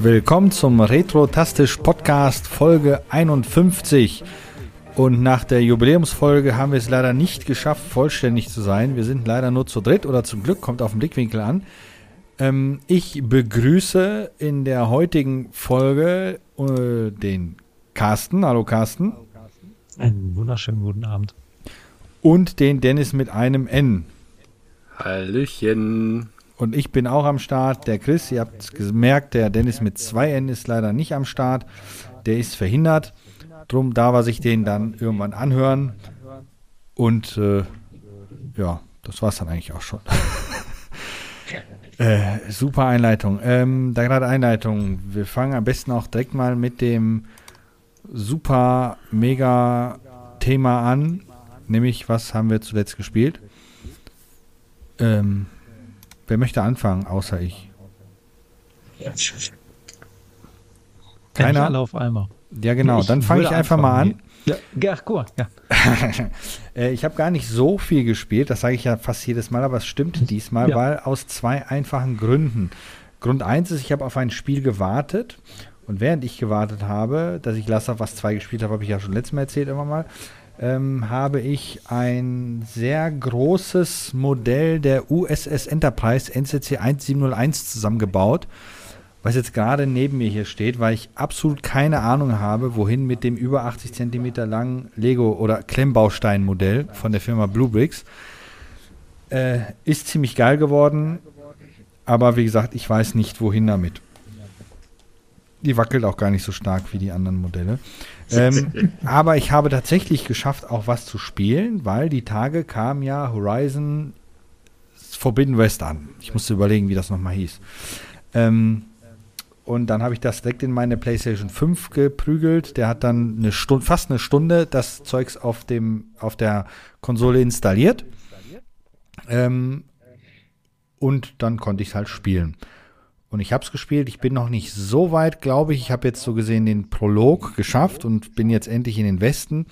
Willkommen zum Retro-Tastisch Podcast Folge 51. Und nach der Jubiläumsfolge haben wir es leider nicht geschafft, vollständig zu sein. Wir sind leider nur zu dritt oder zum Glück, kommt auf den Blickwinkel an. Ähm, ich begrüße in der heutigen Folge äh, den Carsten. Hallo Carsten. Einen wunderschönen guten Abend. Und den Dennis mit einem N. Hallöchen. Und ich bin auch am Start. Der Chris, ihr habt gemerkt, der Dennis mit zwei N ist leider nicht am Start. Der ist verhindert. Drum darf er sich den dann irgendwann anhören. Und äh, ja, das war es dann eigentlich auch schon. äh, super Einleitung. Ähm, da gerade Einleitung. Wir fangen am besten auch direkt mal mit dem super mega Thema an. Nämlich, was haben wir zuletzt gespielt? Ähm, Wer möchte anfangen, außer ich? Keiner? Alle auf einmal. Ja, genau. Ich Dann fange ich einfach mal an. Ja, ja cool. Ja. Äh, ich habe gar nicht so viel gespielt, das sage ich ja fast jedes Mal, aber es stimmt diesmal, ja. weil aus zwei einfachen Gründen. Grund eins ist, ich habe auf ein Spiel gewartet und während ich gewartet habe, dass ich Last of Us 2 gespielt habe, habe ich ja schon letztes Mal erzählt immer mal, ähm, habe ich ein sehr großes Modell der USS Enterprise NCC 1701 zusammengebaut, was jetzt gerade neben mir hier steht, weil ich absolut keine Ahnung habe, wohin mit dem über 80 cm langen Lego- oder Klemmbausteinmodell von der Firma Bluebricks. Äh, ist ziemlich geil geworden, aber wie gesagt, ich weiß nicht, wohin damit. Die wackelt auch gar nicht so stark wie die anderen Modelle. Ähm, aber ich habe tatsächlich geschafft, auch was zu spielen, weil die Tage kam ja Horizon Forbidden West an. Ich musste überlegen, wie das nochmal hieß. Ähm, und dann habe ich das direkt in meine PlayStation 5 geprügelt. Der hat dann eine Stunde, fast eine Stunde das Zeugs auf, dem, auf der Konsole installiert. Ähm, und dann konnte ich es halt spielen. Und ich habe es gespielt. Ich bin noch nicht so weit, glaube ich. Ich habe jetzt so gesehen den Prolog geschafft und bin jetzt endlich in den Westen.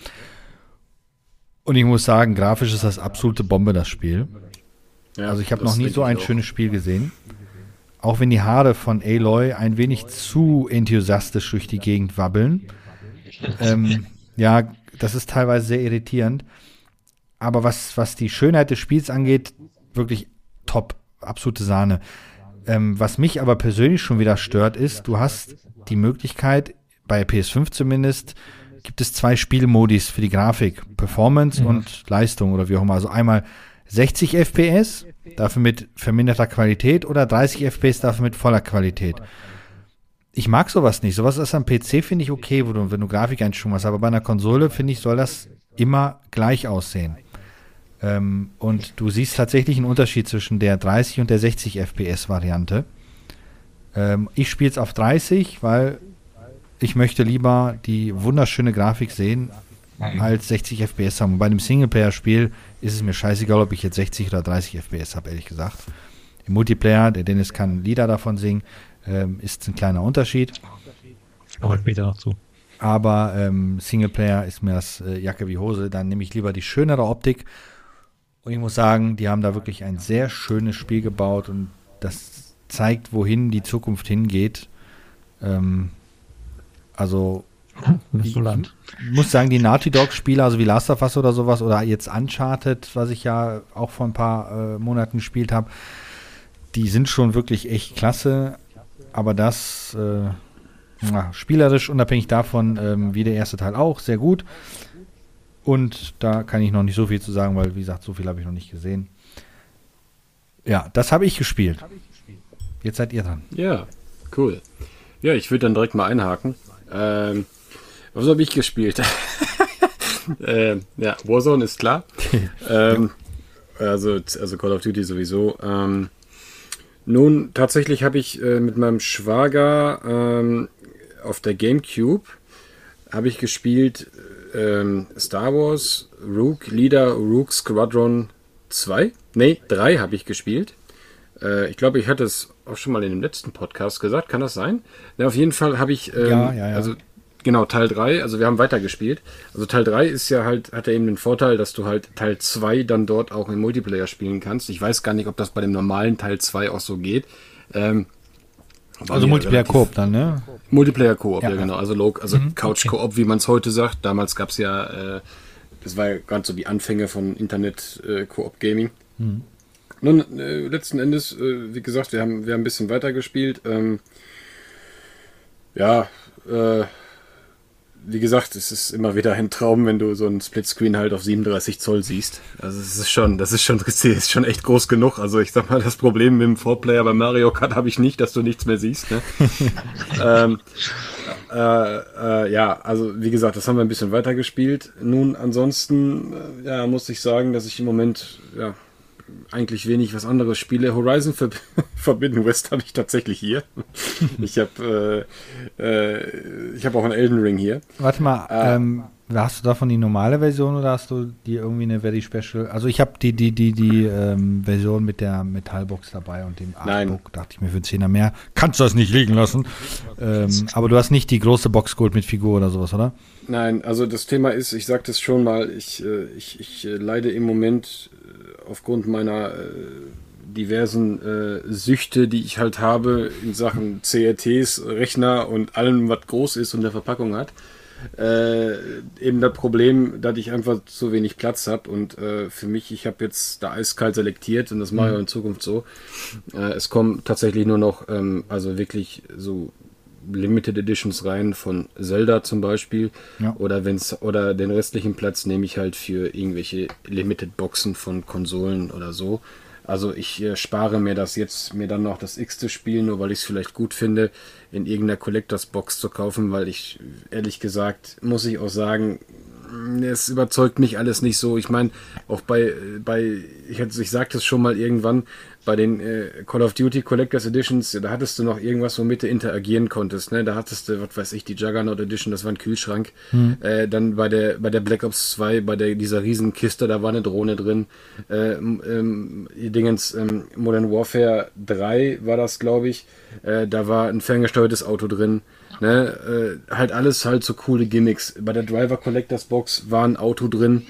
Und ich muss sagen, grafisch ist das absolute Bombe, das Spiel. Ja, also ich habe noch nie so ein schönes Spiel gesehen. Auch wenn die Haare von Aloy ein wenig zu enthusiastisch durch die Gegend wabbeln. ähm, ja, das ist teilweise sehr irritierend. Aber was, was die Schönheit des Spiels angeht, wirklich top. Absolute Sahne. Ähm, was mich aber persönlich schon wieder stört, ist, du hast die Möglichkeit, bei PS5 zumindest, gibt es zwei Spielmodis für die Grafik. Performance mhm. und Leistung oder wie auch immer. Also einmal 60 FPS, dafür mit verminderter Qualität oder 30 FPS, dafür mit voller Qualität. Ich mag sowas nicht. Sowas ist am PC, finde ich okay, wo du, wenn du Grafikeinstellungen hast. Aber bei einer Konsole, finde ich, soll das immer gleich aussehen. Ähm, und du siehst tatsächlich einen Unterschied zwischen der 30 und der 60 FPS-Variante. Ähm, ich spiele es auf 30, weil ich möchte lieber die wunderschöne Grafik sehen, als 60 FPS haben. Und bei einem Singleplayer-Spiel ist es mir scheißegal, ob ich jetzt 60 oder 30 FPS habe, ehrlich gesagt. Im Multiplayer, der Dennis kann Lieder davon singen, ähm, ist ein kleiner Unterschied. Aber später noch zu. Aber ähm, Singleplayer ist mir das äh, Jacke wie Hose. Dann nehme ich lieber die schönere Optik und ich muss sagen, die haben da wirklich ein sehr schönes Spiel gebaut und das zeigt, wohin die Zukunft hingeht. Ähm, also ich muss sagen, die Naughty Dog-Spiele, also wie Last of Us oder sowas, oder jetzt Uncharted, was ich ja auch vor ein paar äh, Monaten gespielt habe, die sind schon wirklich echt klasse. Aber das äh, na, spielerisch, unabhängig davon, ähm, wie der erste Teil auch, sehr gut. Und da kann ich noch nicht so viel zu sagen, weil, wie gesagt, so viel habe ich noch nicht gesehen. Ja, das habe ich gespielt. Jetzt seid ihr dran. Ja, cool. Ja, ich würde dann direkt mal einhaken. Ähm, was habe ich gespielt? ähm, ja, Warzone ist klar. ähm, also, also Call of Duty sowieso. Ähm, nun, tatsächlich habe ich äh, mit meinem Schwager ähm, auf der GameCube habe ich gespielt ähm, Star Wars Rook Leader Rook Squadron 2. Nee, 3 habe ich gespielt. Äh, ich glaube, ich hatte es auch schon mal in dem letzten Podcast gesagt. Kann das sein? Na, auf jeden Fall habe ich. Ähm, ja, ja, ja. Also, genau, Teil 3, also wir haben weitergespielt. Also Teil 3 ist ja halt, hat ja eben den Vorteil, dass du halt Teil 2 dann dort auch im Multiplayer spielen kannst. Ich weiß gar nicht, ob das bei dem normalen Teil 2 auch so geht. Ähm, also Multiplayer Koop dann, ne? Multiplayer Koop, ja. ja, genau. Also, Log, also mhm, Couch Koop, okay. wie man es heute sagt. Damals gab es ja, äh, das war ja ganz so die Anfänge von Internet äh, Koop Gaming. Mhm. Nun, äh, letzten Endes, äh, wie gesagt, wir haben, wir haben ein bisschen weiter gespielt. Ähm, ja, äh, wie gesagt, es ist immer wieder ein Traum, wenn du so ein Splitscreen halt auf 37 Zoll siehst. Also es ist schon, das ist schon, ist schon echt groß genug. Also ich sag mal, das Problem mit dem 4-Player bei Mario Kart habe ich nicht, dass du nichts mehr siehst. Ne? ähm, äh, äh, ja, also wie gesagt, das haben wir ein bisschen weiter gespielt. Nun, ansonsten, äh, ja, muss ich sagen, dass ich im Moment, ja, eigentlich wenig was anderes spiele. Horizon Ver Forbidden West habe ich tatsächlich hier. ich habe äh, äh, ich habe auch einen Elden Ring hier. Warte mal, äh, ähm, hast du davon die normale Version oder hast du die irgendwie eine Very Special? Also ich habe die die die die ähm, Version mit der Metallbox dabei und dem Artbook. Dachte ich mir für einen Zehner mehr kannst du das nicht liegen lassen. Ähm, aber du hast nicht die große Box Gold mit Figur oder sowas, oder? Nein, also das Thema ist, ich sagte es schon mal, ich, äh, ich, ich äh, leide im Moment aufgrund meiner äh, diversen äh, Süchte, die ich halt habe in Sachen CRTs, Rechner und allem, was groß ist und der Verpackung hat, äh, eben das Problem, dass ich einfach zu wenig Platz habe und äh, für mich, ich habe jetzt da eiskalt selektiert und das mache ich mhm. in Zukunft so. Äh, es kommen tatsächlich nur noch, ähm, also wirklich so Limited Editions rein von Zelda zum Beispiel. Ja. Oder wenn's oder den restlichen Platz nehme ich halt für irgendwelche Limited Boxen von Konsolen oder so. Also ich äh, spare mir das jetzt, mir dann noch das x-te Spiel, nur weil ich es vielleicht gut finde, in irgendeiner Collectors Box zu kaufen, weil ich ehrlich gesagt, muss ich auch sagen, es überzeugt mich alles nicht so. Ich meine, auch bei, bei ich, ich sagte es schon mal irgendwann, bei den äh, Call of Duty Collectors Editions, da hattest du noch irgendwas, womit du interagieren konntest. Ne? Da hattest du, was weiß ich, die Juggernaut Edition, das war ein Kühlschrank. Hm. Äh, dann bei der, bei der Black Ops 2, bei der, dieser Riesenkiste, da war eine Drohne drin. Äh, ähm, Dingens, ähm, Modern Warfare 3 war das, glaube ich. Äh, da war ein ferngesteuertes Auto drin. Ne? Äh, halt alles halt so coole Gimmicks. Bei der Driver Collectors Box war ein Auto drin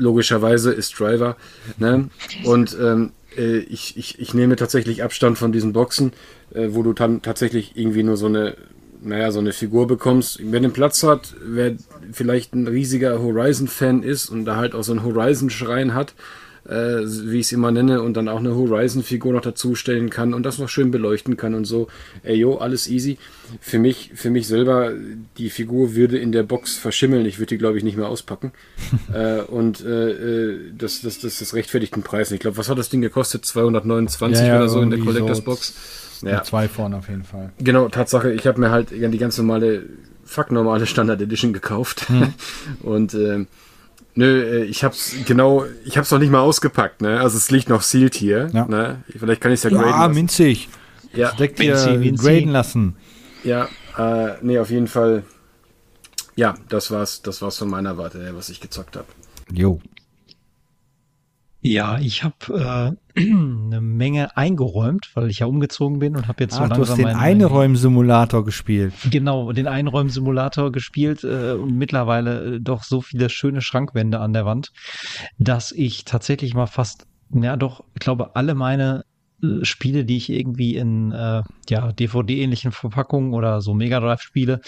logischerweise ist Driver. Ne? Und ähm, äh, ich, ich, ich nehme tatsächlich Abstand von diesen Boxen, äh, wo du dann tatsächlich irgendwie nur so eine, naja, so eine Figur bekommst. Wer den Platz hat, wer vielleicht ein riesiger Horizon-Fan ist und da halt auch so einen Horizon-Schrein hat, äh, wie ich es immer nenne, und dann auch eine Horizon-Figur noch dazustellen kann und das noch schön beleuchten kann und so. Ey, yo, alles easy. Für mich, für mich selber, die Figur würde in der Box verschimmeln. Ich würde die, glaube ich, nicht mehr auspacken. äh, und äh, äh, das, das, das, das rechtfertigt den Preis. Ich glaube, was hat das Ding gekostet? 229 ja, ja, oder so in der Collectors so Box. Ja. Zwei vorne auf jeden Fall. Genau, Tatsache, ich habe mir halt die ganz normale, fuck normale Standard Edition gekauft. Hm. und äh, Nö, äh, ich hab's genau, ich hab's noch nicht mal ausgepackt, ne? Also es liegt noch sealed hier. Ja. Ne? Vielleicht kann ich es ja graden. Ja, lassen. minzig. Ja, Direkt hier graden lassen. Ja, äh, nee, auf jeden Fall. Ja, das war's, das war's von meiner Warte, was ich gezockt habe. Jo. Ja, ich habe äh, eine Menge eingeräumt, weil ich ja umgezogen bin und habe jetzt so ah, langsam du hast den Einräumsimulator gespielt. Genau, den Einräumsimulator gespielt äh, und mittlerweile äh, doch so viele schöne Schrankwände an der Wand, dass ich tatsächlich mal fast ja doch, ich glaube, alle meine Spiele, die ich irgendwie in äh, ja, DVD-ähnlichen Verpackungen oder so Mega Drive-Spiele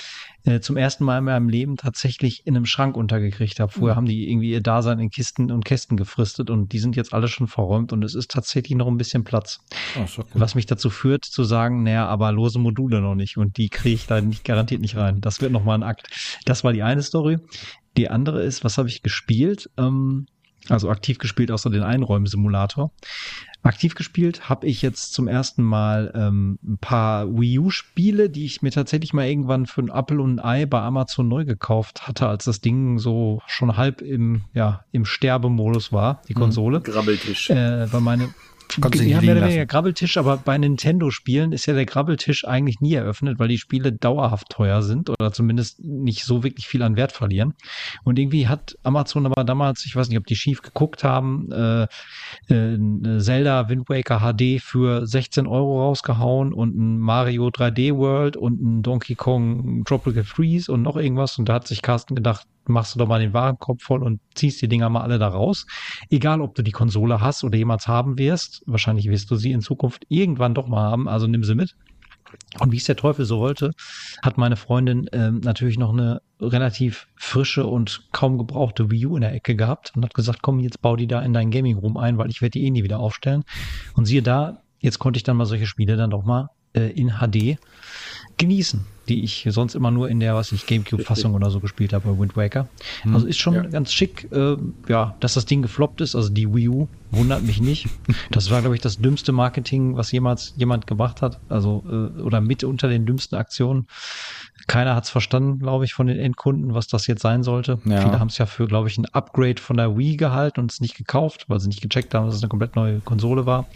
äh, zum ersten Mal in meinem Leben tatsächlich in einem Schrank untergekriegt habe. Vorher mhm. haben die irgendwie ihr Dasein in Kisten und Kästen gefristet und die sind jetzt alle schon verräumt und es ist tatsächlich noch ein bisschen Platz. Oh, Was mich dazu führt zu sagen, naja, aber lose Module noch nicht und die kriege ich da nicht garantiert nicht rein. Das wird nochmal ein Akt. Das war die eine Story. Die andere ist, was habe ich gespielt? Ähm, also aktiv gespielt außer den Einräumsimulator. Aktiv gespielt habe ich jetzt zum ersten Mal ähm, ein paar Wii U-Spiele, die ich mir tatsächlich mal irgendwann für ein Apple und ein Ei bei Amazon neu gekauft hatte, als das Ding so schon halb im, ja, im Sterbemodus war, die hm. Konsole. Grabbeltisch. Äh, weil meine Konntest ja, mehr oder weniger Grabbeltisch, aber bei Nintendo-Spielen ist ja der Grabbeltisch eigentlich nie eröffnet, weil die Spiele dauerhaft teuer sind oder zumindest nicht so wirklich viel an Wert verlieren. Und irgendwie hat Amazon aber damals, ich weiß nicht, ob die schief geguckt haben, äh, äh, Zelda Wind Waker HD für 16 Euro rausgehauen und ein Mario 3D World und ein Donkey Kong Tropical Freeze und noch irgendwas. Und da hat sich Carsten gedacht, machst du doch mal den Warenkorb voll und ziehst die Dinger mal alle da raus. Egal, ob du die Konsole hast oder jemals haben wirst. Wahrscheinlich wirst du sie in Zukunft irgendwann doch mal haben. Also nimm sie mit. Und wie es der Teufel so wollte, hat meine Freundin ähm, natürlich noch eine relativ frische und kaum gebrauchte Wii U in der Ecke gehabt und hat gesagt, komm, jetzt bau die da in dein Gaming Room ein, weil ich werde die eh nie wieder aufstellen. Und siehe da, jetzt konnte ich dann mal solche Spiele dann doch mal äh, in HD genießen, die ich sonst immer nur in der, was ich, Gamecube-Fassung oder so gespielt habe bei Wind Waker. Hm, also ist schon ja. ganz schick, äh, ja, dass das Ding gefloppt ist, also die Wii U, wundert mich nicht. Das war, glaube ich, das dümmste Marketing, was jemals jemand gemacht hat, also äh, oder mit unter den dümmsten Aktionen. Keiner hat es verstanden, glaube ich, von den Endkunden, was das jetzt sein sollte. Ja. Viele haben es ja für, glaube ich, ein Upgrade von der Wii gehalten und es nicht gekauft, weil sie nicht gecheckt haben, dass es eine komplett neue Konsole war.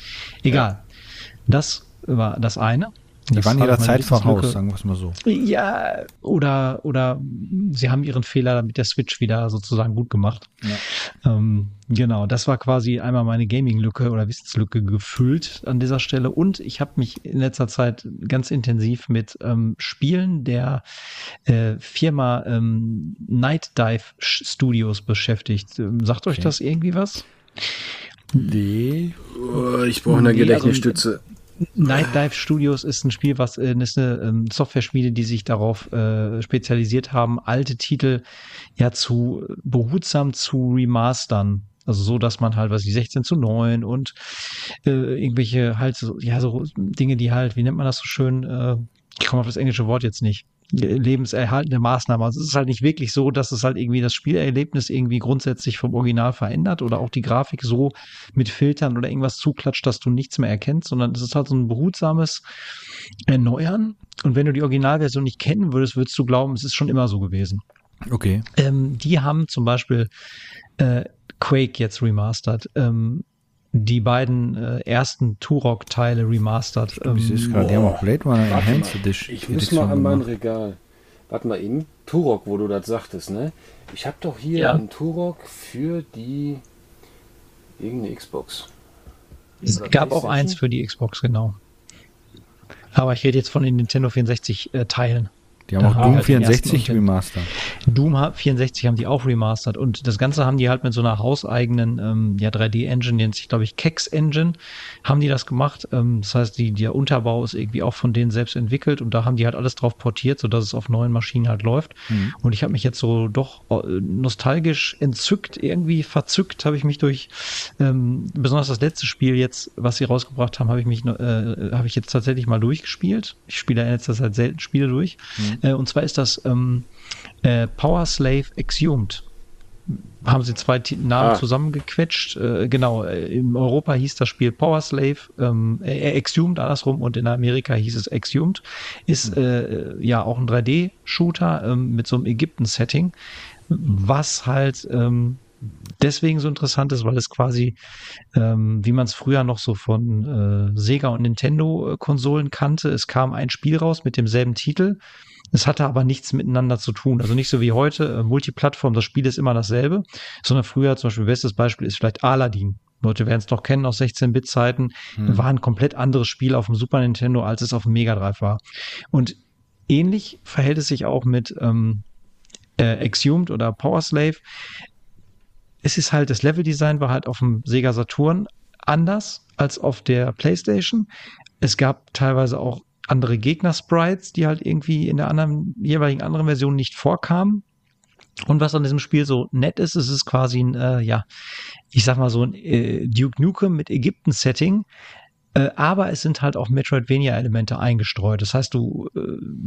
Egal. Ja. Das war das eine. Die waren ihrer Zeit voraus, sagen wir es mal so. Ja, oder, oder sie haben ihren Fehler mit der Switch wieder sozusagen gut gemacht. Ja. Ähm, genau, das war quasi einmal meine Gaming-Lücke oder Wissenslücke gefüllt an dieser Stelle. Und ich habe mich in letzter Zeit ganz intensiv mit ähm, Spielen der äh, Firma ähm, Night Dive Studios beschäftigt. Ähm, sagt okay. euch das irgendwie was? Nee. Oh, ich brauche eine nee, Gedächtnisstütze. Also, Night Dive Studios ist ein Spiel, was äh, ist eine ähm, Software-Schmiede, die sich darauf äh, spezialisiert haben, alte Titel ja zu behutsam zu remastern. Also so, dass man halt, was ich, 16 zu 9 und äh, irgendwelche halt so, ja, so Dinge, die halt, wie nennt man das so schön, äh, ich komme auf das englische Wort jetzt nicht, lebenserhaltende Maßnahme. Also es ist halt nicht wirklich so, dass es halt irgendwie das Spielerlebnis irgendwie grundsätzlich vom Original verändert oder auch die Grafik so mit Filtern oder irgendwas zuklatscht, dass du nichts mehr erkennst, sondern es ist halt so ein behutsames Erneuern. Und wenn du die Originalversion nicht kennen würdest, würdest du glauben, es ist schon immer so gewesen. Okay. Ähm, die haben zum Beispiel äh, Quake jetzt remastered. Ähm, die beiden äh, ersten Turok-Teile remastered. Ähm, ich gerade, die haben auch Blade Runner Enhanced Edition. Ich muss mal an mein Regal. Warte mal eben. Turok, wo du das sagtest, ne? Ich habe doch hier ja. einen Turok für die irgendeine Xbox. Es gab auch eins für die Xbox, genau. Aber ich rede jetzt von den Nintendo 64 äh, Teilen. Die haben auch Doom 64 remastered. Doom 64 haben die auch remastered und das Ganze haben die halt mit so einer hauseigenen ähm, ja, 3D-Engine, nennt sich glaube ich Kex Engine, haben die das gemacht. Ähm, das heißt, die, der Unterbau ist irgendwie auch von denen selbst entwickelt und da haben die halt alles drauf portiert, sodass es auf neuen Maschinen halt läuft. Mhm. Und ich habe mich jetzt so doch äh, nostalgisch entzückt, irgendwie verzückt, habe ich mich durch ähm, besonders das letzte Spiel jetzt, was sie rausgebracht haben, habe ich mich äh, habe ich jetzt tatsächlich mal durchgespielt. Ich spiele in letzter Zeit selten Spiele durch. Mhm. Äh, und zwar ist das ähm, äh, Power Slave Exhumed. Haben sie zwei Namen ah. zusammengequetscht. Äh, genau, äh, in Europa hieß das Spiel Power Slave, ähm, äh, Exhumed andersrum und in Amerika hieß es Exhumed. Ist mhm. äh, ja auch ein 3D-Shooter ähm, mit so einem Ägypten-Setting, was halt ähm, deswegen so interessant ist, weil es quasi, ähm, wie man es früher noch so von äh, Sega und Nintendo-Konsolen kannte, es kam ein Spiel raus mit demselben Titel es hatte aber nichts miteinander zu tun. Also nicht so wie heute, äh, Multiplattform, das Spiel ist immer dasselbe, sondern früher zum Beispiel, bestes Beispiel ist vielleicht Aladdin. Leute werden es noch kennen aus 16-Bit-Zeiten, hm. war ein komplett anderes Spiel auf dem Super Nintendo, als es auf dem Mega Drive war. Und ähnlich verhält es sich auch mit ähm, äh, Exhumed oder Power Slave. Es ist halt, das Leveldesign war halt auf dem Sega Saturn anders als auf der PlayStation. Es gab teilweise auch andere Gegner-Sprites, die halt irgendwie in der anderen, jeweiligen anderen Version nicht vorkamen. Und was an diesem Spiel so nett ist, ist es quasi ein, äh, ja, ich sag mal so ein äh, Duke Nukem mit Ägypten-Setting, Äh, aber es sind halt auch Metroidvania-Elemente eingestreut. Das heißt, du äh,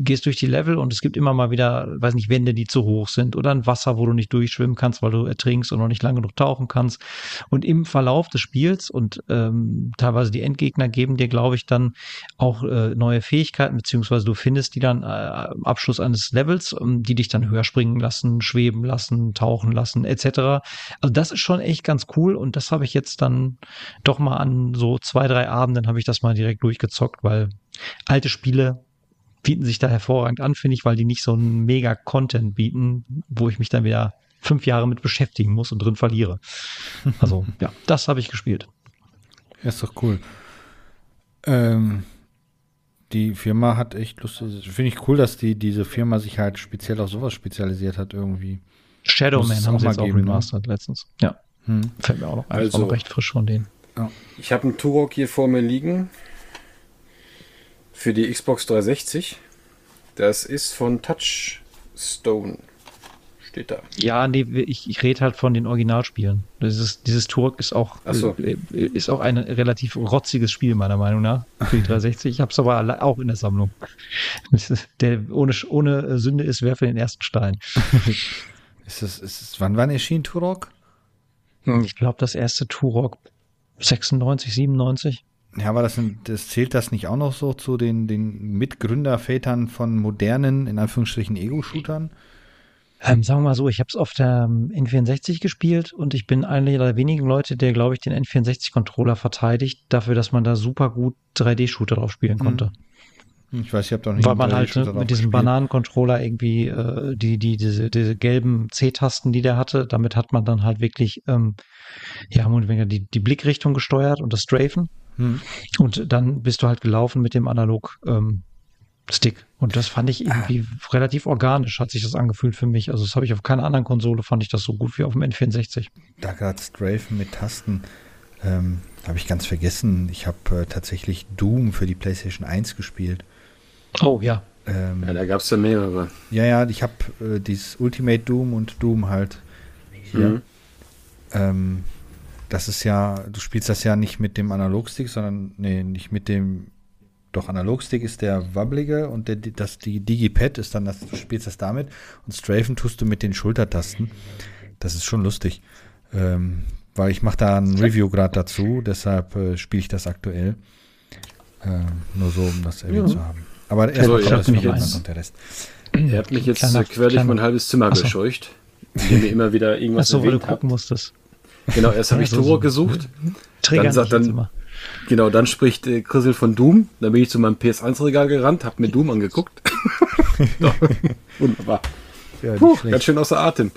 gehst durch die Level und es gibt immer mal wieder, weiß nicht, Wände, die zu hoch sind oder ein Wasser, wo du nicht durchschwimmen kannst, weil du ertrinkst und noch nicht lange genug tauchen kannst. Und im Verlauf des Spiels und ähm, teilweise die Endgegner geben dir, glaube ich, dann auch äh, neue Fähigkeiten, beziehungsweise du findest die dann äh, am Abschluss eines Levels, um, die dich dann höher springen lassen, schweben lassen, tauchen lassen, etc. Also das ist schon echt ganz cool und das habe ich jetzt dann doch mal an so zwei, drei Abenden habe ich das mal direkt durchgezockt, weil alte Spiele bieten sich da hervorragend an, finde ich, weil die nicht so einen mega Content bieten, wo ich mich dann wieder fünf Jahre mit beschäftigen muss und drin verliere. Also ja, das habe ich gespielt. Ist doch cool. Ähm, die Firma hat echt lustig. Finde ich cool, dass die diese Firma sich halt speziell auf sowas spezialisiert hat irgendwie. Shadowman haben sie jetzt auch geben, ne? remastered ne? letztens. Ja. Hm. Fällt mir auch noch, also, auch noch recht frisch von denen. Ja. Ich habe einen Turok hier vor mir liegen für die Xbox 360. Das ist von Touchstone. Steht da. Ja, nee, ich, ich rede halt von den Originalspielen. Dieses, dieses Turok ist auch, so. äh, ist auch ein relativ rotziges Spiel, meiner Meinung nach, für die 360. Ich habe es aber auch in der Sammlung. Der ohne, ohne Sünde ist, werfe den ersten Stein. ist das, ist das, wann wann erschien Turok? Ich glaube, das erste Turok 96, 97. Ja, aber das, das zählt das nicht auch noch so zu den, den Mitgründervätern von modernen, in Anführungsstrichen, Ego-Shootern? Ähm, sagen wir mal so, ich habe es auf der ähm, N64 gespielt und ich bin einer der wenigen Leute, der, glaube ich, den N64-Controller verteidigt, dafür, dass man da super gut 3D-Shooter drauf spielen mhm. konnte. Ich weiß, ich habe doch nicht Weil man halt ne, mit diesem Bananen-Controller irgendwie äh, die, die, diese, diese gelben C-Tasten, die der hatte, damit hat man dann halt wirklich ähm, ja, die, die Blickrichtung gesteuert und das Strafen. Hm. Und dann bist du halt gelaufen mit dem Analog ähm, Stick. Und das fand ich irgendwie ah. relativ organisch, hat sich das angefühlt für mich. Also das habe ich auf keiner anderen Konsole, fand ich das so gut wie auf dem N64. Da gerade Strafen mit Tasten, ähm, habe ich ganz vergessen. Ich habe äh, tatsächlich Doom für die PlayStation 1 gespielt. Oh ja. Ähm, ja, da gab es ja mehrere. Ja, ja, ich habe äh, dieses Ultimate Doom und Doom halt hier. Mhm. Ähm, das ist ja, du spielst das ja nicht mit dem Analogstick, sondern, nee, nicht mit dem, doch Analogstick ist der wabbelige und der, das, die Digipad ist dann, das, du spielst das damit und Strafen tust du mit den Schultertasten. Das ist schon lustig. Ähm, weil ich mache da ein Review gerade dazu, deshalb äh, spiele ich das aktuell. Äh, nur so, um das erwähnt ja. zu haben. Aber erstmal also, kommt das mich jetzt, der Rest. Ihr habt mich jetzt kleiner, quer durch mein halbes Zimmer Achso. gescheucht, indem ihr immer wieder irgendwas Achso, weil du gucken musstest. Genau, erst habe ich Toro so. gesucht. Dann sagt dann, genau, dann spricht äh, Chrisel von Doom. Dann bin ich zu meinem PS1-Regal gerannt, habe mir Doom angeguckt. Wunderbar. Ja, Puh, ganz schön außer Atem.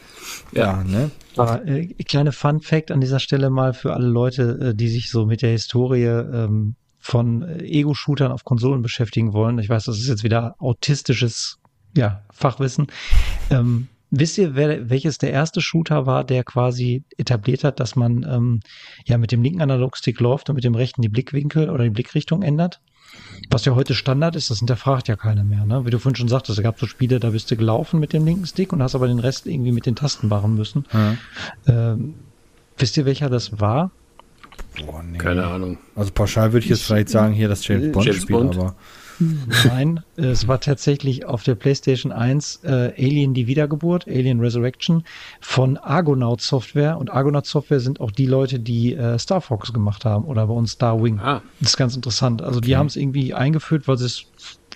Ja, ja ne? Aber äh, kleine Fun Fact an dieser Stelle mal für alle Leute, äh, die sich so mit der Historie ähm, von äh, Ego-Shootern auf Konsolen beschäftigen wollen. Ich weiß, das ist jetzt wieder autistisches ja, Fachwissen. Ähm, Wisst ihr, wer, welches der erste Shooter war, der quasi etabliert hat, dass man ähm, ja mit dem linken Analogstick läuft und mit dem rechten die Blickwinkel oder die Blickrichtung ändert? Was ja heute Standard ist, das hinterfragt ja keiner mehr. Ne? Wie du vorhin schon sagtest, es gab so Spiele, da bist du gelaufen mit dem linken Stick und hast aber den Rest irgendwie mit den Tasten machen müssen. Mhm. Ähm, wisst ihr, welcher das war? Boah, nee. Keine Ahnung. Also pauschal würde ich jetzt vielleicht sagen, hier das James Bond-Spiel, aber. Nein, es war tatsächlich auf der PlayStation 1 äh, Alien die Wiedergeburt, Alien Resurrection von Argonaut Software. Und Argonaut Software sind auch die Leute, die äh, Star Fox gemacht haben oder bei uns Star Wing. Ah. Das ist ganz interessant. Also okay. die haben es irgendwie eingeführt, weil sie es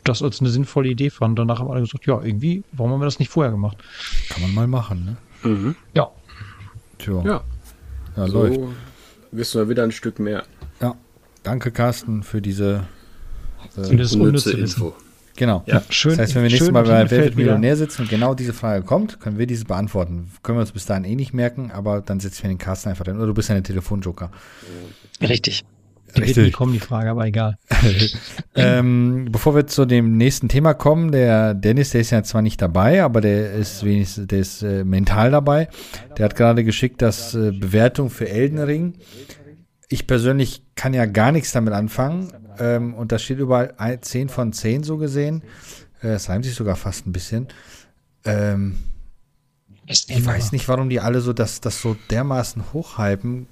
das als eine sinnvolle Idee fanden. Danach haben alle gesagt, ja, irgendwie, warum haben wir das nicht vorher gemacht? Kann man mal machen, ne? Mhm. Ja. Tja. Ja, ja so läuft. Wissen wir wieder ein Stück mehr. Ja. Danke, Carsten, für diese äh, das unnütze Info. Genau. Ja, schön, das heißt, wenn wir nächstes Mal bei Wer Millionär sitzen und genau diese Frage kommt, können wir diese beantworten. Können wir uns bis dahin eh nicht merken, aber dann setzen wir den Carsten einfach drin. Oder du bist ja ein Telefonjoker. Richtig. Die Richtig. wird kommen, die Frage, aber egal. ähm, bevor wir zu dem nächsten Thema kommen, der Dennis, der ist ja zwar nicht dabei, aber der ist wenigstens, der ist äh, mental dabei. Der hat gerade geschickt, dass äh, Bewertung für Elden Ring. Ich persönlich kann ja gar nichts damit anfangen. Ähm, und da steht überall 10 von 10 so gesehen. Äh, es reimt sich sogar fast ein bisschen. Ähm, ich weiß nicht, warum die alle so das, das so dermaßen hochhypen.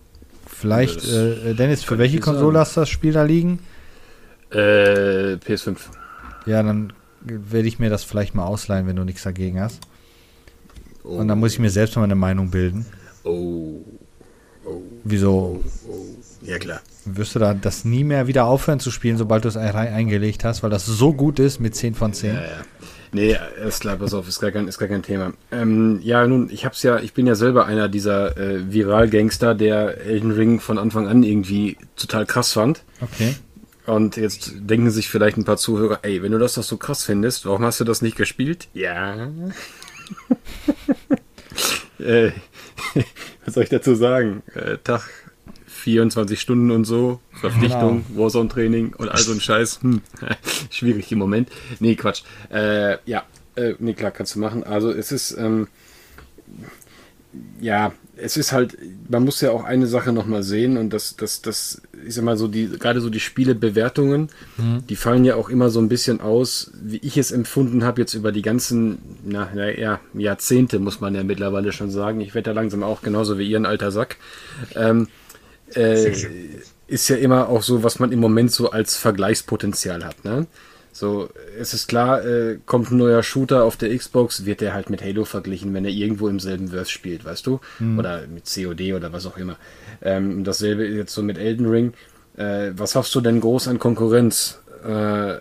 Vielleicht, äh, Dennis, für welche Konsole hast du das Spiel da liegen? Äh, PS5. Ja, dann werde ich mir das vielleicht mal ausleihen, wenn du nichts dagegen hast. Oh. Und dann muss ich mir selbst mal eine Meinung bilden. Oh. Wieso Ja, klar. wirst du da das nie mehr wieder aufhören zu spielen, sobald du es ein- eingelegt hast, weil das so gut ist mit 10 von 10? Ja, ja. Nee, ist klar, pass auf, ist gar kein, ist gar kein Thema. Ähm, ja, nun, ich hab's ja, ich bin ja selber einer dieser äh, Viral-Gangster, der Elden Ring von Anfang an irgendwie total krass fand. Okay. Und jetzt denken sich vielleicht ein paar Zuhörer, ey, wenn du das doch so krass findest, warum hast du das nicht gespielt? Ja. äh, was soll ich dazu sagen? Äh, Tag 24 Stunden und so, Verpflichtung, Warzone-Training und all so ein Scheiß. Hm. Schwierig im Moment. Nee, Quatsch. Äh, ja, äh, nee, klar, kannst du machen. Also es ist, ähm, ja, es ist halt, man muss ja auch eine Sache nochmal sehen und das, das, das, ich sag mal so, die, gerade so die Spielebewertungen, die fallen ja auch immer so ein bisschen aus, wie ich es empfunden habe, jetzt über die ganzen, na, na ja, Jahrzehnte, muss man ja mittlerweile schon sagen. Ich werde da langsam auch genauso wie ihr ein alter Sack. Ähm, äh, ist ja immer auch so, was man im Moment so als Vergleichspotenzial hat, ne? So, es ist klar, äh, kommt ein neuer Shooter auf der Xbox, wird der halt mit Halo verglichen, wenn er irgendwo im selben Verse spielt, weißt du? Oder mit COD oder was auch immer. Ähm, dasselbe jetzt so mit Elden Ring. Äh, was hast du denn groß an Konkurrenz äh,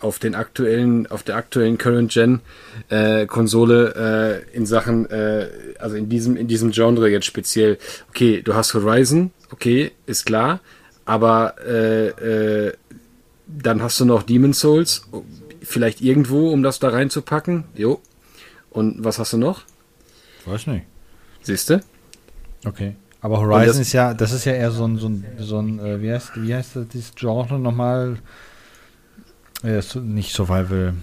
auf den aktuellen, auf der aktuellen Current Gen äh, Konsole äh, in Sachen, äh, also in diesem, in diesem Genre jetzt speziell? Okay, du hast Horizon, okay, ist klar, aber äh, äh, dann hast du noch Demon Souls, vielleicht irgendwo, um das da reinzupacken. Jo. Und was hast du noch? Weiß nicht. Siehst du? Okay. Aber Horizon das- ist ja, das ist ja eher so ein, so ein, so ein äh, wie heißt, wie heißt das, dieses Genre nochmal? Äh, nicht Survival.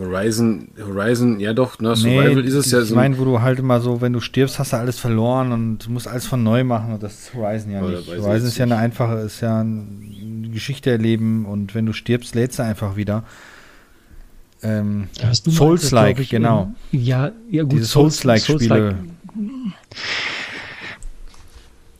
Horizon, Horizon, ja doch, ne, Survival ist es ja ich so. meine, wo du halt immer so, wenn du stirbst, hast du alles verloren und du musst alles von neu machen und das ist Horizon ja nicht. ich Horizon ist ja eine einfache, ist ja eine Geschichte erleben und wenn du stirbst, lädst du einfach wieder. Ähm, Souls-like, ich, genau. ähm, Ja, ja gut. Diese Souls- Souls-like-Spiele.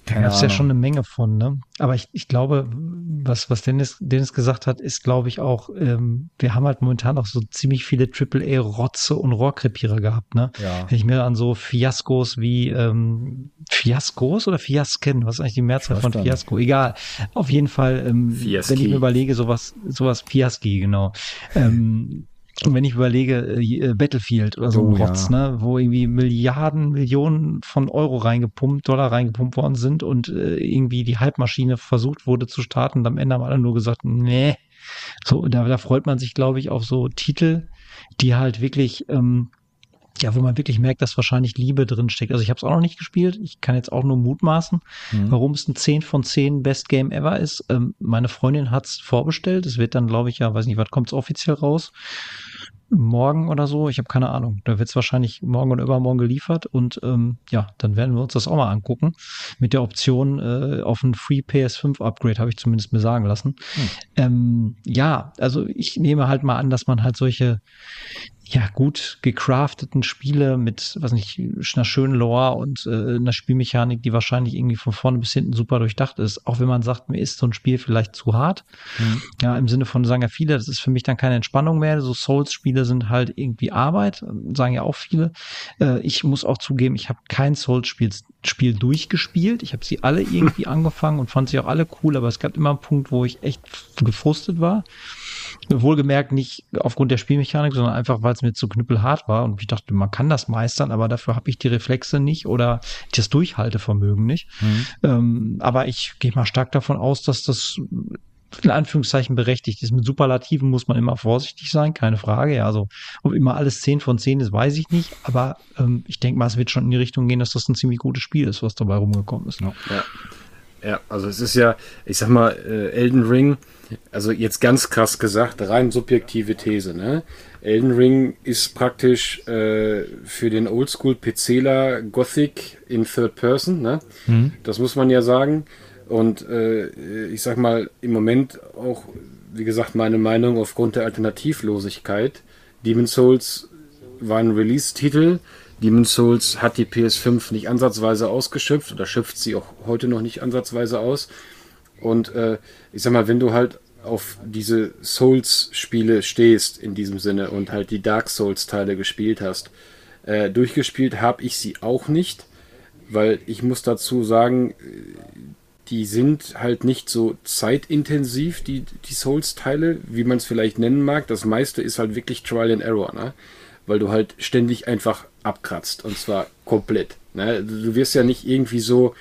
Souls-like, Da Keine gab es ja schon eine Menge von, ne? Aber ich, ich glaube, was, was Dennis, Dennis gesagt hat, ist, glaube ich, auch, ähm, wir haben halt momentan auch so ziemlich viele AAA-Rotze und Rohrkrepierer gehabt, ne? Ja. Wenn ich mir an so Fiaskos wie ähm, Fiaskos oder Fiasken, was ist eigentlich die Mehrzahl von. Fiasko? Egal. Auf jeden Fall, ähm, Fiaski. wenn ich mir überlege, sowas, sowas Fiaski, genau. Ähm, und wenn ich überlege, äh, Battlefield oder so Oh, ein ja. Rotz, ne, wo irgendwie Milliarden, Millionen von Euro reingepumpt, Dollar reingepumpt worden sind und äh, irgendwie die Halbmaschine versucht wurde zu starten und am Ende haben alle nur gesagt, nee. So, da, da freut man sich, glaube ich, auf so Titel, die halt wirklich, ähm, ja, wo man wirklich merkt, dass wahrscheinlich Liebe drin steckt. Also ich habe es auch noch nicht gespielt. Ich kann jetzt auch nur mutmaßen, Mhm. warum es ein 10 von 10 Best Game ever ist. Ähm, meine Freundin hat es vorbestellt. Es wird dann, glaube ich, ja, weiß nicht, was kommt es offiziell raus? Morgen oder so, ich habe keine Ahnung. Da wird es wahrscheinlich morgen oder übermorgen geliefert und ähm, ja, dann werden wir uns das auch mal angucken. Mit der Option äh, auf ein Free PS5 Upgrade, habe ich zumindest mir sagen lassen. Ähm, ja, also ich nehme halt mal an, dass man halt solche ja gut gecrafteten Spiele mit, was nicht, einer schönen Lore und äh, einer Spielmechanik, die wahrscheinlich irgendwie von vorne bis hinten super durchdacht ist. Auch wenn man sagt, mir ist so ein Spiel vielleicht zu hart. Mhm. Ja, im Sinne von sagen ja viele, das ist für mich dann keine Entspannung mehr. So Souls-Spiele sind halt irgendwie Arbeit, sagen ja auch viele. Äh, ich muss auch zugeben, ich habe kein Souls-Spiel Spiel durchgespielt. Ich habe sie alle irgendwie angefangen und fand sie auch alle cool, aber es gab immer einen Punkt, wo ich echt gefrustet war. Wohlgemerkt nicht aufgrund der Spielmechanik, sondern einfach, weil es mir zu knüppelhart war und ich dachte, man kann das meistern, aber dafür habe ich die Reflexe nicht oder das Durchhaltevermögen nicht. Mhm. Ähm, aber ich gehe mal stark davon aus, dass das in Anführungszeichen berechtigt ist. Mit Superlativen muss man immer vorsichtig sein, keine Frage. Ja, also ob immer alles 10 von 10 ist, weiß ich nicht. Aber ähm, ich denke mal, es wird schon in die Richtung gehen, dass das ein ziemlich gutes Spiel ist, was dabei rumgekommen ist. Ja. Ja. Ja, also es ist ja, ich sag mal, äh, Elden Ring, also jetzt ganz krass gesagt, rein subjektive These, ne? Elden Ring ist praktisch äh, für den Oldschool-PCler Gothic in Third Person, ne? Mhm. Das muss man ja sagen. Und äh, ich sag mal, im Moment auch, wie gesagt, meine Meinung aufgrund der Alternativlosigkeit. Demon's Souls war ein Release-Titel. Demon's Souls hat die PS5 nicht ansatzweise ausgeschöpft oder schöpft sie auch heute noch nicht ansatzweise aus. Und äh, ich sag mal, wenn du halt auf diese Souls-Spiele stehst in diesem Sinne und halt die Dark Souls-Teile gespielt hast, äh, durchgespielt habe ich sie auch nicht, weil ich muss dazu sagen, die sind halt nicht so zeitintensiv, die, die Souls-Teile, wie man es vielleicht nennen mag. Das meiste ist halt wirklich Trial and Error, ne? weil du halt ständig einfach abkratzt und zwar komplett. Ne? Du wirst ja nicht irgendwie so,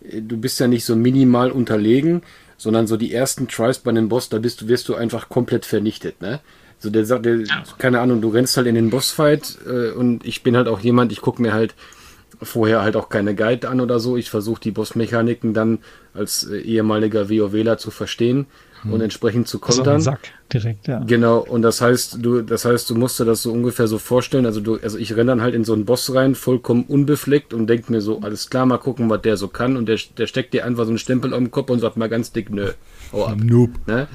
du bist ja nicht so minimal unterlegen, sondern so die ersten Tries bei einem Boss, da bist du, wirst du einfach komplett vernichtet. Ne? So der sagt, der, keine Ahnung, du rennst halt in den Bossfight äh, und ich bin halt auch jemand, ich gucke mir halt vorher halt auch keine Guide an oder so. Ich versuche die Bossmechaniken dann als äh, ehemaliger WoWler zu verstehen. Und entsprechend zu kontern. Sack direkt, ja. Genau, und das heißt, du, das heißt, du musst dir das so ungefähr so vorstellen. Also du, also ich renne dann halt in so einen Boss rein, vollkommen unbefleckt und denk mir so, alles klar, mal gucken, was der so kann. Und der, der steckt dir einfach so einen Stempel am Kopf und sagt mal ganz dick, nö, hau ab. Noob. Ne?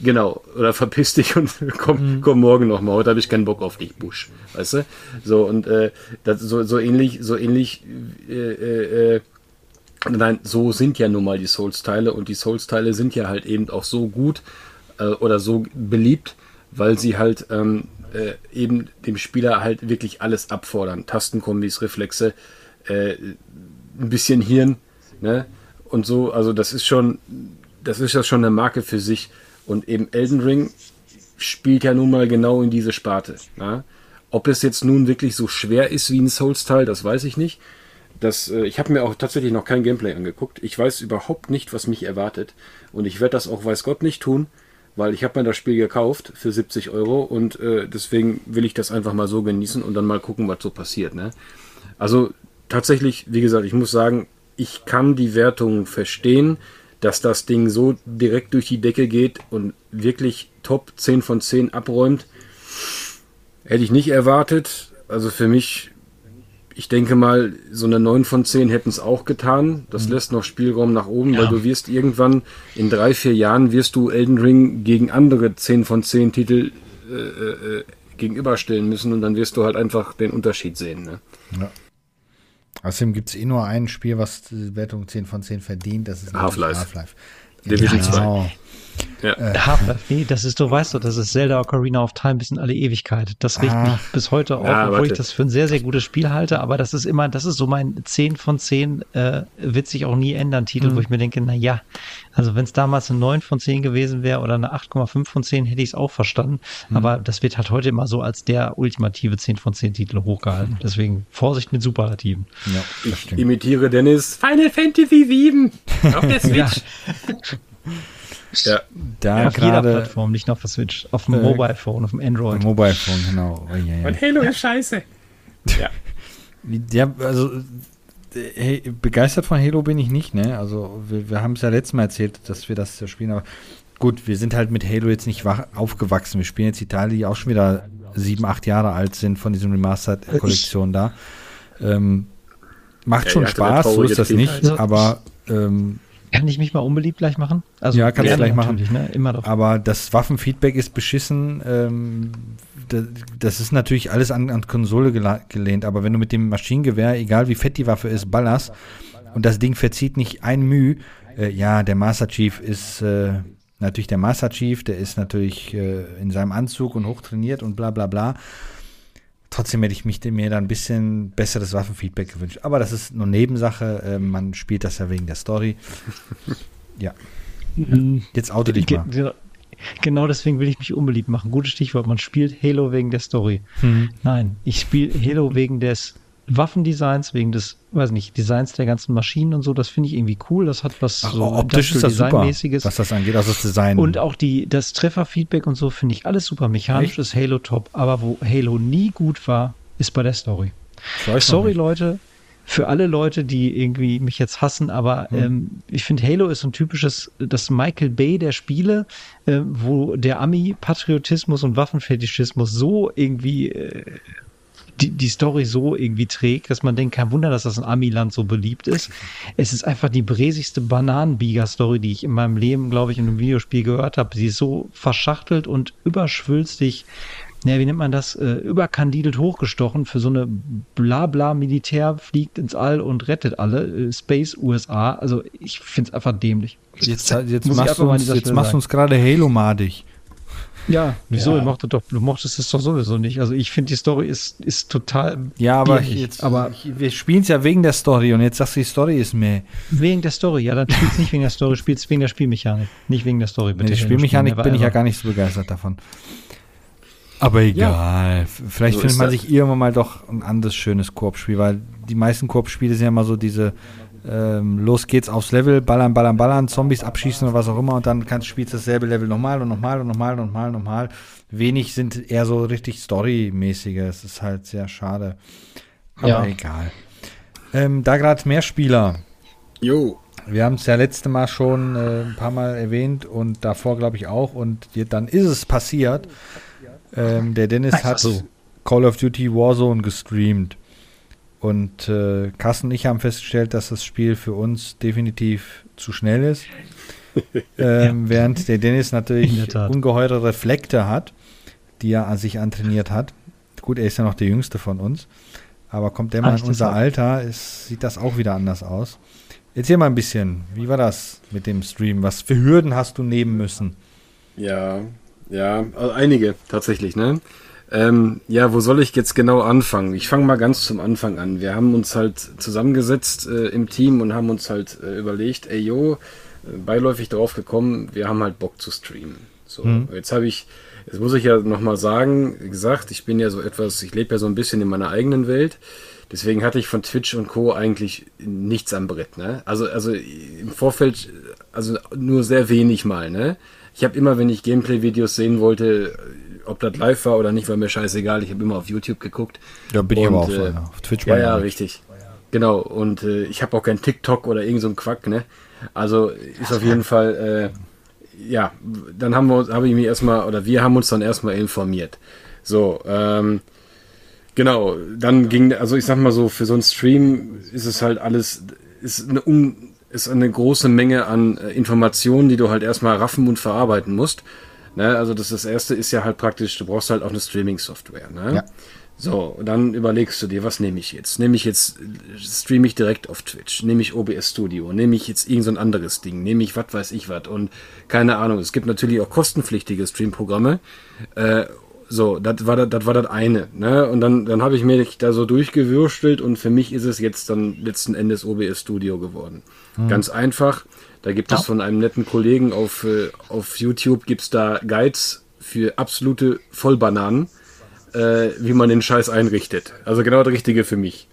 Genau, oder verpiss dich und komm, mhm. komm morgen noch mal. Heute habe ich keinen Bock auf dich, Busch. Weißt du? So, und äh, das, so, so ähnlich, so ähnlich, äh, äh, äh, nein, so sind ja nun mal die Souls-Teile und die Souls-Teile sind ja halt eben auch so gut äh, oder so beliebt, weil sie halt ähm, äh, eben dem Spieler halt wirklich alles abfordern. Tastenkombis, Reflexe, äh, ein bisschen Hirn, ne? Und so, also das ist schon, das ist ja schon eine Marke für sich. Und eben Elden Ring spielt ja nun mal genau in diese Sparte. Ja? Ob es jetzt nun wirklich so schwer ist wie ein Souls-Teil, das weiß ich nicht. Das, äh, ich habe mir auch tatsächlich noch kein Gameplay angeguckt. Ich weiß überhaupt nicht, was mich erwartet. Und ich werde das auch, weiß Gott, nicht tun, weil ich habe mir das Spiel gekauft für 70 Euro und äh, deswegen will ich das einfach mal so genießen und dann mal gucken, was so passiert. Ne? Also tatsächlich, wie gesagt, ich muss sagen, ich kann die Wertungen verstehen dass das Ding so direkt durch die Decke geht und wirklich top 10 von 10 abräumt, hätte ich nicht erwartet. Also für mich, ich denke mal, so eine 9 von 10 hätten es auch getan. Das mhm. lässt noch Spielraum nach oben, ja. weil du wirst irgendwann in drei, vier Jahren wirst du Elden Ring gegen andere 10 von 10 Titel äh, äh, gegenüberstellen müssen und dann wirst du halt einfach den Unterschied sehen. Ne? Ja. Außerdem gibt es eh nur ein Spiel, was die Wertung 10 von 10 verdient. Das ist Half-Life. Half-Life. Division genau. 2. Ja. Äh, Half-Life, nee, das ist, du weißt doch, das ist Zelda Ocarina of Time bis in alle Ewigkeit. Das regt ah. mich bis heute auf, ja, obwohl warte. ich das für ein sehr, sehr gutes Spiel halte, aber das ist immer, das ist so mein 10 von 10, äh, wird sich auch nie ändern, Titel, mhm. wo ich mir denke, na ja, also wenn es damals eine 9 von 10 gewesen wäre oder eine 8,5 von 10, hätte ich es auch verstanden, mhm. aber das wird halt heute immer so als der ultimative 10 von 10 Titel hochgehalten. Deswegen Vorsicht mit Superlativen. Ja, ich imitiere Dennis Final Fantasy 7 auf der Switch. Ja. Da ja, auf jeder Plattform, nicht nur auf der Switch, auf dem äh, Mobile Phone, auf dem Android. Mobile Phone, genau. Oh, ja, ja. Und Halo ist scheiße. Ja. ja, also hey, begeistert von Halo bin ich nicht, ne? Also wir, wir haben es ja letztes Mal erzählt, dass wir das spielen, aber gut, wir sind halt mit Halo jetzt nicht wach, aufgewachsen. Wir spielen jetzt die Teile, die auch schon wieder sieben, acht Jahre alt sind von diesem Remastered-Kollektion da. Ähm, macht ja, schon Spaß, so ist das nicht, aber ähm, kann ich mich mal unbeliebt gleich machen? Also, ja, kannst du gleich machen. Ne? Immer doch. Aber das Waffenfeedback ist beschissen. Ähm, das ist natürlich alles an, an Konsole gelehnt. Aber wenn du mit dem Maschinengewehr, egal wie fett die Waffe ist, ballerst und das Ding verzieht nicht ein Mühe, äh, ja, der Master Chief ist äh, natürlich der Master Chief, der ist natürlich äh, in seinem Anzug und hochtrainiert und bla bla bla. Trotzdem hätte ich mich mir da ein bisschen besseres Waffenfeedback gewünscht. Aber das ist nur Nebensache. Äh, man spielt das ja wegen der Story. ja. Mhm. Jetzt auto dich mal. Genau deswegen will ich mich unbeliebt machen. Gutes Stichwort. Man spielt Halo wegen der Story. Mhm. Nein, ich spiele Halo wegen des Waffendesigns, wegen des, weiß nicht, Designs der ganzen Maschinen und so, das finde ich irgendwie cool. Das hat was Ach, so optisch ist das super, was das angeht, also das Design. Und auch die, das Trefferfeedback und so finde ich alles super. Mechanisch Echt? ist Halo top, aber wo Halo nie gut war, ist bei der Story. Sorry, Leute, für alle Leute, die irgendwie mich jetzt hassen, aber hm. ähm, ich finde, Halo ist so ein typisches, das Michael Bay der Spiele, äh, wo der Ami-Patriotismus und Waffenfetischismus so irgendwie äh, die, die Story so irgendwie trägt, dass man denkt, kein Wunder, dass das in Amiland so beliebt ist. Es ist einfach die bräsigste Bananenbieger-Story, die ich in meinem Leben, glaube ich, in einem Videospiel gehört habe. Sie ist so verschachtelt und überschwülstig naja, wie nennt man das, äh, überkandidelt hochgestochen für so eine Blabla-Militär fliegt ins All und rettet alle, äh, Space USA. Also ich finde es einfach dämlich. Jetzt, jetzt machst du uns, jetzt machst du uns gerade Halo-madig. Ja, wieso? Ja. Du, mochtest doch, du mochtest es doch sowieso nicht. Also ich finde, die Story ist, ist total. Ja, aber, jetzt, aber wir spielen es ja wegen der Story und jetzt sagst du, die Story ist mehr. Wegen der Story, ja, dann spielst nicht wegen der Story, spielst wegen der Spielmechanik. Nicht wegen der Story, bitte. Nee, die Spielmechanik bin ich ja gar nicht so begeistert davon. Aber egal. Ja. Vielleicht so findet man das. sich irgendwann mal doch ein anderes schönes Koop-Spiel, weil die meisten Koop-Spiele sind ja immer so diese ähm, los geht's aufs Level, ballern, ballern, ballern, Zombies abschießen oder was auch immer und dann kannst, spielst du dasselbe Level nochmal und nochmal und nochmal und nochmal und nochmal. Wenig sind eher so richtig Story-mäßige. Es ist halt sehr schade. Aber ja. egal. Ähm, da gerade mehr Spieler. Jo. Wir haben es ja letzte Mal schon äh, ein paar Mal erwähnt und davor glaube ich auch und dann ist es passiert. Ähm, der Dennis hat so. Call of Duty Warzone gestreamt. Und äh, Carsten und ich haben festgestellt, dass das Spiel für uns definitiv zu schnell ist. ähm, ja. Während der Dennis natürlich ungeheure Reflekte hat, die er an sich antrainiert hat. Gut, er ist ja noch der jüngste von uns. Aber kommt der mal in unser Alter, ist, sieht das auch wieder anders aus. Erzähl mal ein bisschen, wie war das mit dem Stream? Was für Hürden hast du nehmen müssen? Ja, ja, also einige tatsächlich, ne? Ähm, ja, wo soll ich jetzt genau anfangen? Ich fange mal ganz zum Anfang an. Wir haben uns halt zusammengesetzt äh, im Team und haben uns halt äh, überlegt, ey yo, äh, beiläufig drauf gekommen, wir haben halt Bock zu streamen. So, mhm. jetzt habe ich, jetzt muss ich ja nochmal sagen, gesagt, ich bin ja so etwas, ich lebe ja so ein bisschen in meiner eigenen Welt. Deswegen hatte ich von Twitch und Co. eigentlich nichts am Brett, ne? Also, also im Vorfeld, also nur sehr wenig mal, ne? Ich habe immer, wenn ich Gameplay-Videos sehen wollte, ob das live war oder nicht, war mir scheißegal. Ich habe immer auf YouTube geguckt. Ja, bin ich aber auch äh. Auf Twitch Ja, ja, richtig. Genau, und äh, ich habe auch kein TikTok oder irgend so ein Quack, ne? Also ist auf jeden Fall, äh, ja, dann haben wir habe ich mich erstmal, oder wir haben uns dann erstmal informiert. So, ähm, genau, dann ging, also ich sag mal so, für so einen Stream ist es halt alles, ist eine, un, ist eine große Menge an äh, Informationen, die du halt erstmal raffen und verarbeiten musst. Ne? Also das, das erste ist ja halt praktisch, du brauchst halt auch eine Streaming-Software. Ne? Ja. So, dann überlegst du dir, was nehme ich jetzt? Nehme ich jetzt, streame ich direkt auf Twitch? Nehme ich OBS Studio? Nehme ich jetzt irgend so ein anderes Ding? Nehme ich was weiß ich was? Und keine Ahnung, es gibt natürlich auch kostenpflichtige Streamprogramme. Äh, so, das war das, das war das eine, ne? Und dann, dann habe ich mir da so durchgewürstelt und für mich ist es jetzt dann letzten Endes OBS Studio geworden. Mhm. Ganz einfach. Da gibt ja. es von einem netten Kollegen auf, äh, auf YouTube gibt's da Guides für absolute Vollbananen, äh, wie man den Scheiß einrichtet. Also genau das Richtige für mich.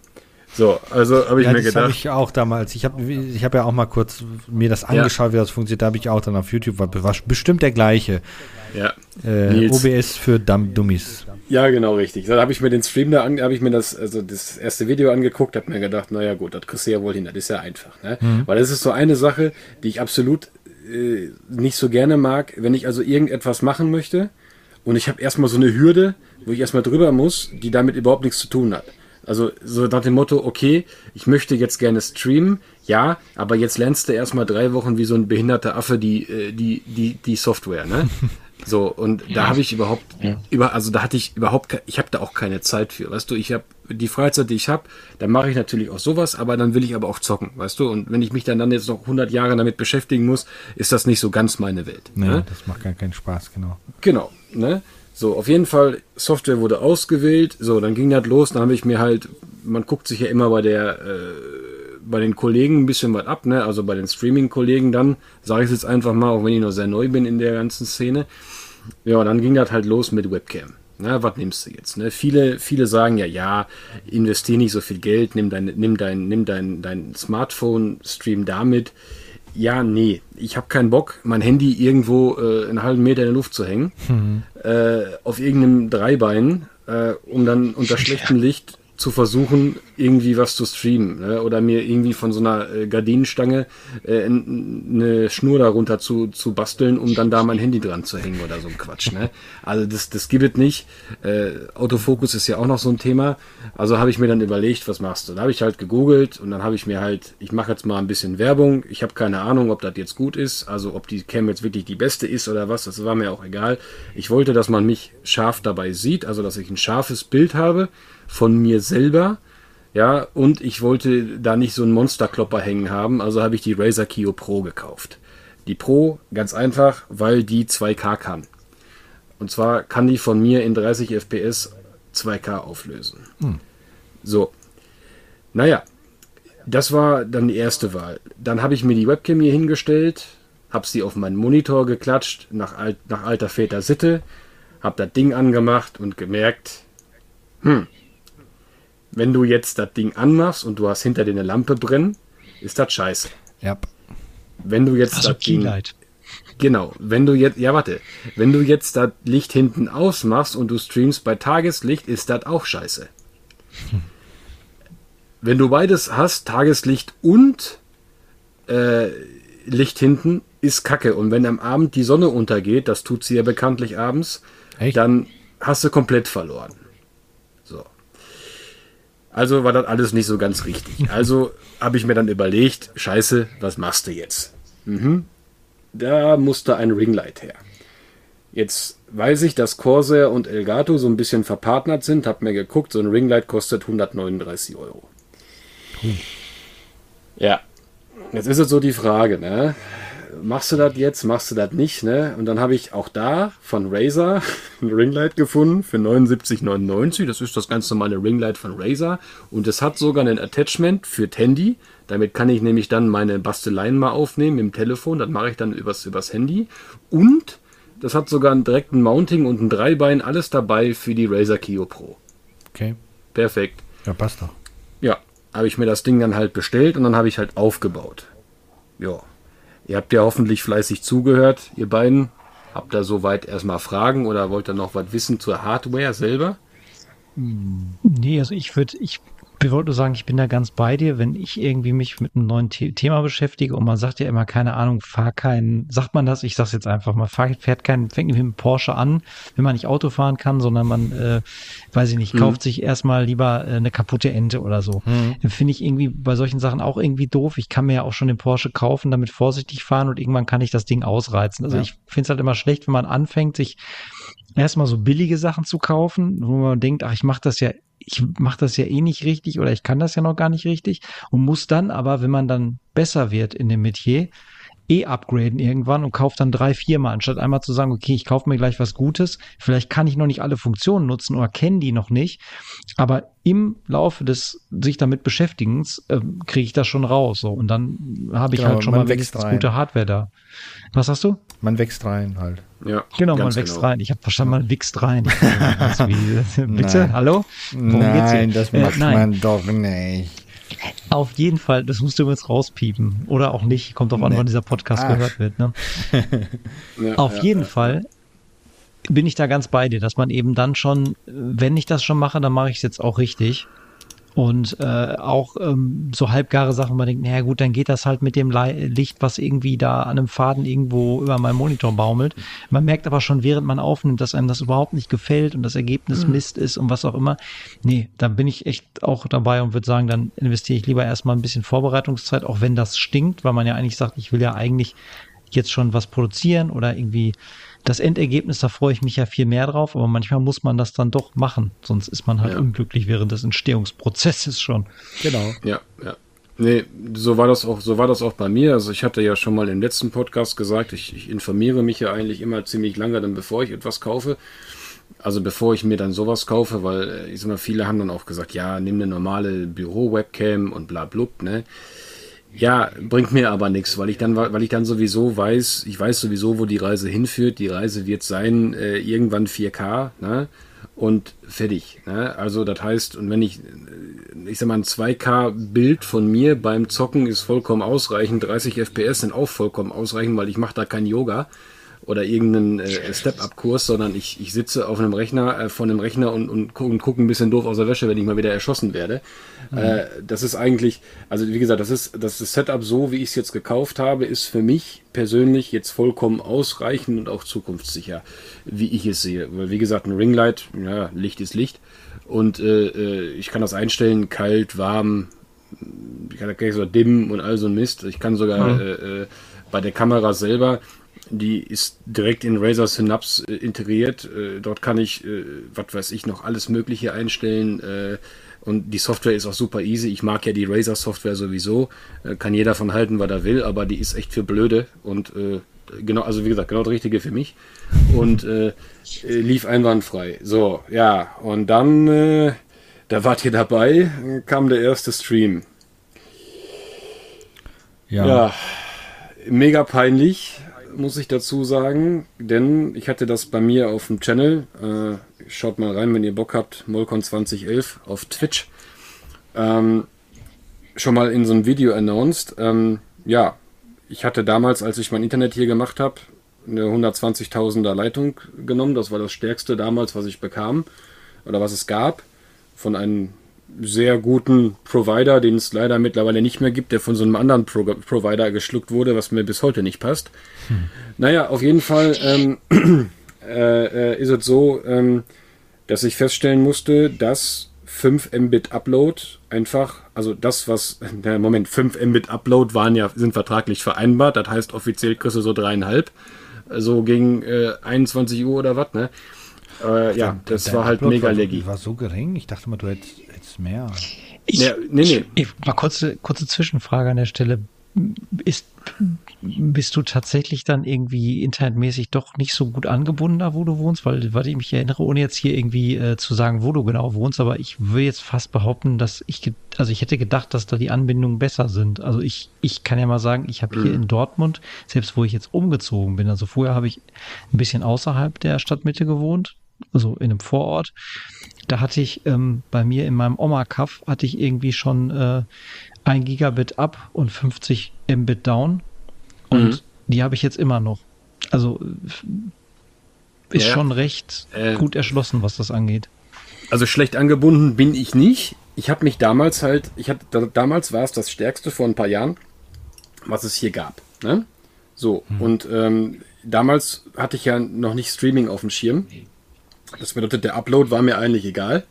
So, also habe ich ja, mir gedacht. Das habe ich auch damals. Ich habe ich hab ja auch mal kurz mir das angeschaut, ja. wie das funktioniert. Da habe ich auch dann auf YouTube, war, war bestimmt der gleiche. Ja. Äh, OBS für Dummies. Ja, genau, richtig. Da habe ich mir den Stream da habe ich mir das, also das erste Video angeguckt, habe mir gedacht, naja gut, das kriegst du ja wohl hin, das ist ja einfach. Ne? Mhm. Weil das ist so eine Sache, die ich absolut äh, nicht so gerne mag, wenn ich also irgendetwas machen möchte und ich habe erstmal so eine Hürde, wo ich erstmal drüber muss, die damit überhaupt nichts zu tun hat. Also so nach dem Motto, okay, ich möchte jetzt gerne streamen, ja, aber jetzt lernst du erstmal drei Wochen wie so ein behinderter Affe die, äh, die, die, die Software, ne? So, und da habe ich überhaupt, ja. über, also da hatte ich überhaupt, ich habe da auch keine Zeit für, weißt du, ich habe die Freizeit, die ich habe, dann mache ich natürlich auch sowas, aber dann will ich aber auch zocken, weißt du, und wenn ich mich dann, dann jetzt noch 100 Jahre damit beschäftigen muss, ist das nicht so ganz meine Welt. Nee, ne? das macht gar keinen Spaß, genau. Genau, ne? So, auf jeden Fall, Software wurde ausgewählt, so, dann ging das los, dann habe ich mir halt, man guckt sich ja immer bei der, äh, bei den Kollegen ein bisschen was ab, ne? Also bei den Streaming-Kollegen dann, sage ich es jetzt einfach mal, auch wenn ich noch sehr neu bin in der ganzen Szene. Ja, dann ging das halt los mit Webcam. Na, was nimmst du jetzt? Ne? Viele, viele sagen ja, ja, investier nicht so viel Geld, nimm dein, nimm dein, nimm dein, dein Smartphone, stream damit. Ja, nee, ich habe keinen Bock, mein Handy irgendwo äh, einen halben Meter in der Luft zu hängen, mhm. äh, auf irgendeinem Dreibein, äh, um dann unter schlechtem Licht zu versuchen, irgendwie was zu streamen ne? oder mir irgendwie von so einer äh, Gardinenstange äh, eine Schnur darunter zu, zu basteln, um dann da mein Handy dran zu hängen oder so ein Quatsch. Ne? Also das, das gibt es nicht. Äh, Autofokus ist ja auch noch so ein Thema. Also habe ich mir dann überlegt, was machst du? Da habe ich halt gegoogelt und dann habe ich mir halt, ich mache jetzt mal ein bisschen Werbung. Ich habe keine Ahnung, ob das jetzt gut ist, also ob die Cam jetzt wirklich die beste ist oder was, das war mir auch egal. Ich wollte, dass man mich scharf dabei sieht, also dass ich ein scharfes Bild habe von mir selber. Ja, und ich wollte da nicht so einen Monsterklopper hängen haben, also habe ich die Razer Kio Pro gekauft. Die Pro, ganz einfach, weil die 2K kann. Und zwar kann die von mir in 30 FPS 2K auflösen. Hm. So. Naja, das war dann die erste Wahl. Dann habe ich mir die Webcam hier hingestellt, habe sie auf meinen Monitor geklatscht, nach, alt, nach alter Väter Sitte, habe das Ding angemacht und gemerkt, hm, wenn du jetzt das Ding anmachst und du hast hinter dir eine Lampe brennen, ist das scheiße. Ja. Wenn du jetzt also das Ding, Genau, wenn du jetzt, ja warte, wenn du jetzt das Licht hinten ausmachst und du streamst bei Tageslicht, ist das auch scheiße. Hm. Wenn du beides hast, Tageslicht und äh, Licht hinten, ist kacke. Und wenn am Abend die Sonne untergeht, das tut sie ja bekanntlich abends, Echt? dann hast du komplett verloren. Also war das alles nicht so ganz richtig. Also habe ich mir dann überlegt, scheiße, was machst du jetzt? Mhm. Da musste ein Ringlight her. Jetzt weiß ich, dass Corsair und Elgato so ein bisschen verpartnert sind. Hab mir geguckt, so ein Ringlight kostet 139 Euro. Hm. Ja. Jetzt ist es so die Frage, ne? Machst du das jetzt, machst du das nicht, ne? Und dann habe ich auch da von Razer ein Ringlight gefunden für 79,99. Das ist das ganz normale Ringlight von Razer. Und es hat sogar ein Attachment für Handy. Damit kann ich nämlich dann meine Basteleien mal aufnehmen im Telefon. Das mache ich dann übers, übers Handy. Und das hat sogar einen direkten Mounting und ein Dreibein, alles dabei für die Razer Kio Pro. Okay. Perfekt. Ja, passt doch. Ja, habe ich mir das Ding dann halt bestellt und dann habe ich halt aufgebaut. Ja, Ihr habt ja hoffentlich fleißig zugehört, ihr beiden. Habt ihr soweit erstmal Fragen oder wollt ihr noch was wissen zur Hardware selber? Nee, also ich würde, ich wollte nur sagen, ich bin da ganz bei dir, wenn ich irgendwie mich mit einem neuen The Thema beschäftige und man sagt ja immer, keine Ahnung, fahr keinen, sagt man das, ich sag's jetzt einfach mal, fahr, fährt kein, fängt nicht mit einem Porsche an, wenn man nicht Auto fahren kann, sondern man, äh, weiß ich nicht, mhm. kauft sich erstmal lieber äh, eine kaputte Ente oder so. Mhm. Finde ich irgendwie bei solchen Sachen auch irgendwie doof. Ich kann mir ja auch schon den Porsche kaufen, damit vorsichtig fahren und irgendwann kann ich das Ding ausreizen. Also ja. ich finde es halt immer schlecht, wenn man anfängt, sich erstmal so billige Sachen zu kaufen, wo man denkt, ach, ich mache das ja ich mache das ja eh nicht richtig oder ich kann das ja noch gar nicht richtig und muss dann aber, wenn man dann besser wird in dem Metier, eh upgraden irgendwann und kauft dann drei, viermal, anstatt einmal zu sagen, okay, ich kaufe mir gleich was Gutes. Vielleicht kann ich noch nicht alle Funktionen nutzen oder kenne die noch nicht, aber im Laufe des sich damit Beschäftigens äh, kriege ich das schon raus. So. Und dann habe ich genau, halt schon mal wenigstens gute Hardware da. Was hast du? Man wächst rein halt. Ja, genau, man wächst genau. rein. Ich habe verstanden, man wächst rein. Wie, bitte, nein. hallo? Worum nein, das macht äh, nein. man doch nicht. Auf jeden Fall, das musst du jetzt rauspiepen. Oder auch nicht. Kommt drauf an, wann dieser Podcast Ach. gehört wird. Ne? ja, Auf ja, jeden ja. Fall bin ich da ganz bei dir, dass man eben dann schon, wenn ich das schon mache, dann mache ich es jetzt auch richtig. Und äh, auch ähm, so halbgare Sachen, man denkt, naja gut, dann geht das halt mit dem Licht, was irgendwie da an einem Faden irgendwo über meinem Monitor baumelt. Man merkt aber schon, während man aufnimmt, dass einem das überhaupt nicht gefällt und das Ergebnis mhm. Mist ist und was auch immer. Nee, da bin ich echt auch dabei und würde sagen, dann investiere ich lieber erstmal ein bisschen Vorbereitungszeit, auch wenn das stinkt, weil man ja eigentlich sagt, ich will ja eigentlich jetzt schon was produzieren oder irgendwie das Endergebnis, da freue ich mich ja viel mehr drauf, aber manchmal muss man das dann doch machen, sonst ist man halt ja. unglücklich während des Entstehungsprozesses schon. Genau. Ja, ja. Nee, so war das auch, so war das auch bei mir. Also ich hatte ja schon mal im letzten Podcast gesagt, ich, ich informiere mich ja eigentlich immer ziemlich lange, dann bevor ich etwas kaufe. Also bevor ich mir dann sowas kaufe, weil äh, ich sag mal, viele haben dann auch gesagt, ja, nimm eine normale Büro-Webcam und bla blub, ne? Ja, bringt mir aber nichts, weil ich dann, weil ich dann sowieso weiß, ich weiß sowieso, wo die Reise hinführt. Die Reise wird sein, äh, irgendwann 4K, ne? Und fertig. Ne? Also das heißt, und wenn ich, äh, ich sag mal, ein 2K-Bild von mir beim Zocken ist vollkommen ausreichend, 30 FPS sind auch vollkommen ausreichend, weil ich mache da kein Yoga oder irgendeinen äh, Step-Up-Kurs, sondern ich, ich sitze auf einem Rechner, äh, von einem Rechner und, und gucke guck ein bisschen doof aus der Wäsche, wenn ich mal wieder erschossen werde. Mhm. Äh, das ist eigentlich, also wie gesagt, das ist das, ist Setup so, wie ich es jetzt gekauft habe, ist für mich persönlich jetzt vollkommen ausreichend und auch zukunftssicher, wie ich es sehe. Weil wie gesagt, ein Ringlight, ja, Licht ist Licht. Und äh, äh ich kann das einstellen, kalt, warm, ich kann da so dimmen und all so ein Mist. Ich kann sogar mhm. äh, äh, bei der Kamera selber die ist direkt in Razer Synapse äh, integriert. Äh, dort kann ich, äh, was weiß ich, noch alles Mögliche einstellen. Äh, und die Software ist auch super easy. Ich mag ja die Razer Software sowieso. Äh, kann jeder von halten, was er will, aber die ist echt für blöde. Und äh, genau, also wie gesagt, genau das Richtige für mich. Und lief einwandfrei. So, ja. Und dann, da wart ihr dabei, kam der erste Stream. Ja. ja mega peinlich muss ich dazu sagen, denn ich hatte das bei mir auf dem Channel. Äh, schaut mal rein, wenn ihr Bock habt. Molcon 2011 auf Twitch. Ähm, schon mal in so einem Video announced. Ähm, ja, ich hatte damals, als ich mein Internet hier gemacht habe, eine 120.000er Leitung genommen. Das war das stärkste damals, was ich bekam oder was es gab von einem sehr guten Provider, den es leider mittlerweile nicht mehr gibt, der von so einem anderen Pro Provider geschluckt wurde, was mir bis heute nicht passt. Hm. Naja, auf jeden Fall ähm, äh, äh, ist es so, ähm, dass ich feststellen musste, dass 5 Mbit Upload einfach, also das, was, der Moment, 5 Mbit Upload waren ja, sind vertraglich vereinbart, das heißt offiziell kriegst du so dreieinhalb, so gegen äh, 21 Uhr oder was, ne? Äh, ja, das der war halt Upload mega laggy. War so gering, ich dachte mal, du hättest jetzt mehr. Ich, ja, nee, nee. Ich, mal kurze, kurze Zwischenfrage an der Stelle. Ist, bist du tatsächlich dann irgendwie internetmäßig doch nicht so gut angebunden da, wo du wohnst? Weil, weil ich mich erinnere, ohne jetzt hier irgendwie äh, zu sagen, wo du genau wohnst, aber ich würde jetzt fast behaupten, dass ich, also ich hätte gedacht, dass da die Anbindungen besser sind. Also ich, ich kann ja mal sagen, ich habe hier mhm. in Dortmund, selbst wo ich jetzt umgezogen bin, also vorher habe ich ein bisschen außerhalb der Stadtmitte gewohnt, also in einem Vorort. Da hatte ich ähm, bei mir in meinem Oma-Kaff hatte ich irgendwie schon äh, ein Gigabit up und 50 Mbit down. Und mhm. die habe ich jetzt immer noch. Also ist ja. schon recht äh, gut erschlossen, was das angeht. Also schlecht angebunden bin ich nicht. Ich habe mich damals halt, ich hatte damals war es das stärkste vor ein paar Jahren, was es hier gab. Ne? So, mhm. und ähm, damals hatte ich ja noch nicht Streaming auf dem Schirm. Das bedeutet, der Upload war mir eigentlich egal.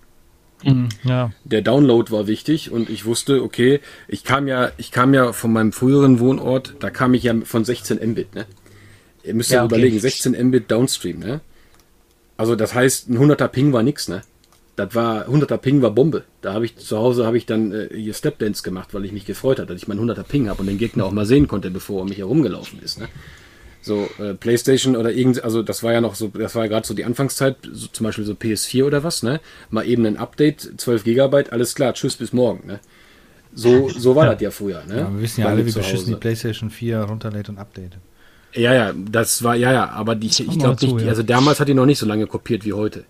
Mhm, ja. Der Download war wichtig und ich wusste, okay, ich kam ja, ich kam ja von meinem früheren Wohnort, da kam ich ja von 16 Mbit, ne? Ihr müsst ja, okay. überlegen, 16 Mbit Downstream, ne? Also das heißt, ein 100er Ping war nix, ne? Das war 100er Ping war Bombe. Da habe ich zu Hause habe ich dann äh, hier Stepdance gemacht, weil ich mich gefreut hatte, dass ich meinen 100er Ping habe und den Gegner auch mal sehen konnte, bevor er mich herumgelaufen ist, ne? So, äh, PlayStation oder irgend, also das war ja noch so, das war ja gerade so die Anfangszeit, so, zum Beispiel so PS4 oder was, ne? Mal eben ein Update, 12 Gigabyte, alles klar, tschüss bis morgen, ne? So, so war das ja früher, ne? Ja, wir wissen ja alle, wie beschissen die PlayStation 4 runterlädt und updatet. Ja, ja, das war, ja, ja, aber die, ich glaube nicht, ja. also damals hat die noch nicht so lange kopiert wie heute.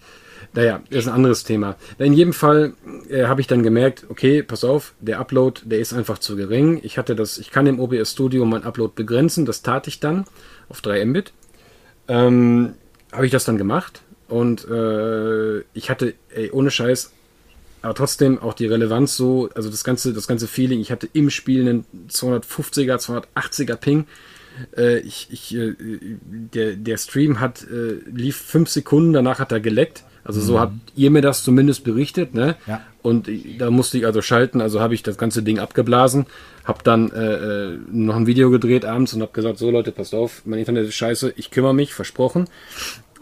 Naja, das ist ein anderes Thema. In jedem Fall äh, habe ich dann gemerkt, okay, pass auf, der Upload, der ist einfach zu gering. Ich hatte das, ich kann im OBS Studio mein Upload begrenzen, das tat ich dann auf 3 Mbit. Ähm, habe ich das dann gemacht und äh, ich hatte, ey, ohne Scheiß, aber trotzdem auch die Relevanz so, also das ganze, das ganze Feeling, ich hatte im Spiel einen 250er, 280er Ping. Äh, ich, ich, äh, der, der Stream hat, äh, lief fünf Sekunden, danach hat er geleckt. Also so mhm. habt ihr mir das zumindest berichtet, ne? Ja. Und da musste ich also schalten, also habe ich das ganze Ding abgeblasen, habe dann äh, äh, noch ein Video gedreht abends und habe gesagt, so Leute, passt auf, mein Internet ist scheiße, ich kümmere mich, versprochen.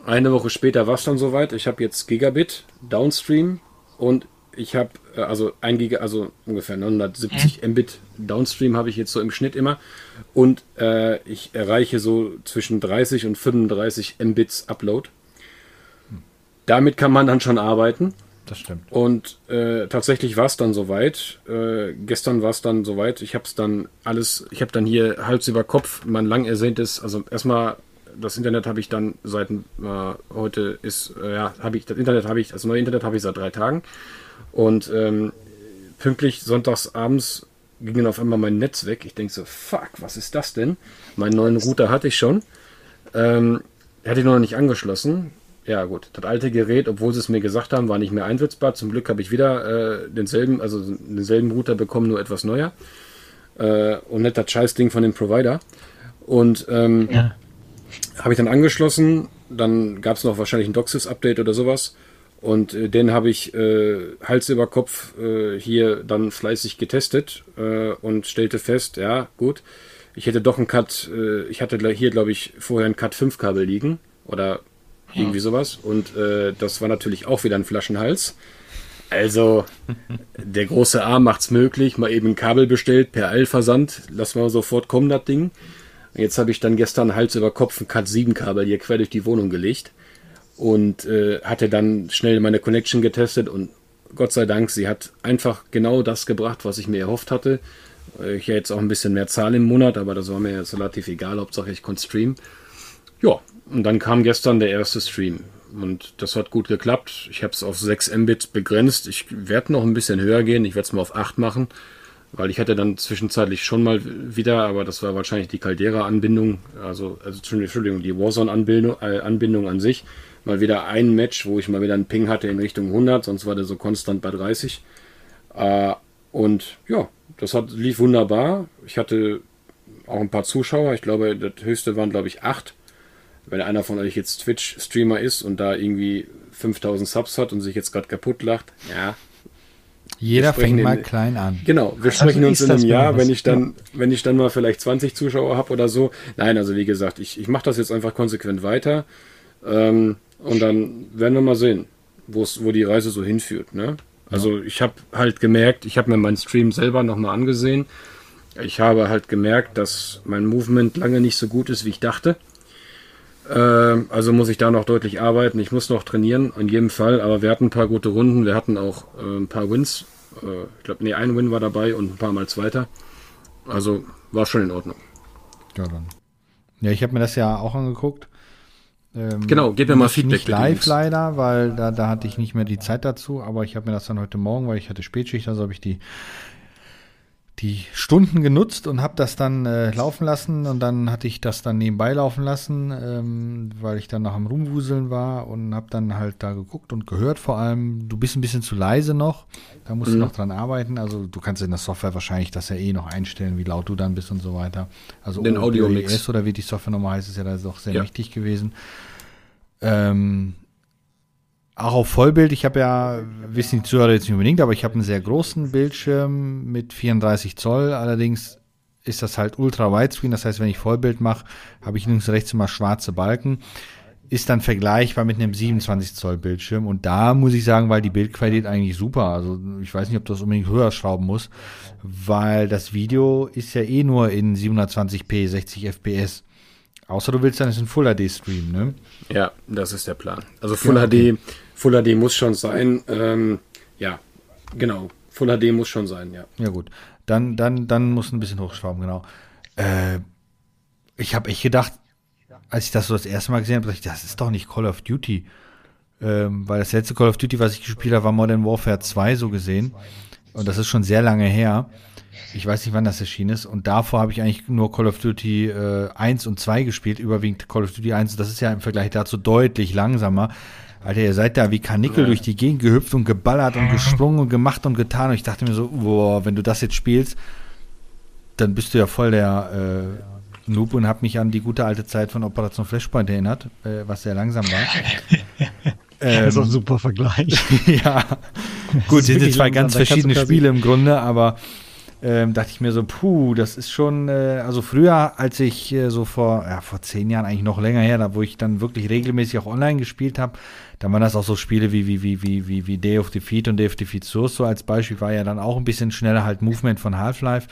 Eine Woche später war es dann soweit, ich habe jetzt Gigabit Downstream und ich habe äh, also ein Giga, also ungefähr 970 mhm. Mbit Downstream habe ich jetzt so im Schnitt immer und äh, ich erreiche so zwischen 30 und 35 Mbits Upload. Damit kann man dann schon arbeiten. Das stimmt. Und äh, tatsächlich war es dann soweit. Äh, gestern war es dann soweit. Ich habe es dann alles, ich habe dann hier Hals über Kopf mein lang ersehntes, also erstmal das Internet habe ich dann seit äh, heute ist, äh, ja, habe ich, das Internet habe ich, das neue Internet habe ich seit drei Tagen. Und ähm, pünktlich sonntags abends ging dann auf einmal mein Netz weg. Ich denke so, fuck, was ist das denn? Meinen neuen Router hatte ich schon. Ähm, hatte ihn noch nicht angeschlossen. Ja, gut. Das alte Gerät, obwohl sie es mir gesagt haben, war nicht mehr einsetzbar. Zum Glück habe ich wieder äh, denselben, also denselben Router bekommen, nur etwas neuer. Äh, und nicht das Scheißding von dem Provider. Und ähm, ja. habe ich dann angeschlossen. Dann gab es noch wahrscheinlich ein DOCSIS-Update oder sowas. Und äh, den habe ich äh, Hals über Kopf äh, hier dann fleißig getestet äh, und stellte fest, ja, gut, ich hätte doch ein Cut, ich hatte hier, glaube ich, vorher ein Cut 5 Kabel liegen oder irgendwie sowas. Und äh, das war natürlich auch wieder ein Flaschenhals. Also, der große A macht's möglich, mal eben ein Kabel bestellt, per Eilversand, lass mal sofort kommen, das Ding. Jetzt habe ich dann gestern Hals über Kopf ein Cut 7 Kabel hier quer durch die Wohnung gelegt und äh, hatte dann schnell meine Connection getestet und Gott sei Dank, sie hat einfach genau das gebracht, was ich mir erhofft hatte. Ich ja jetzt auch ein bisschen mehr Zahl im Monat, aber das war mir jetzt relativ egal, Hauptsache ich konnte streamen. Ja, und dann kam gestern der erste Stream. Und das hat gut geklappt. Ich habe es auf 6 Mbit begrenzt. Ich werde noch ein bisschen höher gehen. Ich werde es mal auf 8 machen, weil ich hatte dann zwischenzeitlich schon mal wieder, aber das war wahrscheinlich die Caldera-Anbindung, also, also Entschuldigung, die Warzone-Anbindung äh, an sich. Mal wieder ein Match, wo ich mal wieder einen Ping hatte in Richtung 100, sonst war der so konstant bei 30. Äh, und ja, das hat, lief wunderbar. Ich hatte auch ein paar Zuschauer. Ich glaube, das höchste waren, glaube ich, 8 wenn einer von euch jetzt Twitch-Streamer ist und da irgendwie 5000 Subs hat und sich jetzt gerade kaputt lacht, ja. Jeder fängt mal klein an. Genau, wir also sprechen uns in einem Jahr, wenn ich dann, ja. wenn ich dann mal vielleicht 20 Zuschauer habe oder so. Nein, also wie gesagt, ich, ich mache das jetzt einfach konsequent weiter. Ähm, und dann werden wir mal sehen, wo die Reise so hinführt. Ne? Also ich habe halt gemerkt, ich habe mir meinen Stream selber nochmal angesehen. Ich habe halt gemerkt, dass mein Movement lange nicht so gut ist, wie ich dachte. Äh, also muss ich da noch deutlich arbeiten. Ich muss noch trainieren, in jedem Fall. Aber wir hatten ein paar gute Runden. Wir hatten auch äh, ein paar Wins. Äh, ich glaube, nee, ein Win war dabei und ein paar Mal Zweiter. Also war schon in Ordnung. Ja, dann. Ja, ich habe mir das ja auch angeguckt. Ähm, genau, gib mir mal Feedback. Nicht live leider, weil da, da hatte ich nicht mehr die Zeit dazu. Aber ich habe mir das dann heute Morgen, weil ich hatte Spätschicht, also habe ich die die Stunden genutzt und habe das dann äh, laufen lassen und dann hatte ich das dann nebenbei laufen lassen, ähm, weil ich dann noch am Rumwuseln war und habe dann halt da geguckt und gehört vor allem, du bist ein bisschen zu leise noch, da musst mhm. du noch dran arbeiten, also du kannst in der Software wahrscheinlich das ja eh noch einstellen, wie laut du dann bist und so weiter. Also den Audio-Mix. oder wie die Software nochmal heißt, ist ja da doch sehr ja. mächtig gewesen. Ähm, auch auf Vollbild, ich habe ja, wissen die Zuhörer jetzt nicht unbedingt, aber ich habe einen sehr großen Bildschirm mit 34 Zoll. Allerdings ist das halt ultra widescreen. Das heißt, wenn ich Vollbild mache, habe ich links und rechts immer schwarze Balken. Ist dann vergleichbar mit einem 27 Zoll Bildschirm. Und da muss ich sagen, weil die Bildqualität eigentlich super. Also ich weiß nicht, ob das unbedingt höher schrauben muss, weil das Video ist ja eh nur in 720p 60 FPS. Außer du willst dann in Full HD streamen, ne? Ja, das ist der Plan. Also Full ja, okay. HD Full HD muss schon sein. Ähm, ja, genau. Full HD muss schon sein, ja. Ja, gut. Dann, dann, dann muss ein bisschen hochschrauben, genau. Äh, ich habe echt gedacht, als ich das so das erste Mal gesehen habe, dachte ich, das ist doch nicht Call of Duty. Ähm, weil das letzte Call of Duty, was ich gespielt habe, war Modern Warfare 2 so gesehen. Und das ist schon sehr lange her. Ich weiß nicht, wann das erschienen ist. Und davor habe ich eigentlich nur Call of Duty äh, 1 und 2 gespielt, überwiegend Call of Duty 1. Das ist ja im Vergleich dazu deutlich langsamer. Alter, ihr seid da wie Kanickel ja. durch die Gegend gehüpft und geballert und gesprungen und gemacht und getan. Und ich dachte mir so, boah, wenn du das jetzt spielst, dann bist du ja voll der äh, Noob und hab mich an die gute alte Zeit von Operation Flashpoint erinnert, äh, was sehr langsam war. ähm, das ist auch ein super Vergleich. ja, gut, sind jetzt zwei ganz verschiedene Spiele im Grunde, aber ähm, dachte ich mir so, puh, das ist schon, äh, also früher, als ich äh, so vor, ja, vor zehn Jahren, eigentlich noch länger her, da wo ich dann wirklich regelmäßig auch online gespielt habe, da waren das auch so Spiele wie, wie, wie, wie, wie, wie Day of Defeat und Day of Defeat Source, so als Beispiel war ja dann auch ein bisschen schneller halt Movement von Half-Life.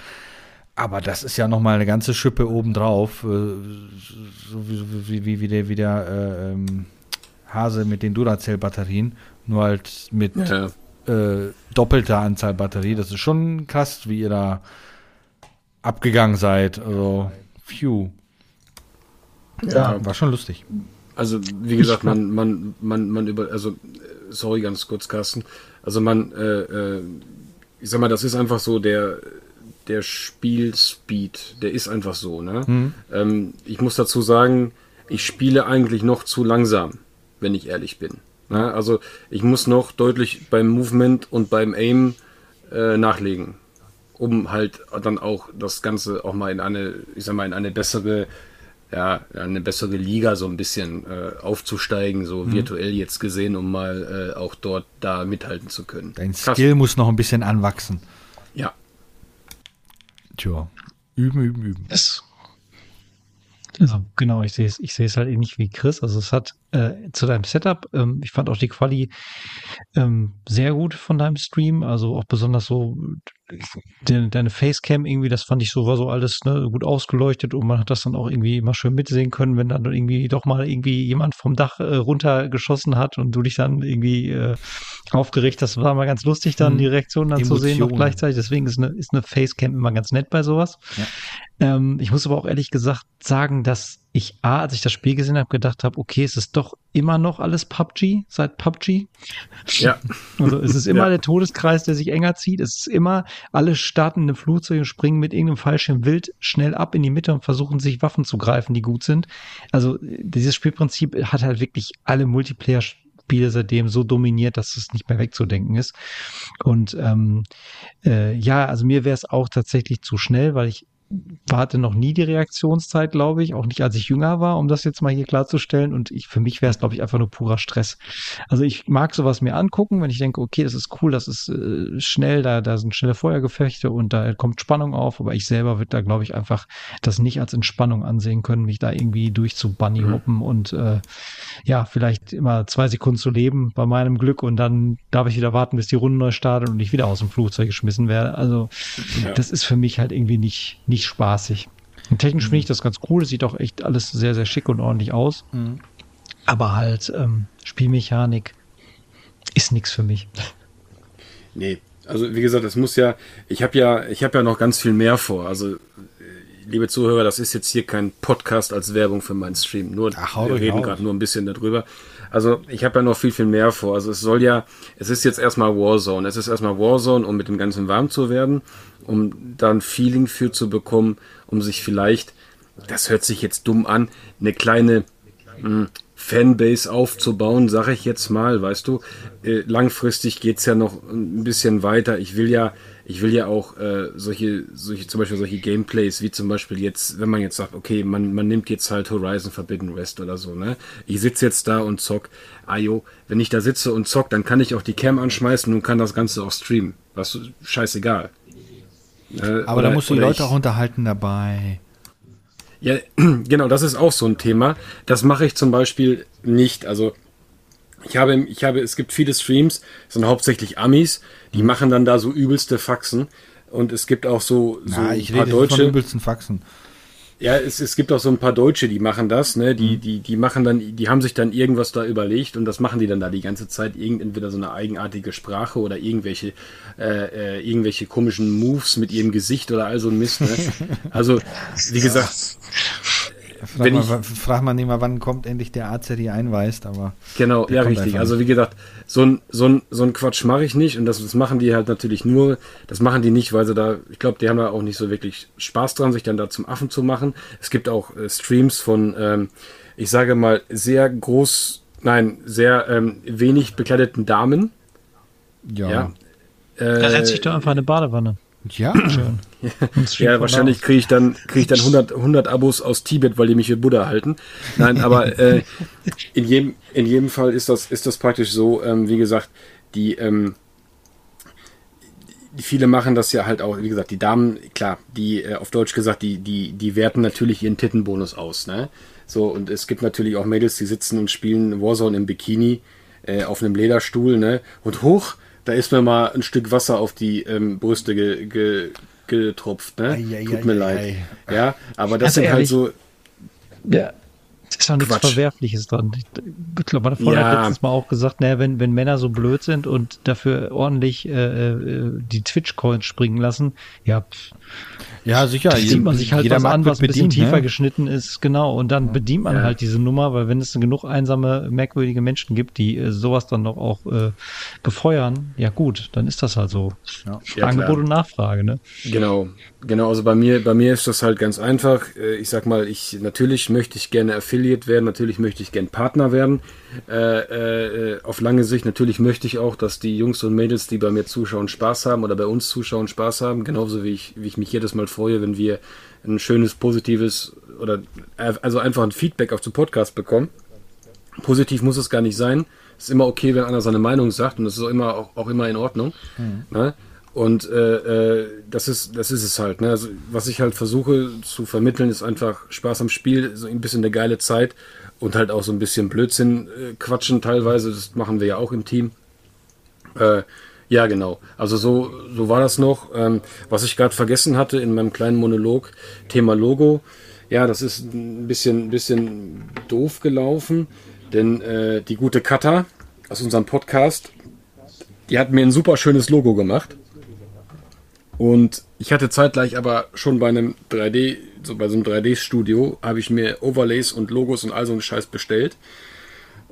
Aber das ist ja nochmal eine ganze Schippe obendrauf, äh, so wie, wie, wie, wie der, wie der äh, ähm, Hase mit den Duracell-Batterien, nur halt mit ja äh, doppelter Anzahl Batterie. Das ist schon krass, wie ihr da abgegangen seid. Also, phew. Ja, war schon lustig. Also, wie gesagt, man, man, man, man über, also, sorry, ganz kurz, Carsten. Also, man, äh, äh, ich sag mal, das ist einfach so der, der Spielspeed, der ist einfach so, ne? Mhm. Ähm, ich muss dazu sagen, ich spiele eigentlich noch zu langsam, wenn ich ehrlich bin. Ja, also ich muss noch deutlich beim Movement und beim Aim äh, nachlegen, um halt dann auch das Ganze auch mal in eine, ich sag mal, in eine bessere, ja, eine bessere Liga so ein bisschen äh, aufzusteigen, so mhm. virtuell jetzt gesehen, um mal äh, auch dort da mithalten zu können. Dein Skill Krass. muss noch ein bisschen anwachsen. Ja. Tja, üben, üben, üben. Das also genau, ich sehe es, ich sehe es halt ähnlich wie Chris. Also es hat äh, zu deinem Setup, ähm, ich fand auch die Quali ähm, sehr gut von deinem Stream. Also auch besonders so de, deine Facecam irgendwie, das fand ich so, war so alles ne, gut ausgeleuchtet und man hat das dann auch irgendwie immer schön mitsehen können, wenn dann irgendwie doch mal irgendwie jemand vom Dach äh, runtergeschossen hat und du dich dann irgendwie äh, aufgeregt hast. War mal ganz lustig, dann hm. die Reaktion dann Emotionen. zu sehen noch gleichzeitig. Deswegen ist eine, ist eine Facecam immer ganz nett bei sowas. Ja. Ähm, ich muss aber auch ehrlich gesagt sagen, dass ich A, als ich das Spiel gesehen habe, gedacht habe, okay, es ist doch immer noch alles PUBG seit PUBG. Ja. Also es ist immer ja. der Todeskreis, der sich enger zieht. Es ist immer, alle starten in einem Flugzeug und springen mit irgendeinem Fallschirm wild schnell ab in die Mitte und versuchen sich Waffen zu greifen, die gut sind. Also dieses Spielprinzip hat halt wirklich alle Multiplayer Spiele seitdem so dominiert, dass es nicht mehr wegzudenken ist. Und ähm, äh, ja, also mir wäre es auch tatsächlich zu schnell, weil ich hatte noch nie die Reaktionszeit, glaube ich, auch nicht als ich jünger war, um das jetzt mal hier klarzustellen. Und ich, für mich wäre es, glaube ich, einfach nur purer Stress. Also ich mag sowas mir angucken, wenn ich denke, okay, das ist cool, das ist äh, schnell, da, da sind schnelle Feuergefechte und da kommt Spannung auf, aber ich selber würde da, glaube ich, einfach das nicht als Entspannung ansehen können, mich da irgendwie durch zu Bunny hoppen mhm. und äh, ja, vielleicht immer zwei Sekunden zu leben bei meinem Glück und dann darf ich wieder warten, bis die Runde neu startet und ich wieder aus dem Flugzeug geschmissen werde. Also ja. das ist für mich halt irgendwie nicht, nicht spaßig. Und technisch mhm. finde ich das ganz cool. Es sieht auch echt alles sehr, sehr schick und ordentlich aus. Mhm. Aber halt ähm, Spielmechanik ist nichts für mich. Nee, also wie gesagt, es muss ja, ich habe ja, ich habe ja noch ganz viel mehr vor. Also liebe Zuhörer, das ist jetzt hier kein Podcast als Werbung für meinen Stream. Nur Ach, wir reden gerade nur ein bisschen darüber. Also ich habe ja noch viel, viel mehr vor. Also es soll ja, es ist jetzt erstmal Warzone. Es ist erstmal Warzone, um mit dem Ganzen warm zu werden, um dann Feeling für zu bekommen, um sich vielleicht, das hört sich jetzt dumm an, eine kleine mh, hm, Fanbase aufzubauen, sage ich jetzt mal, weißt du. Äh, langfristig geht's ja noch ein bisschen weiter. Ich will ja ich will ja auch äh, solche, solche, zum Beispiel solche Gameplays, wie zum Beispiel jetzt, wenn man jetzt sagt, okay, man, man nimmt jetzt halt Horizon Forbidden West oder so, ne? Ich sitze jetzt da und zock. Ajo, wenn ich da sitze und zock, dann kann ich auch die Cam anschmeißen und kann das Ganze auch streamen. Was scheißegal. Äh, Aber da musst du die Leute auch unterhalten dabei. Ja, genau, das ist auch so ein Thema. Das mache ich zum Beispiel nicht. Also ich habe, ich habe, es gibt viele Streams, sind hauptsächlich Amis, die machen dann da so übelste Faxen. Und es gibt auch so, so Na, ich ein paar rede Deutsche. Von übelsten Faxen. Ja, es, es gibt auch so ein paar Deutsche, die machen das, ne? Die, mhm. die, die machen dann, die haben sich dann irgendwas da überlegt und das machen die dann da die ganze Zeit. Irgend, entweder so eine eigenartige Sprache oder irgendwelche, äh, äh, irgendwelche komischen Moves mit ihrem Gesicht oder all so ein Mist. Ne? Also, wie gesagt, Frag, mal, ich, frag mal nicht mal, wann kommt endlich der Arzt, der die einweist, aber. Genau, ja, richtig. Also wie gesagt, so ein, so ein, so ein Quatsch mache ich nicht und das, das machen die halt natürlich nur, das machen die nicht, weil sie da, ich glaube, die haben da auch nicht so wirklich Spaß dran, sich dann da zum Affen zu machen. Es gibt auch äh, Streams von, ähm, ich sage mal, sehr groß, nein, sehr ähm, wenig bekleideten Damen. Ja. ja. Äh, da setzt sich doch einfach eine Badewanne. Ja, schön. ja, wahrscheinlich kriege ich dann, kriege ich dann 100, 100 Abos aus Tibet, weil die mich für Buddha halten. Nein, aber äh, in, jedem, in jedem Fall ist das, ist das praktisch so, ähm, wie gesagt, die, ähm, viele machen das ja halt auch, wie gesagt, die Damen, klar, die, äh, auf Deutsch gesagt, die, die, die werten natürlich ihren Tittenbonus aus, ne? So, und es gibt natürlich auch Mädels, die sitzen und spielen Warzone im Bikini äh, auf einem Lederstuhl, ne? Und hoch, da ist mir mal ein Stück Wasser auf die ähm, Brüste ge, ge, getropft, ne? Ei, ei, Tut mir ei, leid. Ja, aber das also sind halt ehrlich, halt so. Ja. Es ist doch nichts Quatsch. Verwerfliches dran. Ich glaube, meine Freundin ja. hat letztens mal auch gesagt, naja, wenn, wenn Männer so blöd sind und dafür ordentlich äh, äh die Twitch-Coins springen lassen, ja, pff, ja, sicher. Da sieht man sich halt was an, was ein bisschen tiefer ne? geschnitten ist, genau. Und dann bedient man ja. halt diese Nummer, weil wenn es genug einsame, merkwürdige Menschen gibt, die äh, sowas dann doch auch äh, befeuern, ja gut, dann ist das halt so. Ja. Angebot klar. und Nachfrage, ne? Genau, genau. Also bei mir, bei mir ist das halt ganz einfach. Äh, ich sag mal, ich natürlich möchte ich gerne Affiliate werden, natürlich möchte ich gern Partner werden. Äh, äh, auf lange Sicht natürlich möchte ich auch, dass die Jungs und Mädels, die bei mir zuschauen, Spaß haben oder bei uns zuschauen, Spaß haben. Genauso wie ich, wie ich mich jedes Mal freue, wenn wir ein schönes, positives oder also einfach ein Feedback auf den Podcast bekommen. Positiv muss es gar nicht sein. Es ist immer okay, wenn einer seine Meinung sagt und das ist auch immer, auch, auch immer in Ordnung. Mhm. Ne? Und äh, äh, das ist das ist es halt. Ne? Also, was ich halt versuche zu vermitteln, ist einfach Spaß am Spiel, so ein bisschen eine geile Zeit und halt auch so ein bisschen Blödsinn äh, quatschen teilweise. Das machen wir ja auch im Team. Äh, ja, genau. Also so, so war das noch. Ähm, was ich gerade vergessen hatte in meinem kleinen Monolog, Thema Logo. Ja, das ist ein bisschen, bisschen doof gelaufen, denn äh, die gute Kata aus unserem Podcast, die hat mir ein super schönes Logo gemacht. Und ich hatte zeitgleich aber schon bei einem 3D, so bei so einem 3D-Studio, habe ich mir Overlays und Logos und all so einen Scheiß bestellt.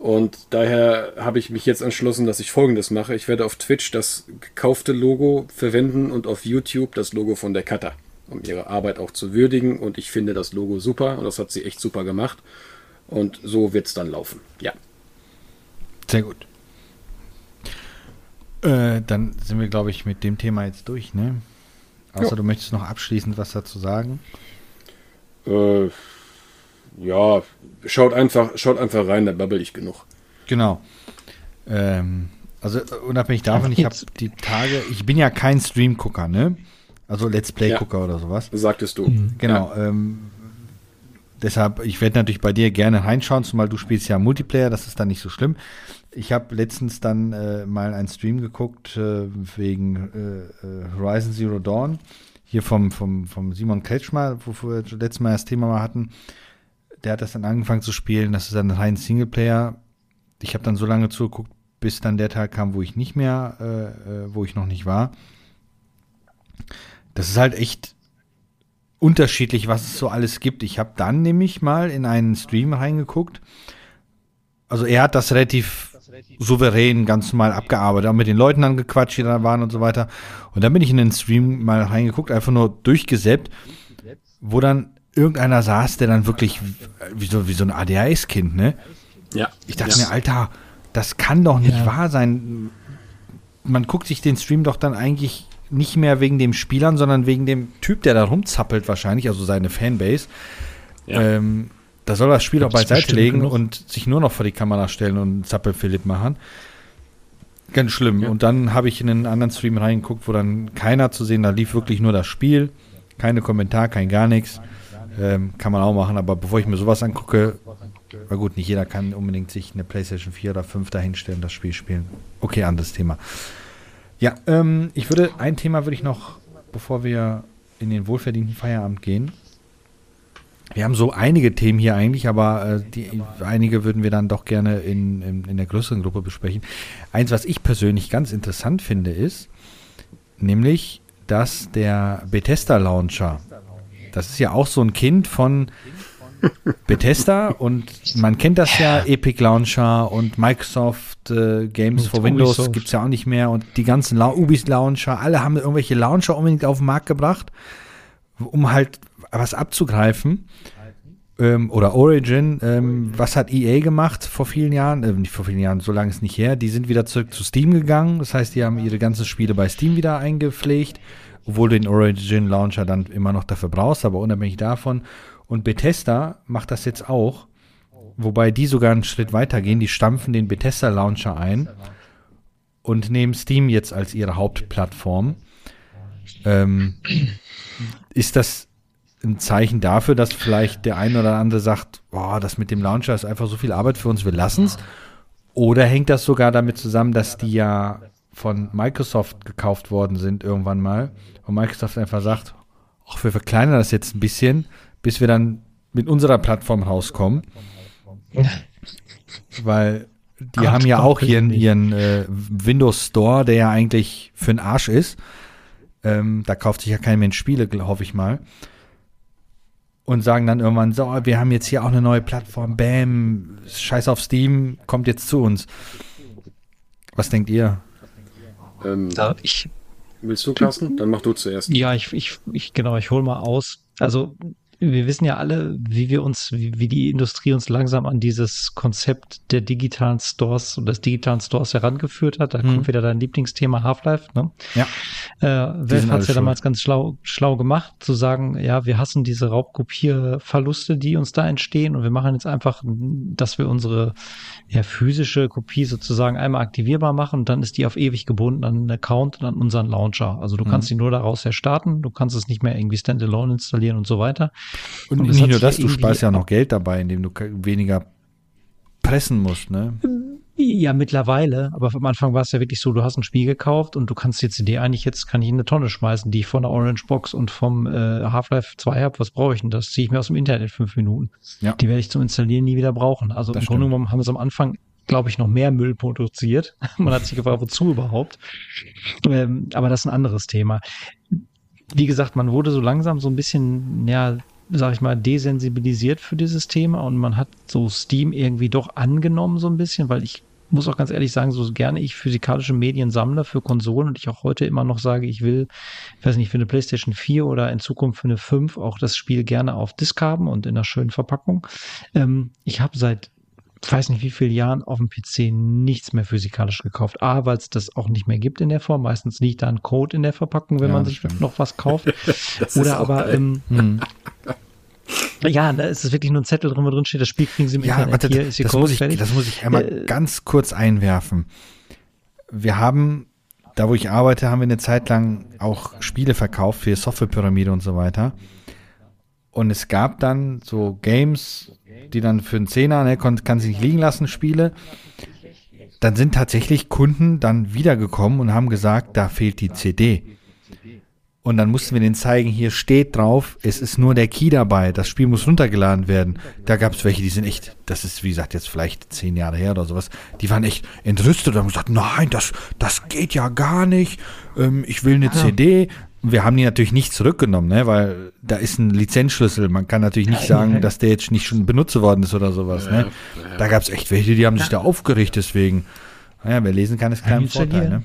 Und daher habe ich mich jetzt entschlossen, dass ich folgendes mache. Ich werde auf Twitch das gekaufte Logo verwenden und auf YouTube das Logo von der Cutter, um ihre Arbeit auch zu würdigen. Und ich finde das Logo super und das hat sie echt super gemacht. Und so wird es dann laufen. Ja. Sehr gut. Äh, dann sind wir, glaube ich, mit dem Thema jetzt durch, ne? Außer jo. du möchtest noch abschließend was dazu sagen. Äh, ja, schaut einfach, schaut einfach rein, da babbel ich genug. Genau. Ähm, also unabhängig davon, ich habe die Tage, ich bin ja kein Stream-Gucker, ne? Also Let's Play-Gucker ja, oder sowas. Sagtest du. Mhm. Genau. Ja. Ähm, deshalb, ich werde natürlich bei dir gerne reinschauen, zumal du spielst ja Multiplayer, das ist dann nicht so schlimm. Ich habe letztens dann äh, mal einen Stream geguckt äh, wegen äh, äh, Horizon Zero Dawn. Hier vom, vom, vom Simon Kretschmer, wo wir letztes Mal das Thema mal hatten. Der hat das dann angefangen zu spielen. Das ist dann rein Singleplayer. Ich habe dann so lange zugeguckt, bis dann der Tag kam, wo ich nicht mehr, äh, äh, wo ich noch nicht war. Das ist halt echt unterschiedlich, was es so alles gibt. Ich habe dann nämlich mal in einen Stream reingeguckt. Also er hat das relativ souverän ganz normal abgearbeitet, auch mit den Leuten dann gequatscht, die da waren und so weiter. Und dann bin ich in den Stream mal reingeguckt, einfach nur durchgesäppt, wo dann irgendeiner saß, der dann wirklich wie so, wie so ein ADHS-Kind, ne? Ja. Ich dachte ja. mir, Alter, das kann doch nicht ja. wahr sein. Man guckt sich den Stream doch dann eigentlich nicht mehr wegen dem Spielern, sondern wegen dem Typ, der da rumzappelt wahrscheinlich, also seine Fanbase. Ja. Ähm, da soll das Spiel doch beiseite legen genug. und sich nur noch vor die Kamera stellen und Zappel-Philipp machen. Ganz schlimm. Ja. Und dann habe ich in einen anderen Stream reingeguckt, wo dann keiner zu sehen, da lief wirklich nur das Spiel. Keine Kommentar, kein gar nichts. Ähm, kann man auch machen, aber bevor ich mir sowas angucke, na gut, nicht jeder kann unbedingt sich eine PlayStation 4 oder 5 dahinstellen, das Spiel spielen. Okay, anderes Thema. Ja, ähm, ich würde, ein Thema würde ich noch, bevor wir in den wohlverdienten Feierabend gehen, wir haben so einige Themen hier eigentlich, aber äh, die, einige würden wir dann doch gerne in, in, in, der größeren Gruppe besprechen. Eins, was ich persönlich ganz interessant finde, ist nämlich, dass der Bethesda Launcher, das ist ja auch so ein Kind von Bethesda und man kennt das ja, Epic Launcher und Microsoft äh, Games for Windows gibt es ja auch nicht mehr und die ganzen La Ubis Launcher, alle haben irgendwelche Launcher unbedingt auf den Markt gebracht, um halt was abzugreifen. Ähm, oder Origin, ähm, was hat EA gemacht vor vielen Jahren? Äh, nicht vor vielen Jahren, so lange ist nicht her. Die sind wieder zurück zu Steam gegangen. Das heißt, die haben ihre ganzen Spiele bei Steam wieder eingepflegt, obwohl du den Origin Launcher dann immer noch dafür brauchst, aber unabhängig davon. Und Bethesda macht das jetzt auch, wobei die sogar einen Schritt weiter gehen. Die stampfen den Bethesda Launcher ein und nehmen Steam jetzt als ihre Hauptplattform. Ähm, ist das ein Zeichen dafür, dass vielleicht der eine oder andere sagt, boah, das mit dem Launcher ist einfach so viel Arbeit für uns, wir lassen es? Oder hängt das sogar damit zusammen, dass die ja von Microsoft gekauft worden sind irgendwann mal und Microsoft einfach sagt, ach, wir verkleinern das jetzt ein bisschen, bis wir dann mit unserer Plattform rauskommen. Weil die Ach, haben ja auch ihren, ihren äh, Windows Store, der ja eigentlich für den Arsch ist. Ähm, da kauft sich ja kein Mensch Spiele, hoffe ich mal und sagen dann irgendwann, so, wir haben jetzt hier auch eine neue Plattform, bam, scheiß auf Steam, kommt jetzt zu uns. Was denkt ihr? Ähm, da ich, willst du, Carsten? Dann mach du zuerst. Ja, ich, ich, ich genau, ich hole mal aus. Also wir wissen ja alle, wie wir uns, wie, wie, die Industrie uns langsam an dieses Konzept der digitalen Stores und des digitalen Stores herangeführt hat. Da hm. kommt wieder dein Lieblingsthema Half-Life. Ne? Ja. Äh, Valve hat es ja damals ganz schlau, schlau gemacht, zu sagen, ja, wir hassen diese Raubkopierverluste, die uns da entstehen und wir machen jetzt einfach, dass wir unsere ja, physische Kopie sozusagen einmal aktivierbar machen und dann ist die auf ewig gebunden an einen Account und an unseren Launcher. Also du hm. kannst die nur daraus her starten, du kannst es nicht mehr irgendwie standalone installieren und so weiter. Und, und nicht nur das, du sparst ja noch Geld dabei, indem du weniger pressen musst, ne? Ja, mittlerweile. Aber am Anfang war es ja wirklich so, du hast ein Spiel gekauft und du kannst die CD eigentlich jetzt, kann ich in eine Tonne schmeißen, die ich von der Orange Box und vom äh, Half-Life 2 habe. Was brauche ich denn? Das ziehe ich mir aus dem Internet in fünf Minuten. Ja. Die werde ich zum Installieren nie wieder brauchen. Also das im Grunde genommen haben wir es am Anfang glaube ich, noch mehr Müll produziert. Man hat sich gefragt, wozu überhaupt. Ähm, aber das ist ein anderes Thema. Wie gesagt, man wurde so langsam so ein bisschen, ja, sag ich mal, desensibilisiert für dieses Thema und man hat so Steam irgendwie doch angenommen so ein bisschen, weil ich muss auch ganz ehrlich sagen, so gerne ich physikalische Medien sammle für Konsolen und ich auch heute immer noch sage, ich will, ich weiß nicht, für eine PlayStation 4 oder in Zukunft für eine 5 auch das Spiel gerne auf Disk haben und in einer schönen Verpackung. Ähm, ich habe seit weiß nicht wie viele Jahren auf dem PC nichts mehr physikalisch gekauft. A, weil es das auch nicht mehr gibt in der Form. Meistens liegt da ein Code in der Verpackung, wenn ja, man sich stimmt. noch was kauft. Oder aber, ähm, hm. Ja, da ist es wirklich nur ein Zettel drin, wo drin steht, das Spiel kriegen Sie mit ja, warte, Hier ist das, muss ich, fertig. das muss ich einmal äh, ganz kurz einwerfen. Wir haben, da wo ich arbeite, haben wir eine Zeit lang auch Spiele verkauft für Softwarepyramide und so weiter. Und es gab dann so Games, die dann für einen Zehner, ne, kann, kann sie nicht liegen lassen, Spiele. Dann sind tatsächlich Kunden dann wiedergekommen und haben gesagt, da fehlt die CD. Und dann mussten wir denen zeigen, hier steht drauf, es ist nur der Key dabei, das Spiel muss runtergeladen werden. Da gab es welche, die sind echt, das ist wie gesagt jetzt vielleicht zehn Jahre her oder sowas, die waren echt entrüstet und haben gesagt, nein, das, das geht ja gar nicht, ähm, ich will eine. CD. Wir haben die natürlich nicht zurückgenommen, ne, weil da ist ein Lizenzschlüssel. Man kann natürlich nicht sagen, dass der jetzt nicht schon benutzt worden ist oder sowas. Ne? Da gab es echt welche, die haben sich da aufgeregt deswegen. Naja, wer lesen kann, ist kein Vorteil. Ne?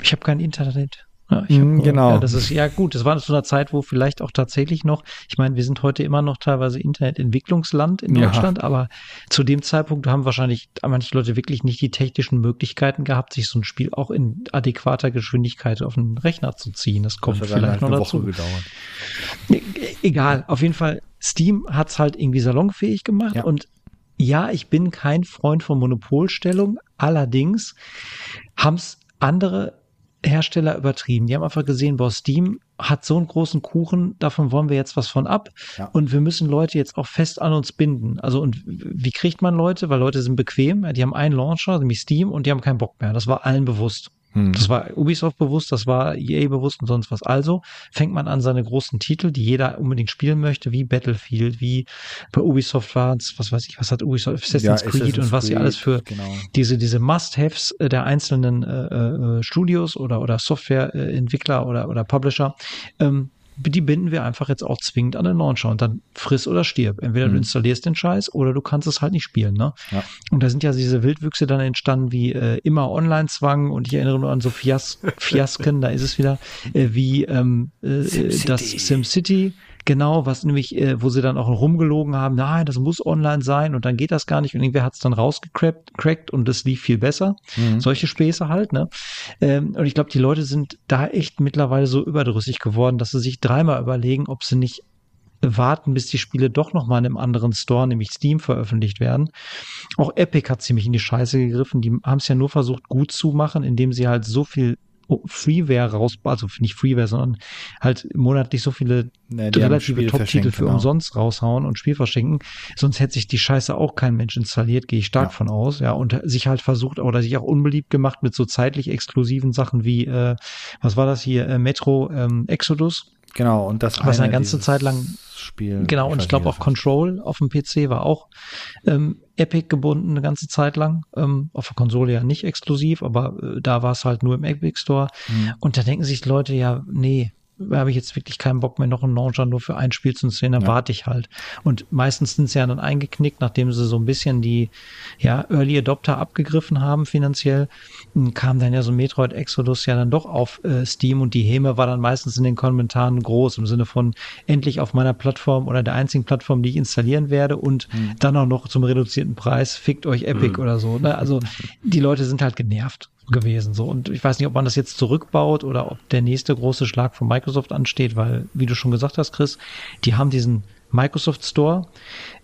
Ich habe kein Internet. Ja, mm, genau. Ja, das ist ja gut. Das war zu einer Zeit, wo vielleicht auch tatsächlich noch, ich meine, wir sind heute immer noch teilweise Internetentwicklungsland in Deutschland, ja. aber zu dem Zeitpunkt haben wahrscheinlich manche Leute wirklich nicht die technischen Möglichkeiten gehabt, sich so ein Spiel auch in adäquater Geschwindigkeit auf den Rechner zu ziehen. Das kommt das vielleicht noch dazu. Gedauert. E-, egal, auf jeden Fall. Steam hat es halt irgendwie salonfähig gemacht ja. und ja, ich bin kein Freund von Monopolstellung. Allerdings haben es andere Hersteller übertrieben. Die haben einfach gesehen, boah, Steam hat so einen großen Kuchen, davon wollen wir jetzt was von ab. Ja. Und wir müssen Leute jetzt auch fest an uns binden. Also, und wie kriegt man Leute? Weil Leute sind bequem, die haben einen Launcher, nämlich Steam, und die haben keinen Bock mehr. Das war allen bewusst. Hm. Das war Ubisoft bewusst, das war EA bewusst und sonst was. Also fängt man an, seine großen Titel, die jeder unbedingt spielen möchte, wie Battlefield, wie bei Ubisoft war es, was weiß ich, was hat Ubisoft, Assassin's ja, Creed Assassin's und was sie alles für genau. diese, diese Must-Haves äh, der einzelnen äh, äh, Studios oder, oder Softwareentwickler oder, oder Publisher ähm, die binden wir einfach jetzt auch zwingend an den Launcher und dann friss oder stirb. Entweder mhm. du installierst den Scheiß oder du kannst es halt nicht spielen. Ne? Ja. Und da sind ja diese Wildwüchse dann entstanden wie äh, immer Online-Zwang und ich erinnere nur an so Fias Fiasken, da ist es wieder, äh, wie ähm, äh, Sim das SimCity Genau, was nämlich, äh, wo sie dann auch rumgelogen haben, nein, das muss online sein und dann geht das gar nicht und irgendwer hat es dann rausgecrackt und das lief viel besser. Mhm. Solche Späße halt, ne? Ähm, und ich glaube, die Leute sind da echt mittlerweile so überdrüssig geworden, dass sie sich dreimal überlegen, ob sie nicht warten, bis die Spiele doch noch mal in einem anderen Store, nämlich Steam, veröffentlicht werden. Auch Epic hat ziemlich in die Scheiße gegriffen. Die haben es ja nur versucht, gut zu machen, indem sie halt so viel Freeware raus, also nicht Freeware, sondern halt monatlich so viele nee, relative Top-Titel für genau. umsonst raushauen und Spiel verschenken. Sonst hätte sich die Scheiße auch kein Mensch installiert, gehe ich stark ja. von aus. Ja, und sich halt versucht oder sich auch unbeliebt gemacht mit so zeitlich exklusiven Sachen wie, äh, was war das hier, äh, Metro ähm, Exodus. Genau, und das was eine, eine ganze Zeit lang Spiel. Genau, und ich glaube auch Control auf dem PC war auch ähm, Epic gebunden eine ganze Zeit lang. Ähm, auf der Konsole ja nicht exklusiv, aber äh, da war es halt nur im Epic Store. Mhm. Und da denken sich Leute ja, nee, habe ich jetzt wirklich keinen Bock mehr, noch einen Launcher nur für ein Spiel zu installieren, dann ja. warte ich halt. Und meistens sind sie ja dann eingeknickt, nachdem sie so ein bisschen die ja, Early Adopter abgegriffen haben finanziell, kam dann ja so Metroid Exodus ja dann doch auf äh, Steam und die Häme war dann meistens in den Kommentaren groß im Sinne von endlich auf meiner Plattform oder der einzigen Plattform, die ich installieren werde und mhm. dann auch noch zum reduzierten Preis, fickt euch Epic mhm. oder so. Ne? Also die Leute sind halt genervt gewesen. So. Und ich weiß nicht, ob man das jetzt zurückbaut oder ob der nächste große Schlag von Microsoft ansteht, weil, wie du schon gesagt hast, Chris, die haben diesen Microsoft Store.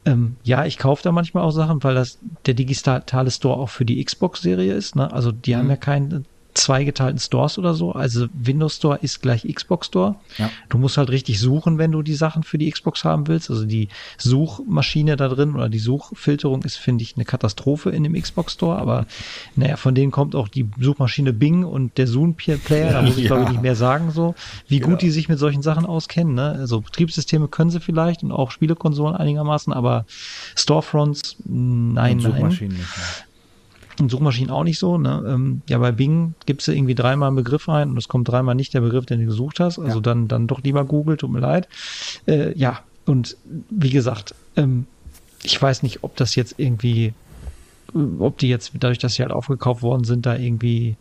Ähm, ja, ich kaufe da manchmal auch Sachen, weil das der digitale Store auch für die Xbox-Serie ist. Ne? Also die mhm. haben ja keinen zweigeteilten Stores oder so. Also Windows Store ist gleich Xbox Store. Ja. Du musst halt richtig suchen, wenn du die Sachen für die Xbox haben willst. Also die Suchmaschine da drin oder die Suchfilterung ist, finde ich, eine Katastrophe in dem Xbox Store. Aber naja, von denen kommt auch die Suchmaschine Bing und der Zoom Player. Da muss ich ja. glaube ich nicht mehr sagen, so wie gut ja. die sich mit solchen Sachen auskennen. Ne? Also Betriebssysteme können sie vielleicht und auch Spielekonsolen einigermaßen, aber Storefronts, nein, nein. Und Suchmaschinen auch nicht so. Ne? Ähm, ja, bei Bing gibst du irgendwie dreimal einen Begriff ein und es kommt dreimal nicht der Begriff, den du gesucht hast. Also ja. dann, dann doch lieber Google, tut mir leid. Äh, ja, und wie gesagt, ähm, ich weiß nicht, ob das jetzt irgendwie, ob die jetzt dadurch, dass sie halt aufgekauft worden sind, da irgendwie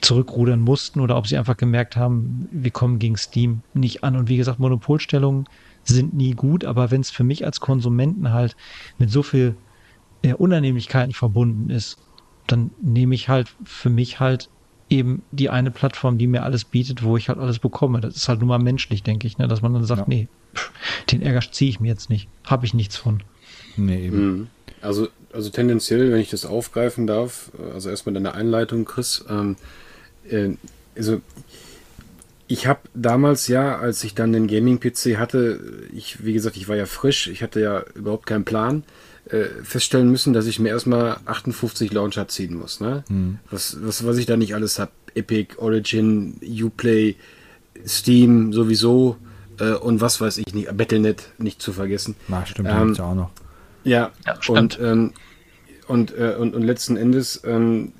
zurückrudern mussten oder ob sie einfach gemerkt haben, wir kommen gegen Steam nicht an. Und wie gesagt, Monopolstellungen sind nie gut, aber wenn es für mich als Konsumenten halt mit so viel äh, Unannehmlichkeiten verbunden ist, dann nehme ich halt für mich halt eben die eine Plattform, die mir alles bietet, wo ich halt alles bekomme. Das ist halt nur mal menschlich, denke ich, ne? dass man dann sagt, ja. nee, pff, den Ärger ziehe ich mir jetzt nicht. Habe ich nichts von. Nee, eben. Mhm. Also, also tendenziell, wenn ich das aufgreifen darf, also erstmal deine Einleitung, Chris, ähm, äh, also ich habe damals ja, als ich dann den Gaming-PC hatte, ich, wie gesagt, ich war ja frisch, ich hatte ja überhaupt keinen Plan äh, feststellen müssen, dass ich mir erstmal 58 Launcher ziehen muss. Ne? Mhm. Was, was, was ich da nicht alles habe. Epic, Origin, Uplay, Steam sowieso äh, und was weiß ich nicht, Battlenet nicht zu vergessen. Na, stimmt, ähm, auch noch. Ja, ja und, ähm, und, äh, und, und letzten Endes, ähm,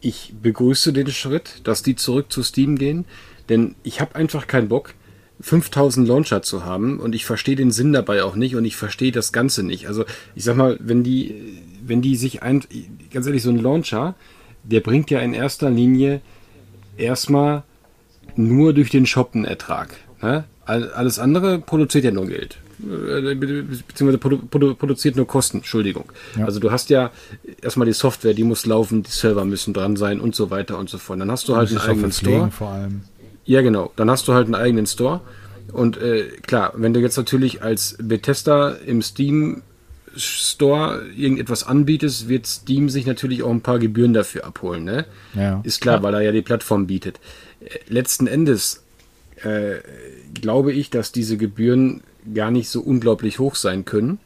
ich begrüße den Schritt, dass die zurück zu Steam gehen, denn ich habe einfach keinen Bock, 5000 Launcher zu haben und ich verstehe den Sinn dabei auch nicht und ich verstehe das Ganze nicht. Also ich sag mal, wenn die, wenn die sich ein, ganz ehrlich, so ein Launcher, der bringt ja in erster Linie erstmal nur durch den Shop einen Ertrag. Ne? Alles andere produziert ja nur Geld. Äh, beziehungsweise produ produ produziert nur Kosten, Entschuldigung. Ja. Also du hast ja erstmal die Software, die muss laufen, die Server müssen dran sein und so weiter und so fort. Dann hast du halt einen eigenen Store. Vor allem. Ja, genau. Dann hast du halt einen eigenen Store. Und äh, klar, wenn du jetzt natürlich als Bethesda im Steam Store irgendetwas anbietest, wird Steam sich natürlich auch ein paar Gebühren dafür abholen. Ne? Ja. Ist klar, ja. weil er ja die Plattform bietet. Äh, letzten Endes äh, glaube ich, dass diese Gebühren gar nicht so unglaublich hoch sein können.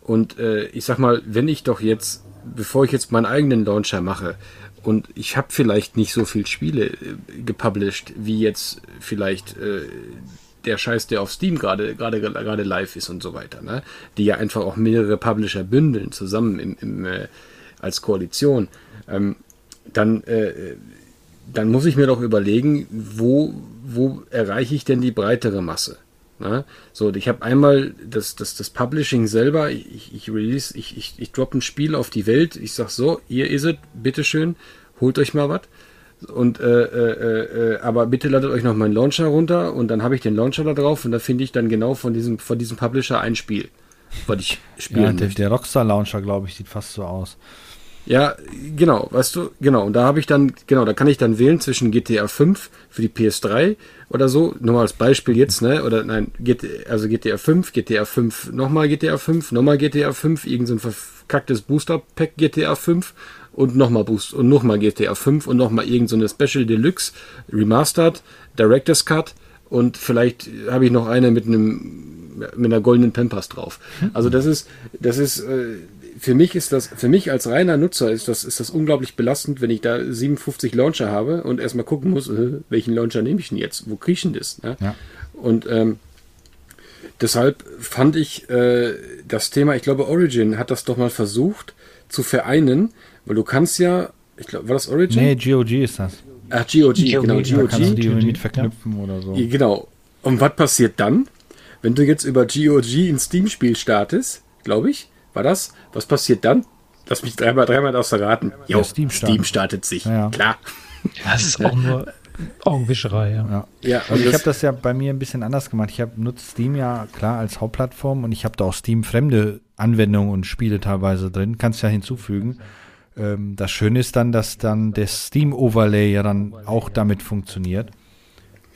Und äh, ich sag mal, wenn ich doch jetzt, bevor ich jetzt meinen eigenen Launcher mache, und ich habe vielleicht nicht so viel Spiele äh, gepublished, wie jetzt vielleicht äh, der Scheiß, der auf Steam gerade gerade gerade live ist und so weiter, ne? Die ja einfach auch mehrere Publisher bündeln zusammen im, im äh, als Koalition. Ähm, dann äh, dann muss ich mir doch überlegen, wo wo erreiche ich denn die breitere Masse? Ne? So, ich habe einmal das, das, das Publishing selber, ich, ich release, ich, ich, ich drop ein Spiel auf die Welt, ich sag so, ihr ist es, bitteschön, holt euch mal was. Und äh, äh, äh, aber bitte ladet euch noch meinen Launcher runter und dann habe ich den Launcher da drauf und da finde ich dann genau von diesem, von diesem Publisher ein Spiel, was ich spielen ja, der, der Rockstar Launcher, glaube ich, sieht fast so aus. Ja, genau, weißt du, genau. Und da habe ich dann, genau, da kann ich dann wählen zwischen GTA 5 für die PS3 oder so, nur mal als Beispiel jetzt, ne? Oder nein, GT, also GTA 5, GTA 5, nochmal GTA 5, nochmal GTA 5, irgend so ein verkacktes Booster-Pack GTA 5 und nochmal Boost und nochmal GTA 5 und nochmal irgend so eine Special Deluxe, Remastered, Director's Cut und vielleicht habe ich noch eine mit einem mit einer goldenen Pampers drauf. Also das ist, das ist, äh, für mich ist das, für mich als reiner Nutzer ist das, ist das unglaublich belastend, wenn ich da 57 Launcher habe und erstmal gucken muss, äh, welchen Launcher nehme ich denn jetzt? Wo kriege ich denn das? Ne? Ja. Und ähm, deshalb fand ich äh, das Thema, ich glaube, Origin hat das doch mal versucht zu vereinen, weil du kannst ja, ich glaube, war das Origin? Nee, GOG ist das. Ach, GOG, GOG genau, GOG. Da kannst du die mit verknüpfen ja. oder so. Genau. Und was passiert dann, wenn du jetzt über GOG ein Steam-Spiel startest, glaube ich, war das? Was passiert dann? Lass mich dreimal, dreimal aus raten. Jo, ja, Steam, Steam, startet sich. Ja. Klar. Das ist auch nur Augenwischerei, ja. ja. ja also ich habe das ja bei mir ein bisschen anders gemacht. Ich habe nutze Steam ja klar als Hauptplattform und ich habe da auch Steam fremde Anwendungen und Spiele teilweise drin. Kannst ja hinzufügen. Ähm, das Schöne ist dann, dass dann der Steam Overlay ja dann auch damit funktioniert.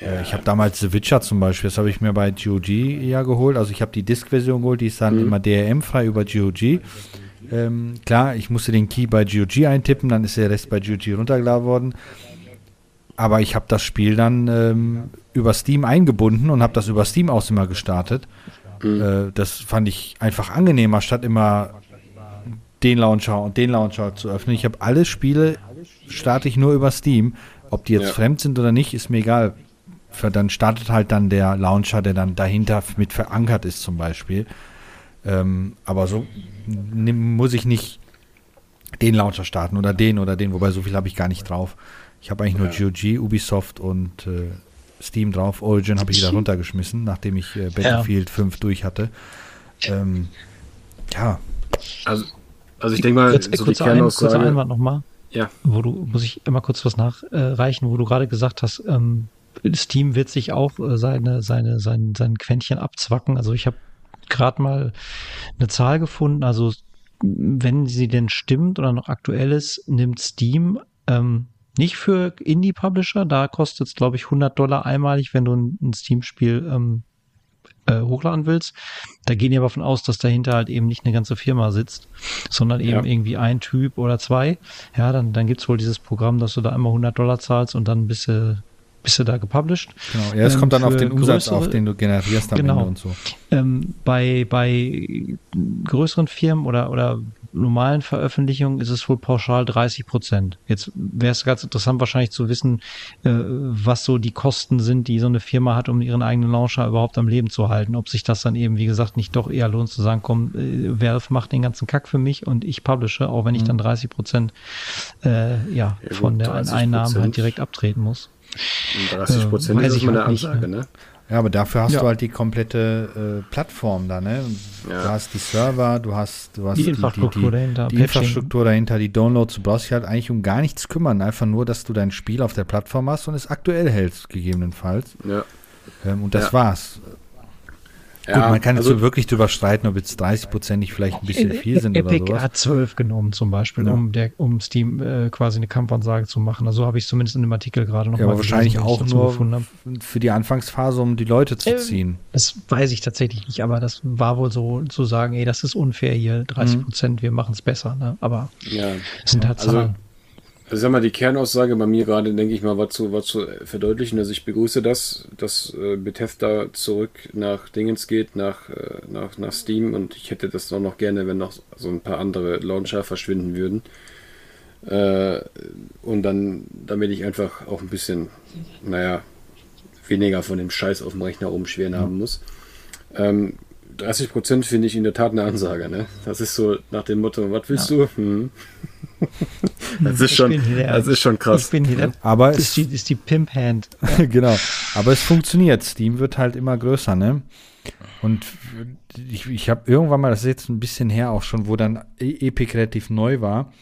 Ja. Ich habe damals The Witcher zum Beispiel, das habe ich mir bei GOG ja geholt. Also ich habe die Disk-Version geholt, die ist dann mhm. immer DRM-frei über GOG. Ähm, klar, ich musste den Key bei GOG eintippen, dann ist der Rest bei GOG runtergeladen worden. Aber ich habe das Spiel dann ähm, über Steam eingebunden und habe das über Steam aus immer gestartet. Mhm. Äh, das fand ich einfach angenehmer, statt immer den Launcher und den Launcher zu öffnen. Ich habe alle Spiele, starte ich nur über Steam. Ob die jetzt ja. fremd sind oder nicht, ist mir egal dann startet halt dann der Launcher, der dann dahinter mit verankert ist zum Beispiel. Ähm, aber so muss ich nicht den Launcher starten oder den oder den, wobei so viel habe ich gar nicht drauf. Ich habe eigentlich nur ja. GOG, Ubisoft und äh, Steam drauf. Origin habe ich wieder runtergeschmissen, nachdem ich äh, Battlefield ja. 5 durch hatte. Ähm, ja. Also, also ich denke mal, Jetzt, so kurze die Kernaussage... Ein, Einwand nochmal. Ja. Wo du, muss ich immer kurz was nachreichen, wo du gerade gesagt hast, ähm, Steam wird sich auch äh, seine, seine, sein, sein Quäntchen abzwacken. Also ich habe gerade mal eine Zahl gefunden. Also wenn sie denn stimmt oder noch aktuell ist, nimmt Steam ähm, nicht für Indie-Publisher. Da kostet es, glaube ich, 100 Dollar einmalig, wenn du ein, ein Steam-Spiel ähm, äh, hochladen willst. Da gehen die aber von aus, dass dahinter halt eben nicht eine ganze Firma sitzt, sondern eben ja. irgendwie ein Typ oder zwei. Ja, dann, dann gibt's wohl dieses Programm, dass du da einmal 100 Dollar zahlst und dann bist du bist du da gepublished. Genau, ja, es ähm, kommt dann auf den Umsatz auf, den du generierst am genau. Ende und so. Ähm, bei, bei größeren Firmen oder, oder normalen Veröffentlichungen ist es wohl pauschal 30 Prozent. Jetzt wäre es ganz interessant wahrscheinlich zu wissen, äh, was so die Kosten sind, die so eine Firma hat, um ihren eigenen Launcher überhaupt am Leben zu halten. Ob sich das dann eben, wie gesagt, nicht doch eher lohnt zu sagen, komm, äh, Valve macht den ganzen Kack für mich und ich publische, auch wenn ich mhm. dann 30 Prozent äh, ja, ja, von der Einnahmen halt direkt abtreten muss. 30 Prozent äh, ist mal eine Ansage, ne? Ja, aber dafür hast ja. du halt die komplette äh, Plattform da, ne? Ja. Du hast die Server, du hast, du hast die, Infrastruktur die, die, dahinter, die Infrastruktur dahinter, die Downloads. Du brauchst dich halt eigentlich um gar nichts kümmern, einfach nur, dass du dein Spiel auf der Plattform hast und es aktuell hältst, gegebenenfalls. Ja. Ähm, und das ja. war's. Ja, Gut, man kann also, jetzt so wirklich drüber streiten, ob jetzt 30 Prozent nicht vielleicht ein bisschen viel sind Epic oder sowas. hat 12 genommen zum Beispiel, ja. um, der, um Steam äh, quasi eine Kampfansage zu machen. Also habe ich zumindest in dem Artikel gerade noch ja, mal aber wahrscheinlich auch nur für die Anfangsphase, um die Leute zu äh, ziehen. Das weiß ich tatsächlich nicht, aber das war wohl so zu sagen, ey, das ist unfair hier, 30 Prozent, mhm. wir machen es besser. Ne? Aber ja. es sind halt also Zahlen. Also, sag mal, die Kernaussage bei mir gerade, denke ich mal, war zu, war zu verdeutlichen. Also ich begrüße das, dass äh, Bethesda zurück nach Dingens geht, nach, äh, nach, nach Steam und ich hätte das auch noch gerne, wenn noch so ein paar andere Launcher verschwinden würden. Äh, und dann, damit ich einfach auch ein bisschen, naja, weniger von dem Scheiß auf dem Rechner rumschweren mhm. haben muss. Ähm, 30 Prozent finde ich in der Tat eine Ansage. Ne? Das ist so nach dem Motto, was willst ja. du? Hm. das, ist schon, das ist schon krass. Ich bin hier der, Aber ist, die, ist die Pimp Hand. genau. Aber es funktioniert. Steam wird halt immer größer, ne? Und ich, ich habe irgendwann mal, das ist jetzt ein bisschen her auch schon, wo dann e- Epic relativ neu war,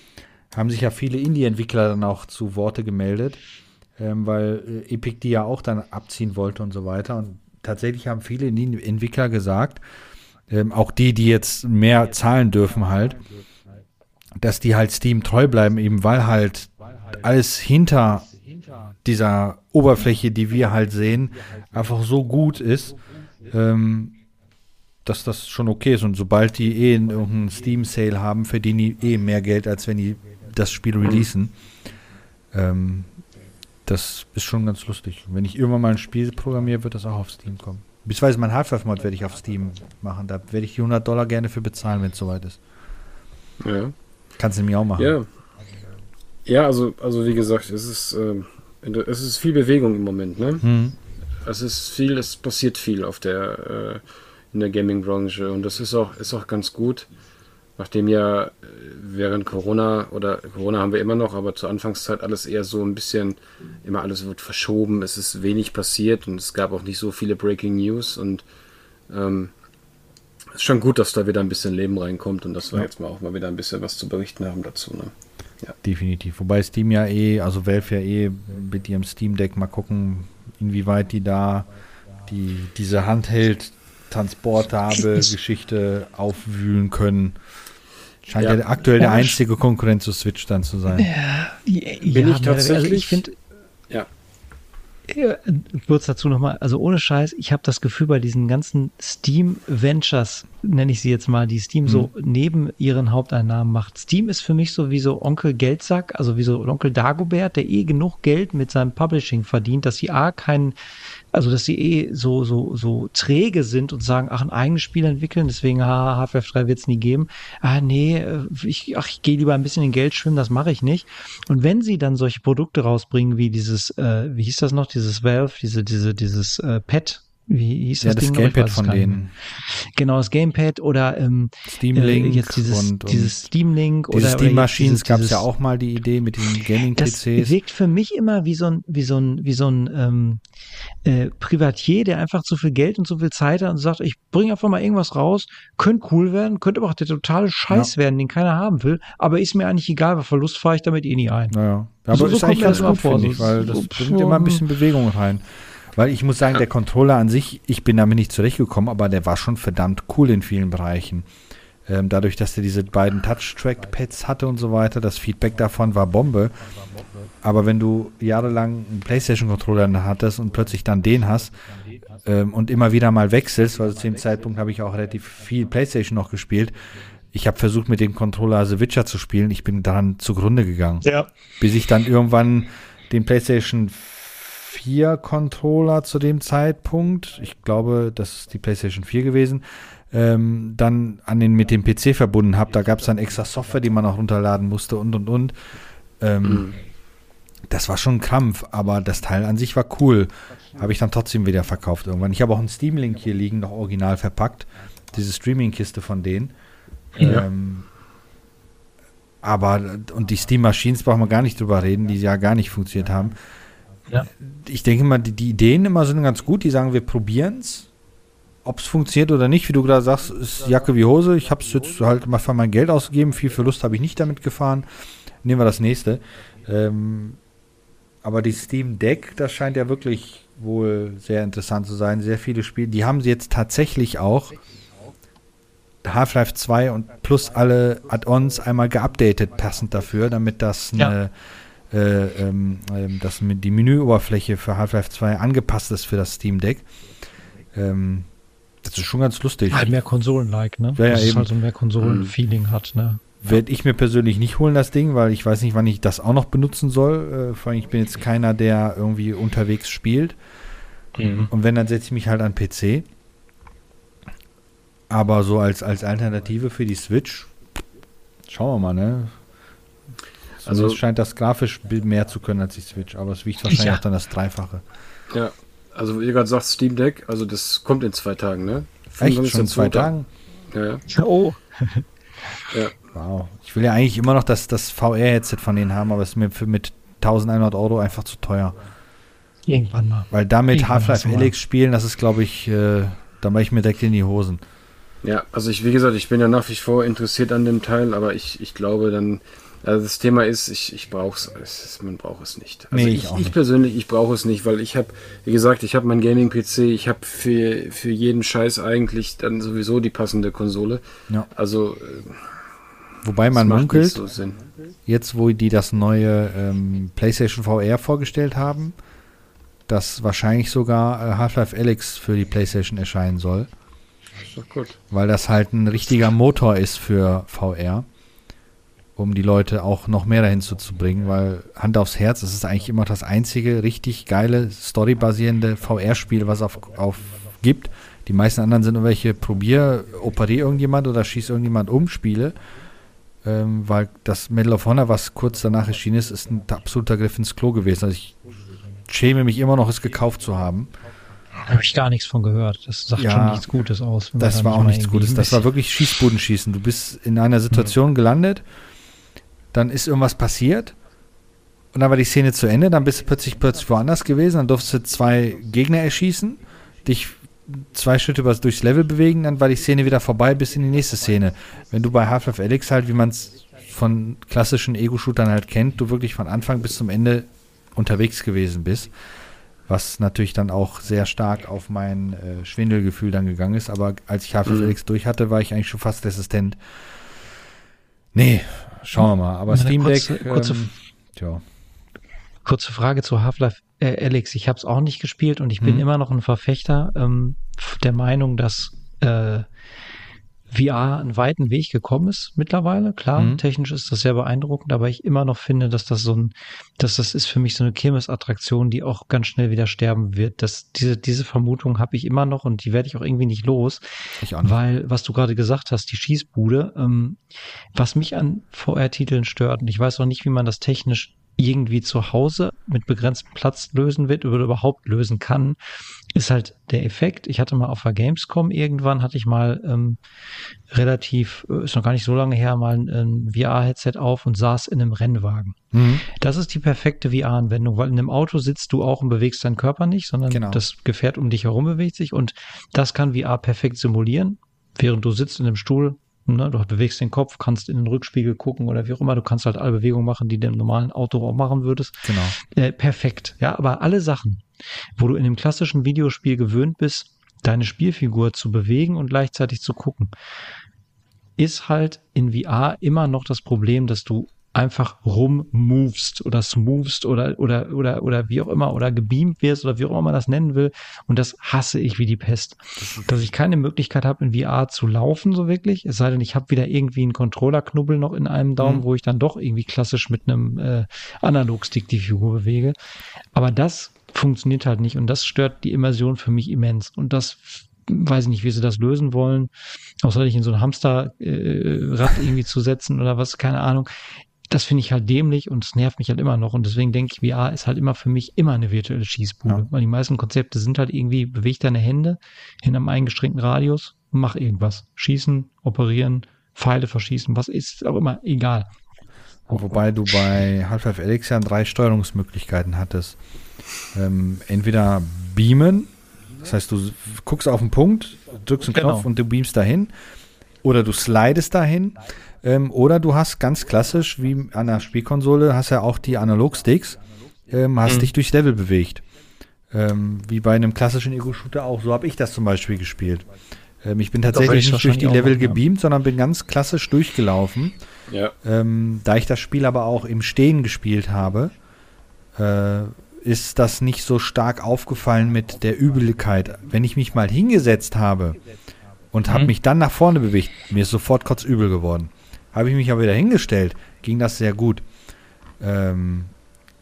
haben sich ja viele Indie-Entwickler dann auch zu Worte gemeldet, ähm, weil äh, Epic die ja auch dann abziehen wollte und so weiter. Und tatsächlich haben viele Entwickler gesagt, ähm, auch die, die jetzt mehr zahlen dürfen halt, dass die halt Steam treu bleiben, eben weil halt alles hinter dieser Oberfläche, die wir halt sehen, einfach so gut ist, ähm, dass das schon okay ist. Und sobald die eh irgendeinen Steam-Sale haben, verdienen die eh mehr Geld, als wenn die das Spiel releasen. Ähm, das ist schon ganz lustig. Wenn ich irgendwann mal ein Spiel programmiere, wird das auch auf Steam kommen. Beziehungsweise mein Half-Life-Mod werde ich auf Steam machen. Da werde ich die 100 Dollar gerne für bezahlen, wenn es soweit ist. Ja. Kannst du mir auch machen. Ja. Ja, also, also wie gesagt, es ist, äh, es ist viel Bewegung im Moment, ne? Mhm. Es ist viel, es passiert viel auf der, äh, in der Gaming-Branche und das ist auch, ist auch ganz gut. nachdem ja äh, während Corona oder Corona haben wir immer noch, aber zur Anfangszeit alles eher so ein bisschen, immer alles wird verschoben, es ist wenig passiert und es gab auch nicht so viele Breaking News und ähm, ist schon gut, dass da wieder ein bisschen Leben reinkommt und dass wir ja. jetzt mal auch mal wieder ein bisschen was zu berichten haben dazu. Ne? Ja. Definitiv. Wobei Steam ja eh, also Valve ja eh mit ihrem Steam Deck mal gucken, inwieweit die da die, diese Handheld-Transportable-Geschichte aufwühlen können. Scheint ja, ja aktuell der einzige Konkurrent zu Switch dann zu sein. Ja, Bin ich tatsächlich. Also ich finde. Kurz dazu nochmal, also ohne Scheiß, ich habe das Gefühl, bei diesen ganzen Steam Ventures, nenne ich sie jetzt mal, die Steam mhm. so neben ihren Haupteinnahmen macht. Steam ist für mich so wie so Onkel Geldsack, also wie so Onkel Dagobert, der eh genug Geld mit seinem Publishing verdient, dass sie A keinen also dass sie eh so, so, so träge sind und sagen, ach, ein eigenes Spiel entwickeln, deswegen Half-Life 3 wird es nie geben. Ah, nee, äh, ich, ach, ich gehe lieber ein bisschen in Geld schwimmen, das mache ich nicht. Und wenn sie dann solche Produkte rausbringen, wie dieses, äh, wie hieß das noch, dieses Valve, diese, diese, dieses äh, Pad, wie hieß das, ja, das Ding? Gamepad von denen. Genau, das Gamepad oder ähm, Steam Link äh, jetzt dieses, und, und dieses Steam Link oder Steam Machines gab es ja auch mal die Idee mit den Gaming PCs. Das wirkt für mich immer wie so ein wie so ein wie so ein ähm, äh, Privatier, der einfach zu viel Geld und zu viel Zeit hat und sagt, ich bringe einfach mal irgendwas raus, könnte cool werden, könnte aber auch der totale Scheiß ja. werden, den keiner haben will, aber ist mir eigentlich egal, weil Verlust fahre ich damit eh nie ein. Naja. Ja, aber so, so ist eigentlich ganz gut, finde ich, weil das bringt immer ein bisschen Bewegung rein. Weil ich muss sagen, der Controller an sich, ich bin damit nicht zurechtgekommen, aber der war schon verdammt cool in vielen Bereichen. Ähm, dadurch, dass er diese beiden Touch-Track-Pads hatte und so weiter, das Feedback davon war Bombe. Aber wenn du jahrelang einen PlayStation-Controller hattest und plötzlich dann den hast ähm, und immer wieder mal wechselst, weil zu dem Zeitpunkt habe ich auch relativ viel PlayStation noch gespielt, ich habe versucht, mit dem Controller The Witcher zu spielen. Ich bin daran zugrunde gegangen. Ja. Bis ich dann irgendwann den PlayStation vier Controller zu dem Zeitpunkt, ich glaube, das ist die PlayStation 4 gewesen, ähm, dann an den mit dem PC verbunden habe. Da gab es dann extra Software, die man auch runterladen musste und und und. Ähm, mhm. Das war schon ein Krampf, aber das Teil an sich war cool. Habe ich dann trotzdem wieder verkauft irgendwann. Ich habe auch einen Steam-Link hier liegen, noch original verpackt. Diese Streaming-Kiste von denen. Ja. Ähm, aber, und die Steam Machines brauchen wir gar nicht drüber reden, die ja gar nicht funktioniert haben. Ja. Ich denke mal, die, die, Ideen immer sind ganz gut. Die sagen, wir probieren es. Ob es funktioniert oder nicht, wie du gerade sagst, ist Jacke wie Hose. Ich habe es jetzt halt mal für mein Geld ausgegeben. Viel Verlust habe ich nicht damit gefahren. Nehmen wir das nächste. Ähm, aber die Steam Deck, das scheint ja wirklich wohl sehr interessant zu sein. Sehr viele Spiele. Die haben sie jetzt tatsächlich auch Half-Life 2 und plus alle Add-ons einmal geupdatet, passend dafür, damit das eine ja äh, ähm, ähm, dass die Menüoberfläche für Half-Life 2 angepasst ist für das Steam Deck. Ähm, das ist schon ganz lustig. Halt mehr Konsolen-like, ne? Ja, ja, Dass eben. es halt so mehr Konsolen-Feeling hat, ne? Werde ich mir persönlich nicht holen, das Ding, weil ich weiß nicht, wann ich das auch noch benutzen soll. Äh, vor allem, ich bin jetzt keiner, der irgendwie unterwegs spielt. Mhm. Und wenn, dann setze ich mich halt an PC. Aber so als, als Alternative für die Switch, schauen wir mal, ne? Also es scheint das grafisch mehr zu können als die Switch, aber es wiegt wahrscheinlich ja. auch dann das Dreifache. Ja, also wie ihr gerade sagt, Steam Deck, also das kommt in zwei Tagen, ne? Echt? Schon in zwei Tagen? Ja, ja. Oh. ja. Wow. Ich will ja eigentlich immer noch das, das VR-Headset von denen haben, aber es ist mir für mit 1100 Euro einfach zu teuer. Irgendwann mal. Weil damit Half-Life Helix spielen, das ist, glaube ich, äh, da mache ich mir direkt in die Hosen. Ja, also ich, wie gesagt, ich bin ja nach wie vor interessiert an dem Teil, aber ich, ich glaube dann, also das Thema ist, ich, ich brauche es, man braucht es nicht. Also nee, ich, ich, ich persönlich, ich brauche es nicht, weil ich habe, wie gesagt, ich habe mein Gaming-PC, ich habe für, für jeden Scheiß eigentlich dann sowieso die passende Konsole. Ja. Also äh, Wobei man munkelt, so jetzt wo die das neue ähm, PlayStation VR vorgestellt haben, dass wahrscheinlich sogar äh, Half-Life Alyx für die PlayStation erscheinen soll. Das ist doch gut. Weil das halt ein richtiger Motor ist für VR um die Leute auch noch mehr dahin zu, zu bringen, weil Hand aufs Herz, es ist eigentlich immer das einzige richtig geile, storybasierende VR-Spiel, was auf, auf gibt. Die meisten anderen sind irgendwelche Probier, operier irgendjemand oder schieß irgendjemand um Spiele. Ähm, weil das Medal of Honor, was kurz danach erschienen ist, ist ein absoluter Griff ins Klo gewesen. Also ich schäme mich immer noch, es gekauft zu haben. Habe ich gar nichts von gehört. Das sagt Ja, schon nichts Gutes aus. Das da war auch nichts Gutes. Das war wirklich Schießbudenschießen. Du bist in einer Situation gelandet, dann ist irgendwas passiert und dann war die Szene zu Ende, dann bist du plötzlich plötzlich woanders gewesen, dann durfst du zwei Gegner erschießen, dich zwei Schritte durchs Level bewegen, dann war die Szene wieder vorbei bis in die nächste Szene. Wenn du bei Half-Life Alyx halt, wie man es von klassischen Ego-Shootern halt kennt, du wirklich von Anfang bis zum Ende unterwegs gewesen bist, was natürlich dann auch sehr stark auf mein äh, Schwindelgefühl dann gegangen ist, aber als ich Half-Life Mhm. Alyx durch hatte, war ich eigentlich schon fast resistent. Nee, schauen wir mal. Aber Steam Deck, kurze- kurze ähm, tja. Kurze Frage zu Half-Life äh, Alyx. Ich habe es auch nicht gespielt und ich bin Mhm. immer noch ein Verfechter ähm, der Meinung, dass äh, VR einen weiten Weg gekommen ist mittlerweile. Klar, Mhm. technisch ist das sehr beeindruckend, aber ich immer noch finde, dass das so ein, dass das ist für mich so eine Kirmesattraktion, die auch ganz schnell wieder sterben wird. Das, diese, diese Vermutung habe ich immer noch und die werde ich auch irgendwie nicht los. Ich auch nicht. Weil, was du gerade gesagt hast, die Schießbude, ähm, was mich an VR-Titeln stört, und ich weiß auch nicht, wie man das technisch irgendwie zu Hause mit begrenztem Platz lösen wird oder überhaupt lösen kann, ist halt der Effekt. Ich hatte mal auf der Gamescom irgendwann, hatte ich mal ähm, relativ, äh, ist noch gar nicht so lange her, mal ein, ein VR-Headset auf und saß in einem Rennwagen. Mhm. Das ist die perfekte VR-Anwendung, weil in einem Auto sitzt du auch und bewegst deinen Körper nicht, sondern Genau. das Gefährt um dich herum bewegt sich und das kann VR perfekt simulieren, während du sitzt in einem Stuhl, ne, du bewegst den Kopf, kannst in den Rückspiegel gucken oder wie auch immer, du kannst halt alle Bewegungen machen, die du im normalen Auto auch machen würdest. Genau. Äh, perfekt, ja, aber alle Sachen, wo du in dem klassischen Videospiel gewöhnt bist, deine Spielfigur zu bewegen und gleichzeitig zu gucken, ist halt in VR immer noch das Problem, dass du einfach rummovest oder smoothst oder, oder, oder, oder wie auch immer oder gebeamt wirst oder wie auch immer man das nennen will. Und das hasse ich wie die Pest. Dass ich keine Möglichkeit habe, in VR zu laufen, so wirklich. Es sei denn, ich habe wieder irgendwie einen Controllerknubbel noch in einem Daumen, Mhm. wo ich dann doch irgendwie klassisch mit einem äh, Analogstick die Figur bewege. Aber das funktioniert halt nicht und das stört die Immersion für mich immens. Und das weiß ich nicht, wie sie das lösen wollen. Außer sich in so ein Hamsterrad äh, irgendwie zu setzen oder was, keine Ahnung. Das finde ich halt dämlich und es nervt mich halt immer noch. Und deswegen denke ich, VR ist halt immer für mich immer eine virtuelle Schießbude. Ja. Weil die meisten Konzepte sind halt irgendwie, beweg deine Hände in einem eingeschränkten Radius und mach irgendwas. Schießen, operieren, Pfeile verschießen, was ist auch immer, egal. Wobei du bei Half-Life Alyx ja drei Steuerungsmöglichkeiten hattest. Ähm, entweder beamen, das heißt, du guckst auf den Punkt, drückst einen Genau. Knopf und du beamst dahin. Oder du slidest dahin. Ähm, oder du hast ganz klassisch, wie an der Spielkonsole, hast ja auch die Analogsticks, ähm, hast Mhm. dich durchs Level bewegt. Ähm, wie bei einem klassischen Ego-Shooter auch. So habe ich das zum Beispiel gespielt. Ähm, ich bin tatsächlich ich nicht durch die Level gebeamt, sondern bin ganz klassisch durchgelaufen. Ja. Ähm, da ich das Spiel aber auch im Stehen gespielt habe, äh, ist das nicht so stark aufgefallen mit der Übelkeit. Wenn ich mich mal hingesetzt habe und habe Mhm. mich dann nach vorne bewegt, mir ist sofort kotzübel geworden. Habe ich mich aber wieder hingestellt, ging das sehr gut. Ähm,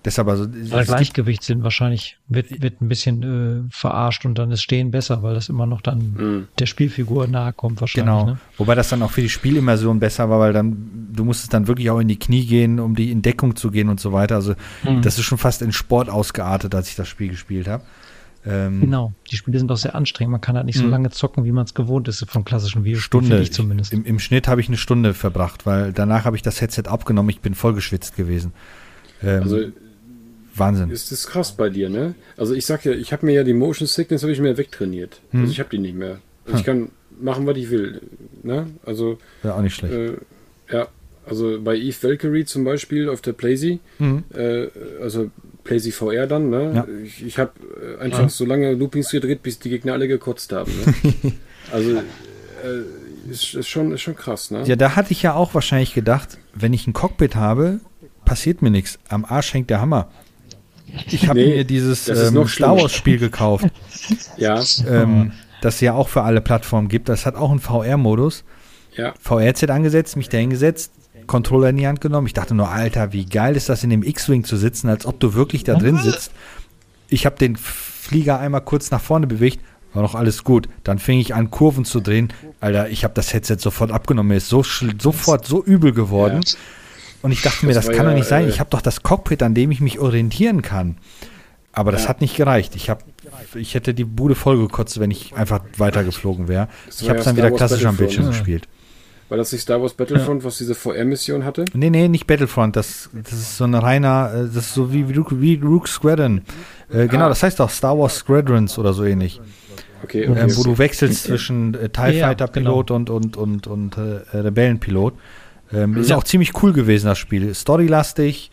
deshalb also Weil gibt- Gleichgewichtssinn wahrscheinlich wird, wird ein bisschen äh, verarscht und dann ist Stehen besser, weil das immer noch dann Mhm. der Spielfigur nahe kommt wahrscheinlich. Genau. Ne? Wobei das dann auch für die Spielimmersion besser war, weil dann, du musstest dann wirklich auch in die Knie gehen, um die in Deckung zu gehen und so weiter. Also Mhm. das ist schon fast in Sport ausgeartet, als ich das Spiel gespielt habe. Ähm, Genau, die Spiele sind auch sehr anstrengend. Man kann halt nicht so Mhm. lange zocken, wie man es gewohnt ist vom klassischen Videospiel, Stunde. finde ich zumindest. Im, Im Schnitt habe ich eine Stunde verbracht, weil danach habe ich das Headset abgenommen. Ich bin voll geschwitzt gewesen. Ähm, Also Wahnsinn. ist das krass bei dir, ne? Also ich sag ja, ich habe mir ja die Motion Sickness habe ich mir wegtrainiert. Hm. Also ich habe die nicht mehr. Also ich kann machen, was ich will, ne? Also Ja, auch nicht schlecht. äh, ja, also bei Eve Valkyrie zum Beispiel auf der Playsee, Mhm. äh, also Playsee VR dann, ne? Ja. Ich, ich habe äh, einfach so lange Loopings gedreht, bis die Gegner alle gekotzt haben. Ne? also äh, ist, ist, schon, ist schon krass, ne? Ja, da hatte ich ja auch wahrscheinlich gedacht, wenn ich ein Cockpit habe, passiert mir nichts. Am Arsch hängt der Hammer. Ich habe Nee, mir dieses ähm, Star. Wars Spiel gekauft. Ja, ähm, das es ja auch für alle Plattformen gibt. Das hat auch einen VR-Modus. ja. VR-Set angesetzt, mich da hingesetzt, Controller in die Hand genommen. Ich dachte nur, Alter, wie geil ist das, in dem X-Wing zu sitzen, als ob du wirklich da drin sitzt. Ich habe den Flieger einmal kurz nach vorne bewegt, war noch alles gut. Dann fing ich an, Kurven zu drehen. Alter, ich habe das Headset sofort abgenommen. Mir ist so sofort so übel geworden. Ja. Und ich dachte mir, Das das kann ja, doch nicht sein. äh, Ich habe doch das Cockpit, an dem ich mich orientieren kann. Aber das Ja. hat nicht gereicht. Ich habe ich hätte die Bude vollgekotzt, wenn ich einfach weitergeflogen wäre. Ich habe es dann wieder klassisch am. Bildschirm gespielt. War das nicht Star Wars Battlefront, was diese VR-Mission hatte? Nee, nee, nicht Battlefront. Das, das ist so ein reiner, äh, das ist so wie, wie, Rook- Squadron. Äh, genau, Ah. das heißt doch Star Wars Squadrons oder so ähnlich. Okay, okay. ähm, wo du wechselst zwischen äh, TIE Ja, Fighter Pilot und, und, und, und äh, Rebellenpilot. Ähm, ist Ja. auch ziemlich cool gewesen, das Spiel. Storylastig,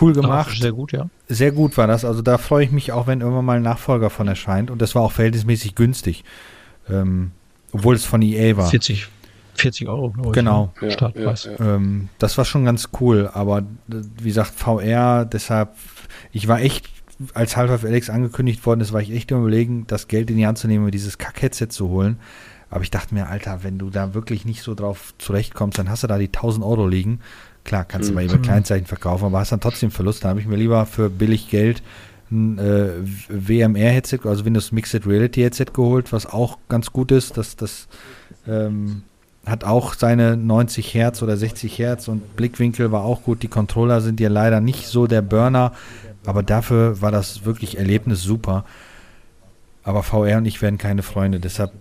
cool gemacht. Sehr gut, ja. Sehr gut war das. Also da freue ich mich auch, wenn irgendwann mal ein Nachfolger von erscheint. Und das war auch verhältnismäßig günstig. Ähm, obwohl es von EA war. 40, 40 Euro, glaube ich. Genau. ne? Ja, Startpreis. ja, ja. Ähm, das war schon ganz cool, aber wie gesagt, VR, deshalb, ich war echt, als Half-Life Alex angekündigt worden ist, war ich echt am überlegen, das Geld in die Hand zu nehmen, und dieses Kack-Headset zu holen. Aber ich dachte mir, Alter, wenn du da wirklich nicht so drauf zurechtkommst, dann hast du da die 1000 Euro liegen. Klar, kannst du mal über Kleinzeichen verkaufen, aber hast dann trotzdem Verlust. Da habe ich mir lieber für billig Geld ein äh, WMR-Headset, also Windows Mixed Reality Headset geholt, was auch ganz gut ist. Das, das ähm, hat auch seine 90 Hertz oder 60 Hertz und Blickwinkel war auch gut. Die Controller sind ja leider nicht so der Burner, aber dafür war das wirklich Erlebnis super. Aber VR und ich werden keine Freunde. Deshalb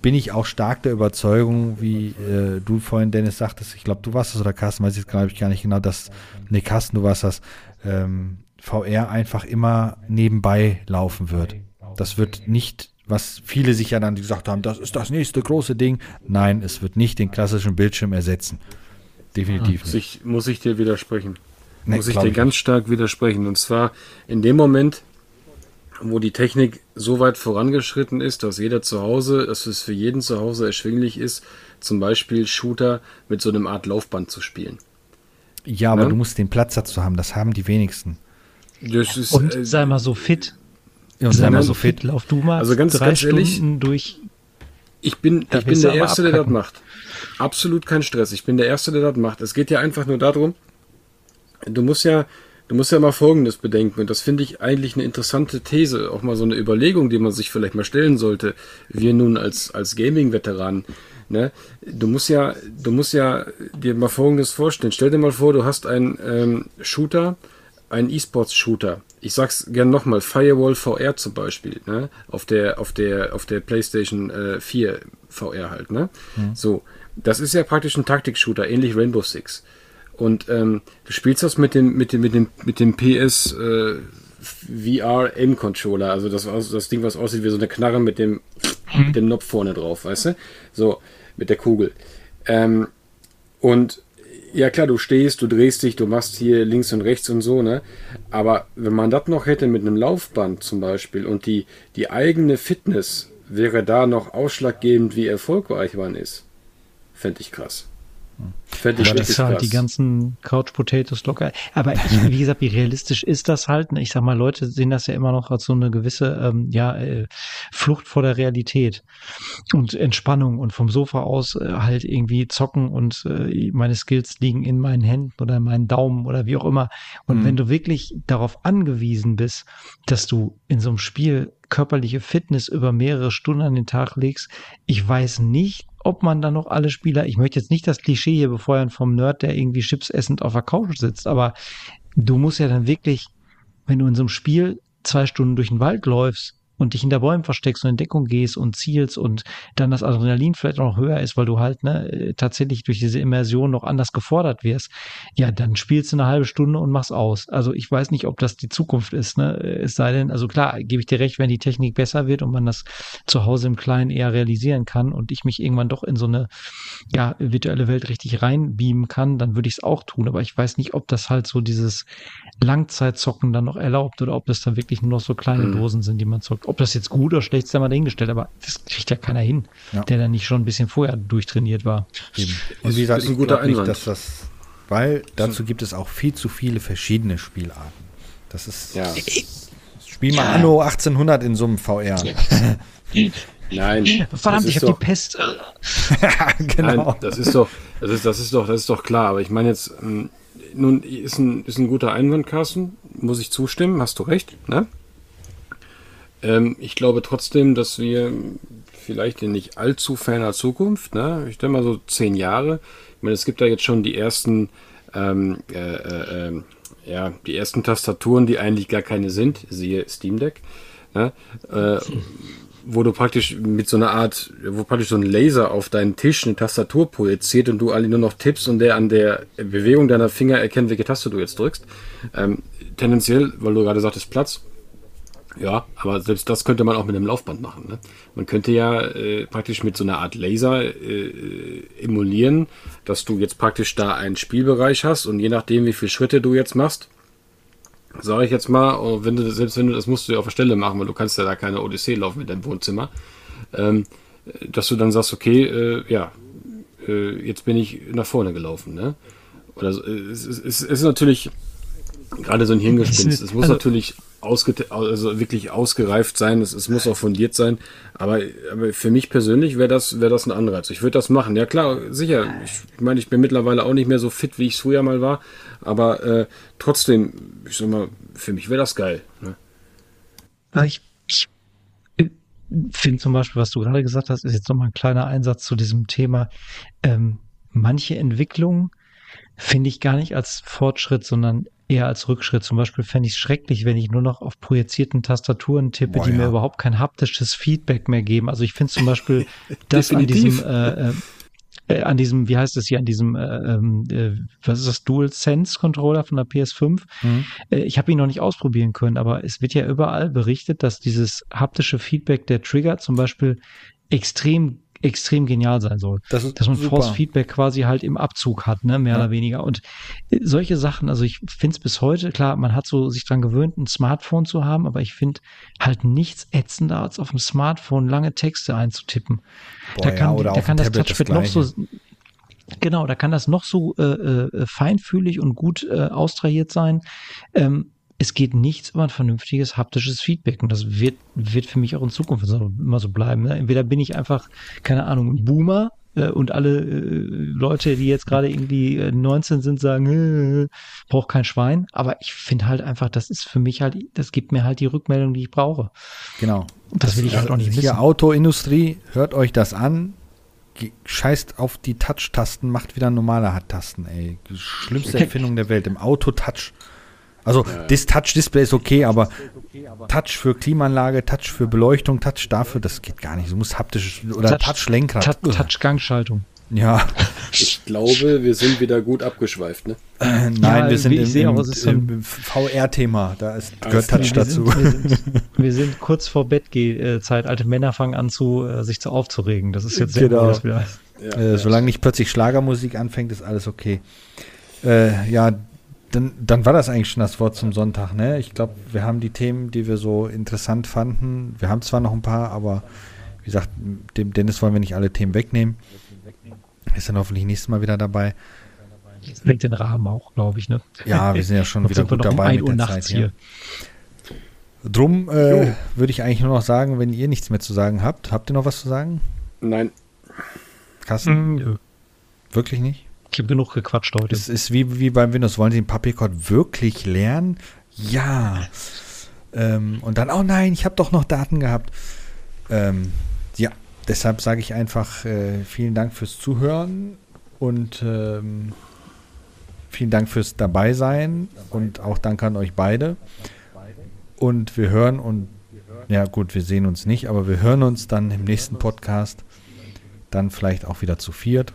bin ich auch stark der Überzeugung, wie äh, du vorhin, Dennis, sagtest, ich glaube, du warst es oder Carsten, weiß ich glaube ich gar nicht genau, dass, nee, Carsten, du warst das, ähm, VR einfach immer nebenbei laufen wird. Das wird nicht, was viele sich ja dann gesagt haben, das ist das nächste große Ding. Nein, es wird nicht den klassischen Bildschirm ersetzen. Definitiv Muss nicht. ich, muss ich dir widersprechen. Nee, muss ich dir ich ganz stark widersprechen. Und zwar in dem Moment, wo die Technik so weit vorangeschritten ist, dass jeder zu Hause, dass es für jeden zu Hause erschwinglich ist, zum Beispiel Shooter mit so einem Art Laufband zu spielen. Ja, aber Ne? du musst den Platz dazu haben, das haben die wenigsten. Das ist, Und äh, sei mal so fit. Und Sei mal so fit. Lauf du mal Also ganz- drei ganz ehrlich, Stunden durch. Ich bin, ich bin der Erste, der das abkacken. macht. Absolut kein Stress. Ich bin der Erste, der das macht. Es geht ja einfach nur darum, du musst ja, du musst ja mal Folgendes bedenken. Und das finde ich eigentlich eine interessante These, auch mal so eine Überlegung, die man sich vielleicht mal stellen sollte. Wir nun als, als Gaming-Veteranen. Ne? Du musst ja, du musst ja dir mal Folgendes vorstellen. Stell dir mal vor, du hast einen ähm, Shooter, einen E-Sports-Shooter. Ich sag's gern nochmal, Firewall VR zum Beispiel, ne? Auf der, auf der, auf der PlayStation äh, 4 VR halt, ne? So, das ist ja praktisch ein Taktik-Shooter, ähnlich Rainbow Six. Und ähm, du spielst das mit dem, mit dem, mit dem, mit dem PS äh, VR Aim Controller, also das, das Ding, was aussieht wie so eine Knarre mit dem, mit dem Knopf vorne drauf, weißt du? So, mit der Kugel. Ähm, und ja klar, du stehst, du drehst dich, du machst hier links und rechts und so, ne? Aber wenn man das noch hätte mit einem Laufband zum Beispiel und die, die eigene Fitness wäre da noch ausschlaggebend, wie erfolgreich man ist, fände ich krass. Ich Aber das ist halt krass. die ganzen Couch Potatoes locker. Aber ich, wie gesagt, wie realistisch ist das halt? Ich sag mal, Leute sehen das ja immer noch als so eine gewisse ähm, ja, äh, Flucht vor der Realität und Entspannung und vom Sofa aus äh, halt irgendwie zocken und äh, meine Skills liegen in meinen Händen oder in meinen Daumen oder wie auch immer. Und Mhm. wenn du wirklich darauf angewiesen bist, dass du in so einem Spiel körperliche Fitness über mehrere Stunden an den Tag legst, ich weiß nicht, ob man dann noch alle Spieler, ich möchte jetzt nicht das Klischee hier befeuern vom Nerd, der irgendwie Chips essend auf der Couch sitzt, aber du musst ja dann wirklich, wenn du in so einem Spiel zwei Stunden durch den Wald läufst und dich hinter Bäumen versteckst und in Deckung gehst und zielst und dann das Adrenalin vielleicht noch höher ist, weil du halt ne, äh, tatsächlich durch diese Immersion noch anders gefordert wirst, ja, dann spielst du eine halbe Stunde und machst aus. Also ich weiß nicht, ob das die Zukunft ist. Ne? Es sei denn, also klar, gebe ich dir recht, wenn die Technik besser wird und man das zu Hause im Kleinen eher realisieren kann und ich mich irgendwann doch in so eine ja, virtuelle Welt richtig reinbeamen kann, dann würde ich es auch tun. Aber ich weiß nicht, ob das halt so dieses Langzeitzocken dann noch erlaubt oder ob das dann wirklich nur noch so kleine Mhm. Dosen sind, die man zockt. Ob das jetzt gut oder schlecht ist, sei mal dahingestellt, aber das kriegt ja keiner hin, Ja. der dann nicht schon ein bisschen vorher durchtrainiert war. Eben. Und wie gesagt, ist ein ich guter glaube nicht, Einwand. dass das, weil dazu gibt es auch viel zu viele verschiedene Spielarten. Das ist, Ja. spiel mal Anno 1800 in so einem VR. Nein. Verdammt, ich habe die Pest. genau. Nein, das ist doch, das ist, das ist doch, das ist doch klar. Aber ich meine jetzt, ähm, nun ist ein, ist ein guter Einwand, Carsten. Muss ich zustimmen, hast du recht. Ne? Ähm, ich glaube trotzdem, dass wir vielleicht in nicht allzu ferner Zukunft, ne? ich denke mal so zehn Jahre, ich meine, es gibt da jetzt schon die ersten, ähm, äh, äh, ähm, ja, die ersten Tastaturen, die eigentlich gar keine sind, siehe Steam Deck. ja, äh, wo du praktisch mit so einer Art, wo praktisch so ein Laser auf deinen Tisch eine Tastatur projiziert und du alle nur noch tippst und der an der Bewegung deiner Finger erkennt, welche Taste du jetzt drückst. Ähm, tendenziell, weil du gerade sagtest, Platz. Ja, aber selbst das könnte man auch mit einem Laufband machen. Ne? Man könnte ja äh, praktisch mit so einer Art Laser äh, emulieren, dass du jetzt praktisch da einen Spielbereich hast und je nachdem, wie viele Schritte du jetzt machst, sage ich jetzt mal, oh, wenn du, selbst wenn du das musst du ja auf der Stelle machen, weil du kannst ja da keine Odyssee laufen mit deinem Wohnzimmer, ähm, dass du dann sagst, okay, äh, ja, äh, jetzt bin ich nach vorne gelaufen, ne? Oder so, es, es, es ist natürlich gerade so ein Hirngespinst. Es muss also, natürlich also wirklich ausgereift sein, es, es muss auch fundiert sein. Aber, aber für mich persönlich wäre das, wäre das ein Anreiz. Ich würde das machen. Ja klar, sicher. Ich meine, ich bin mittlerweile auch nicht mehr so fit, wie ich es früher mal war. Aber äh, trotzdem, ich sag mal, für mich wäre das geil. Ne? Ich, ich finde zum Beispiel, was du gerade gesagt hast, ist jetzt nochmal ein kleiner Einsatz zu diesem Thema. Ähm, manche Entwicklungen finde ich gar nicht als Fortschritt, sondern eher als Rückschritt. Zum Beispiel fände ich es schrecklich, wenn ich nur noch auf projizierten Tastaturen tippe, Boah, die ja. mir überhaupt kein haptisches Feedback mehr geben. Also ich finde zum Beispiel, dass an diesem äh, äh, an diesem, wie heißt es hier, an diesem, äh, ähm, äh, was ist das, Dual Sense Controller von der PS5. Mhm. Äh, ich habe ihn noch nicht ausprobieren können, aber es wird ja überall berichtet, dass dieses haptische Feedback der Trigger zum Beispiel extrem extrem genial sein soll. Das dass man. Force Feedback quasi halt im Abzug hat, ne, mehr ja. oder weniger. Und äh, solche Sachen, also ich finde es bis heute, klar, man hat so sich dran gewöhnt, ein Smartphone zu haben, aber ich finde halt nichts ätzender, als auf dem Smartphone lange Texte einzutippen. Boah, da kann, ja, da kann das Touchpad noch so Genau, da kann das noch so äh, äh, feinfühlig und gut äh, austrahiert sein. Ähm, es geht nichts über ein vernünftiges haptisches Feedback. Und das wird, wird für mich auch in Zukunft immer so bleiben. Ne? Entweder bin ich einfach, keine Ahnung, ein Boomer äh, und alle äh, Leute, die jetzt gerade irgendwie 19 äh, sind, sagen, braucht kein Schwein. Aber ich finde halt einfach, das ist für mich halt, das gibt mir halt die Rückmeldung, die ich brauche. Genau. Und das, das will ich halt auch nicht wissen. Autoindustrie, hört euch das an. Scheißt auf die Touch-Tasten, macht wieder normale Tasten, ey. Schlimmste Erfindung der Welt. Im Auto Touch. Also ja. das Touch-Display ist okay, aber Touch für Klimaanlage, Touch für Beleuchtung, Touch dafür, das geht gar nicht. Du musst haptisch oder Touch-Lenkrad. Touch, Touch-Gangschaltung. Ja. Ich glaube, wir sind wieder gut abgeschweift, ne? Äh, nein, ja, wir sind im, im, im VR-Thema. Da ist, gehört Touch wir dazu. Sind, wir, sind, wir, sind, kurz vor Bettgehzeit. Alte Männer fangen an, zu, äh, sich zu aufzuregen. Das ist jetzt sehr genau. gut. Ja, äh, ja. Solange nicht plötzlich Schlagermusik anfängt, ist alles okay. Äh, ja, dann, dann war das eigentlich schon das Wort zum Sonntag. Ne? Ich glaube, wir haben die Themen, die wir so interessant fanden. Wir haben zwar noch ein paar, aber wie gesagt, dem Dennis wollen wir nicht alle Themen wegnehmen. Ist dann hoffentlich nächstes Mal wieder dabei. Jetzt bringt den Rahmen auch, glaube ich. Ne? Ja, wir sind ja schon wieder gut dabei um mit der Zeit hier. Drum äh, würde ich eigentlich nur noch sagen, wenn ihr nichts mehr zu sagen habt, habt ihr noch was zu sagen? Nein. Kassen? Mm, Wirklich nicht? Ich habe genug gequatscht heute. Es ist wie, wie beim Windows. Wollen Sie den Papiercode wirklich lernen? Ja. Ähm, und dann, oh nein, ich habe doch noch Daten gehabt. Ähm, ja, deshalb sage ich einfach äh, vielen Dank fürs Zuhören und ähm, vielen Dank fürs Dabeisein und auch danke an euch beide. Und wir hören und ja gut, wir sehen uns nicht, aber wir hören uns dann im nächsten Podcast. Dann vielleicht auch wieder zu viert.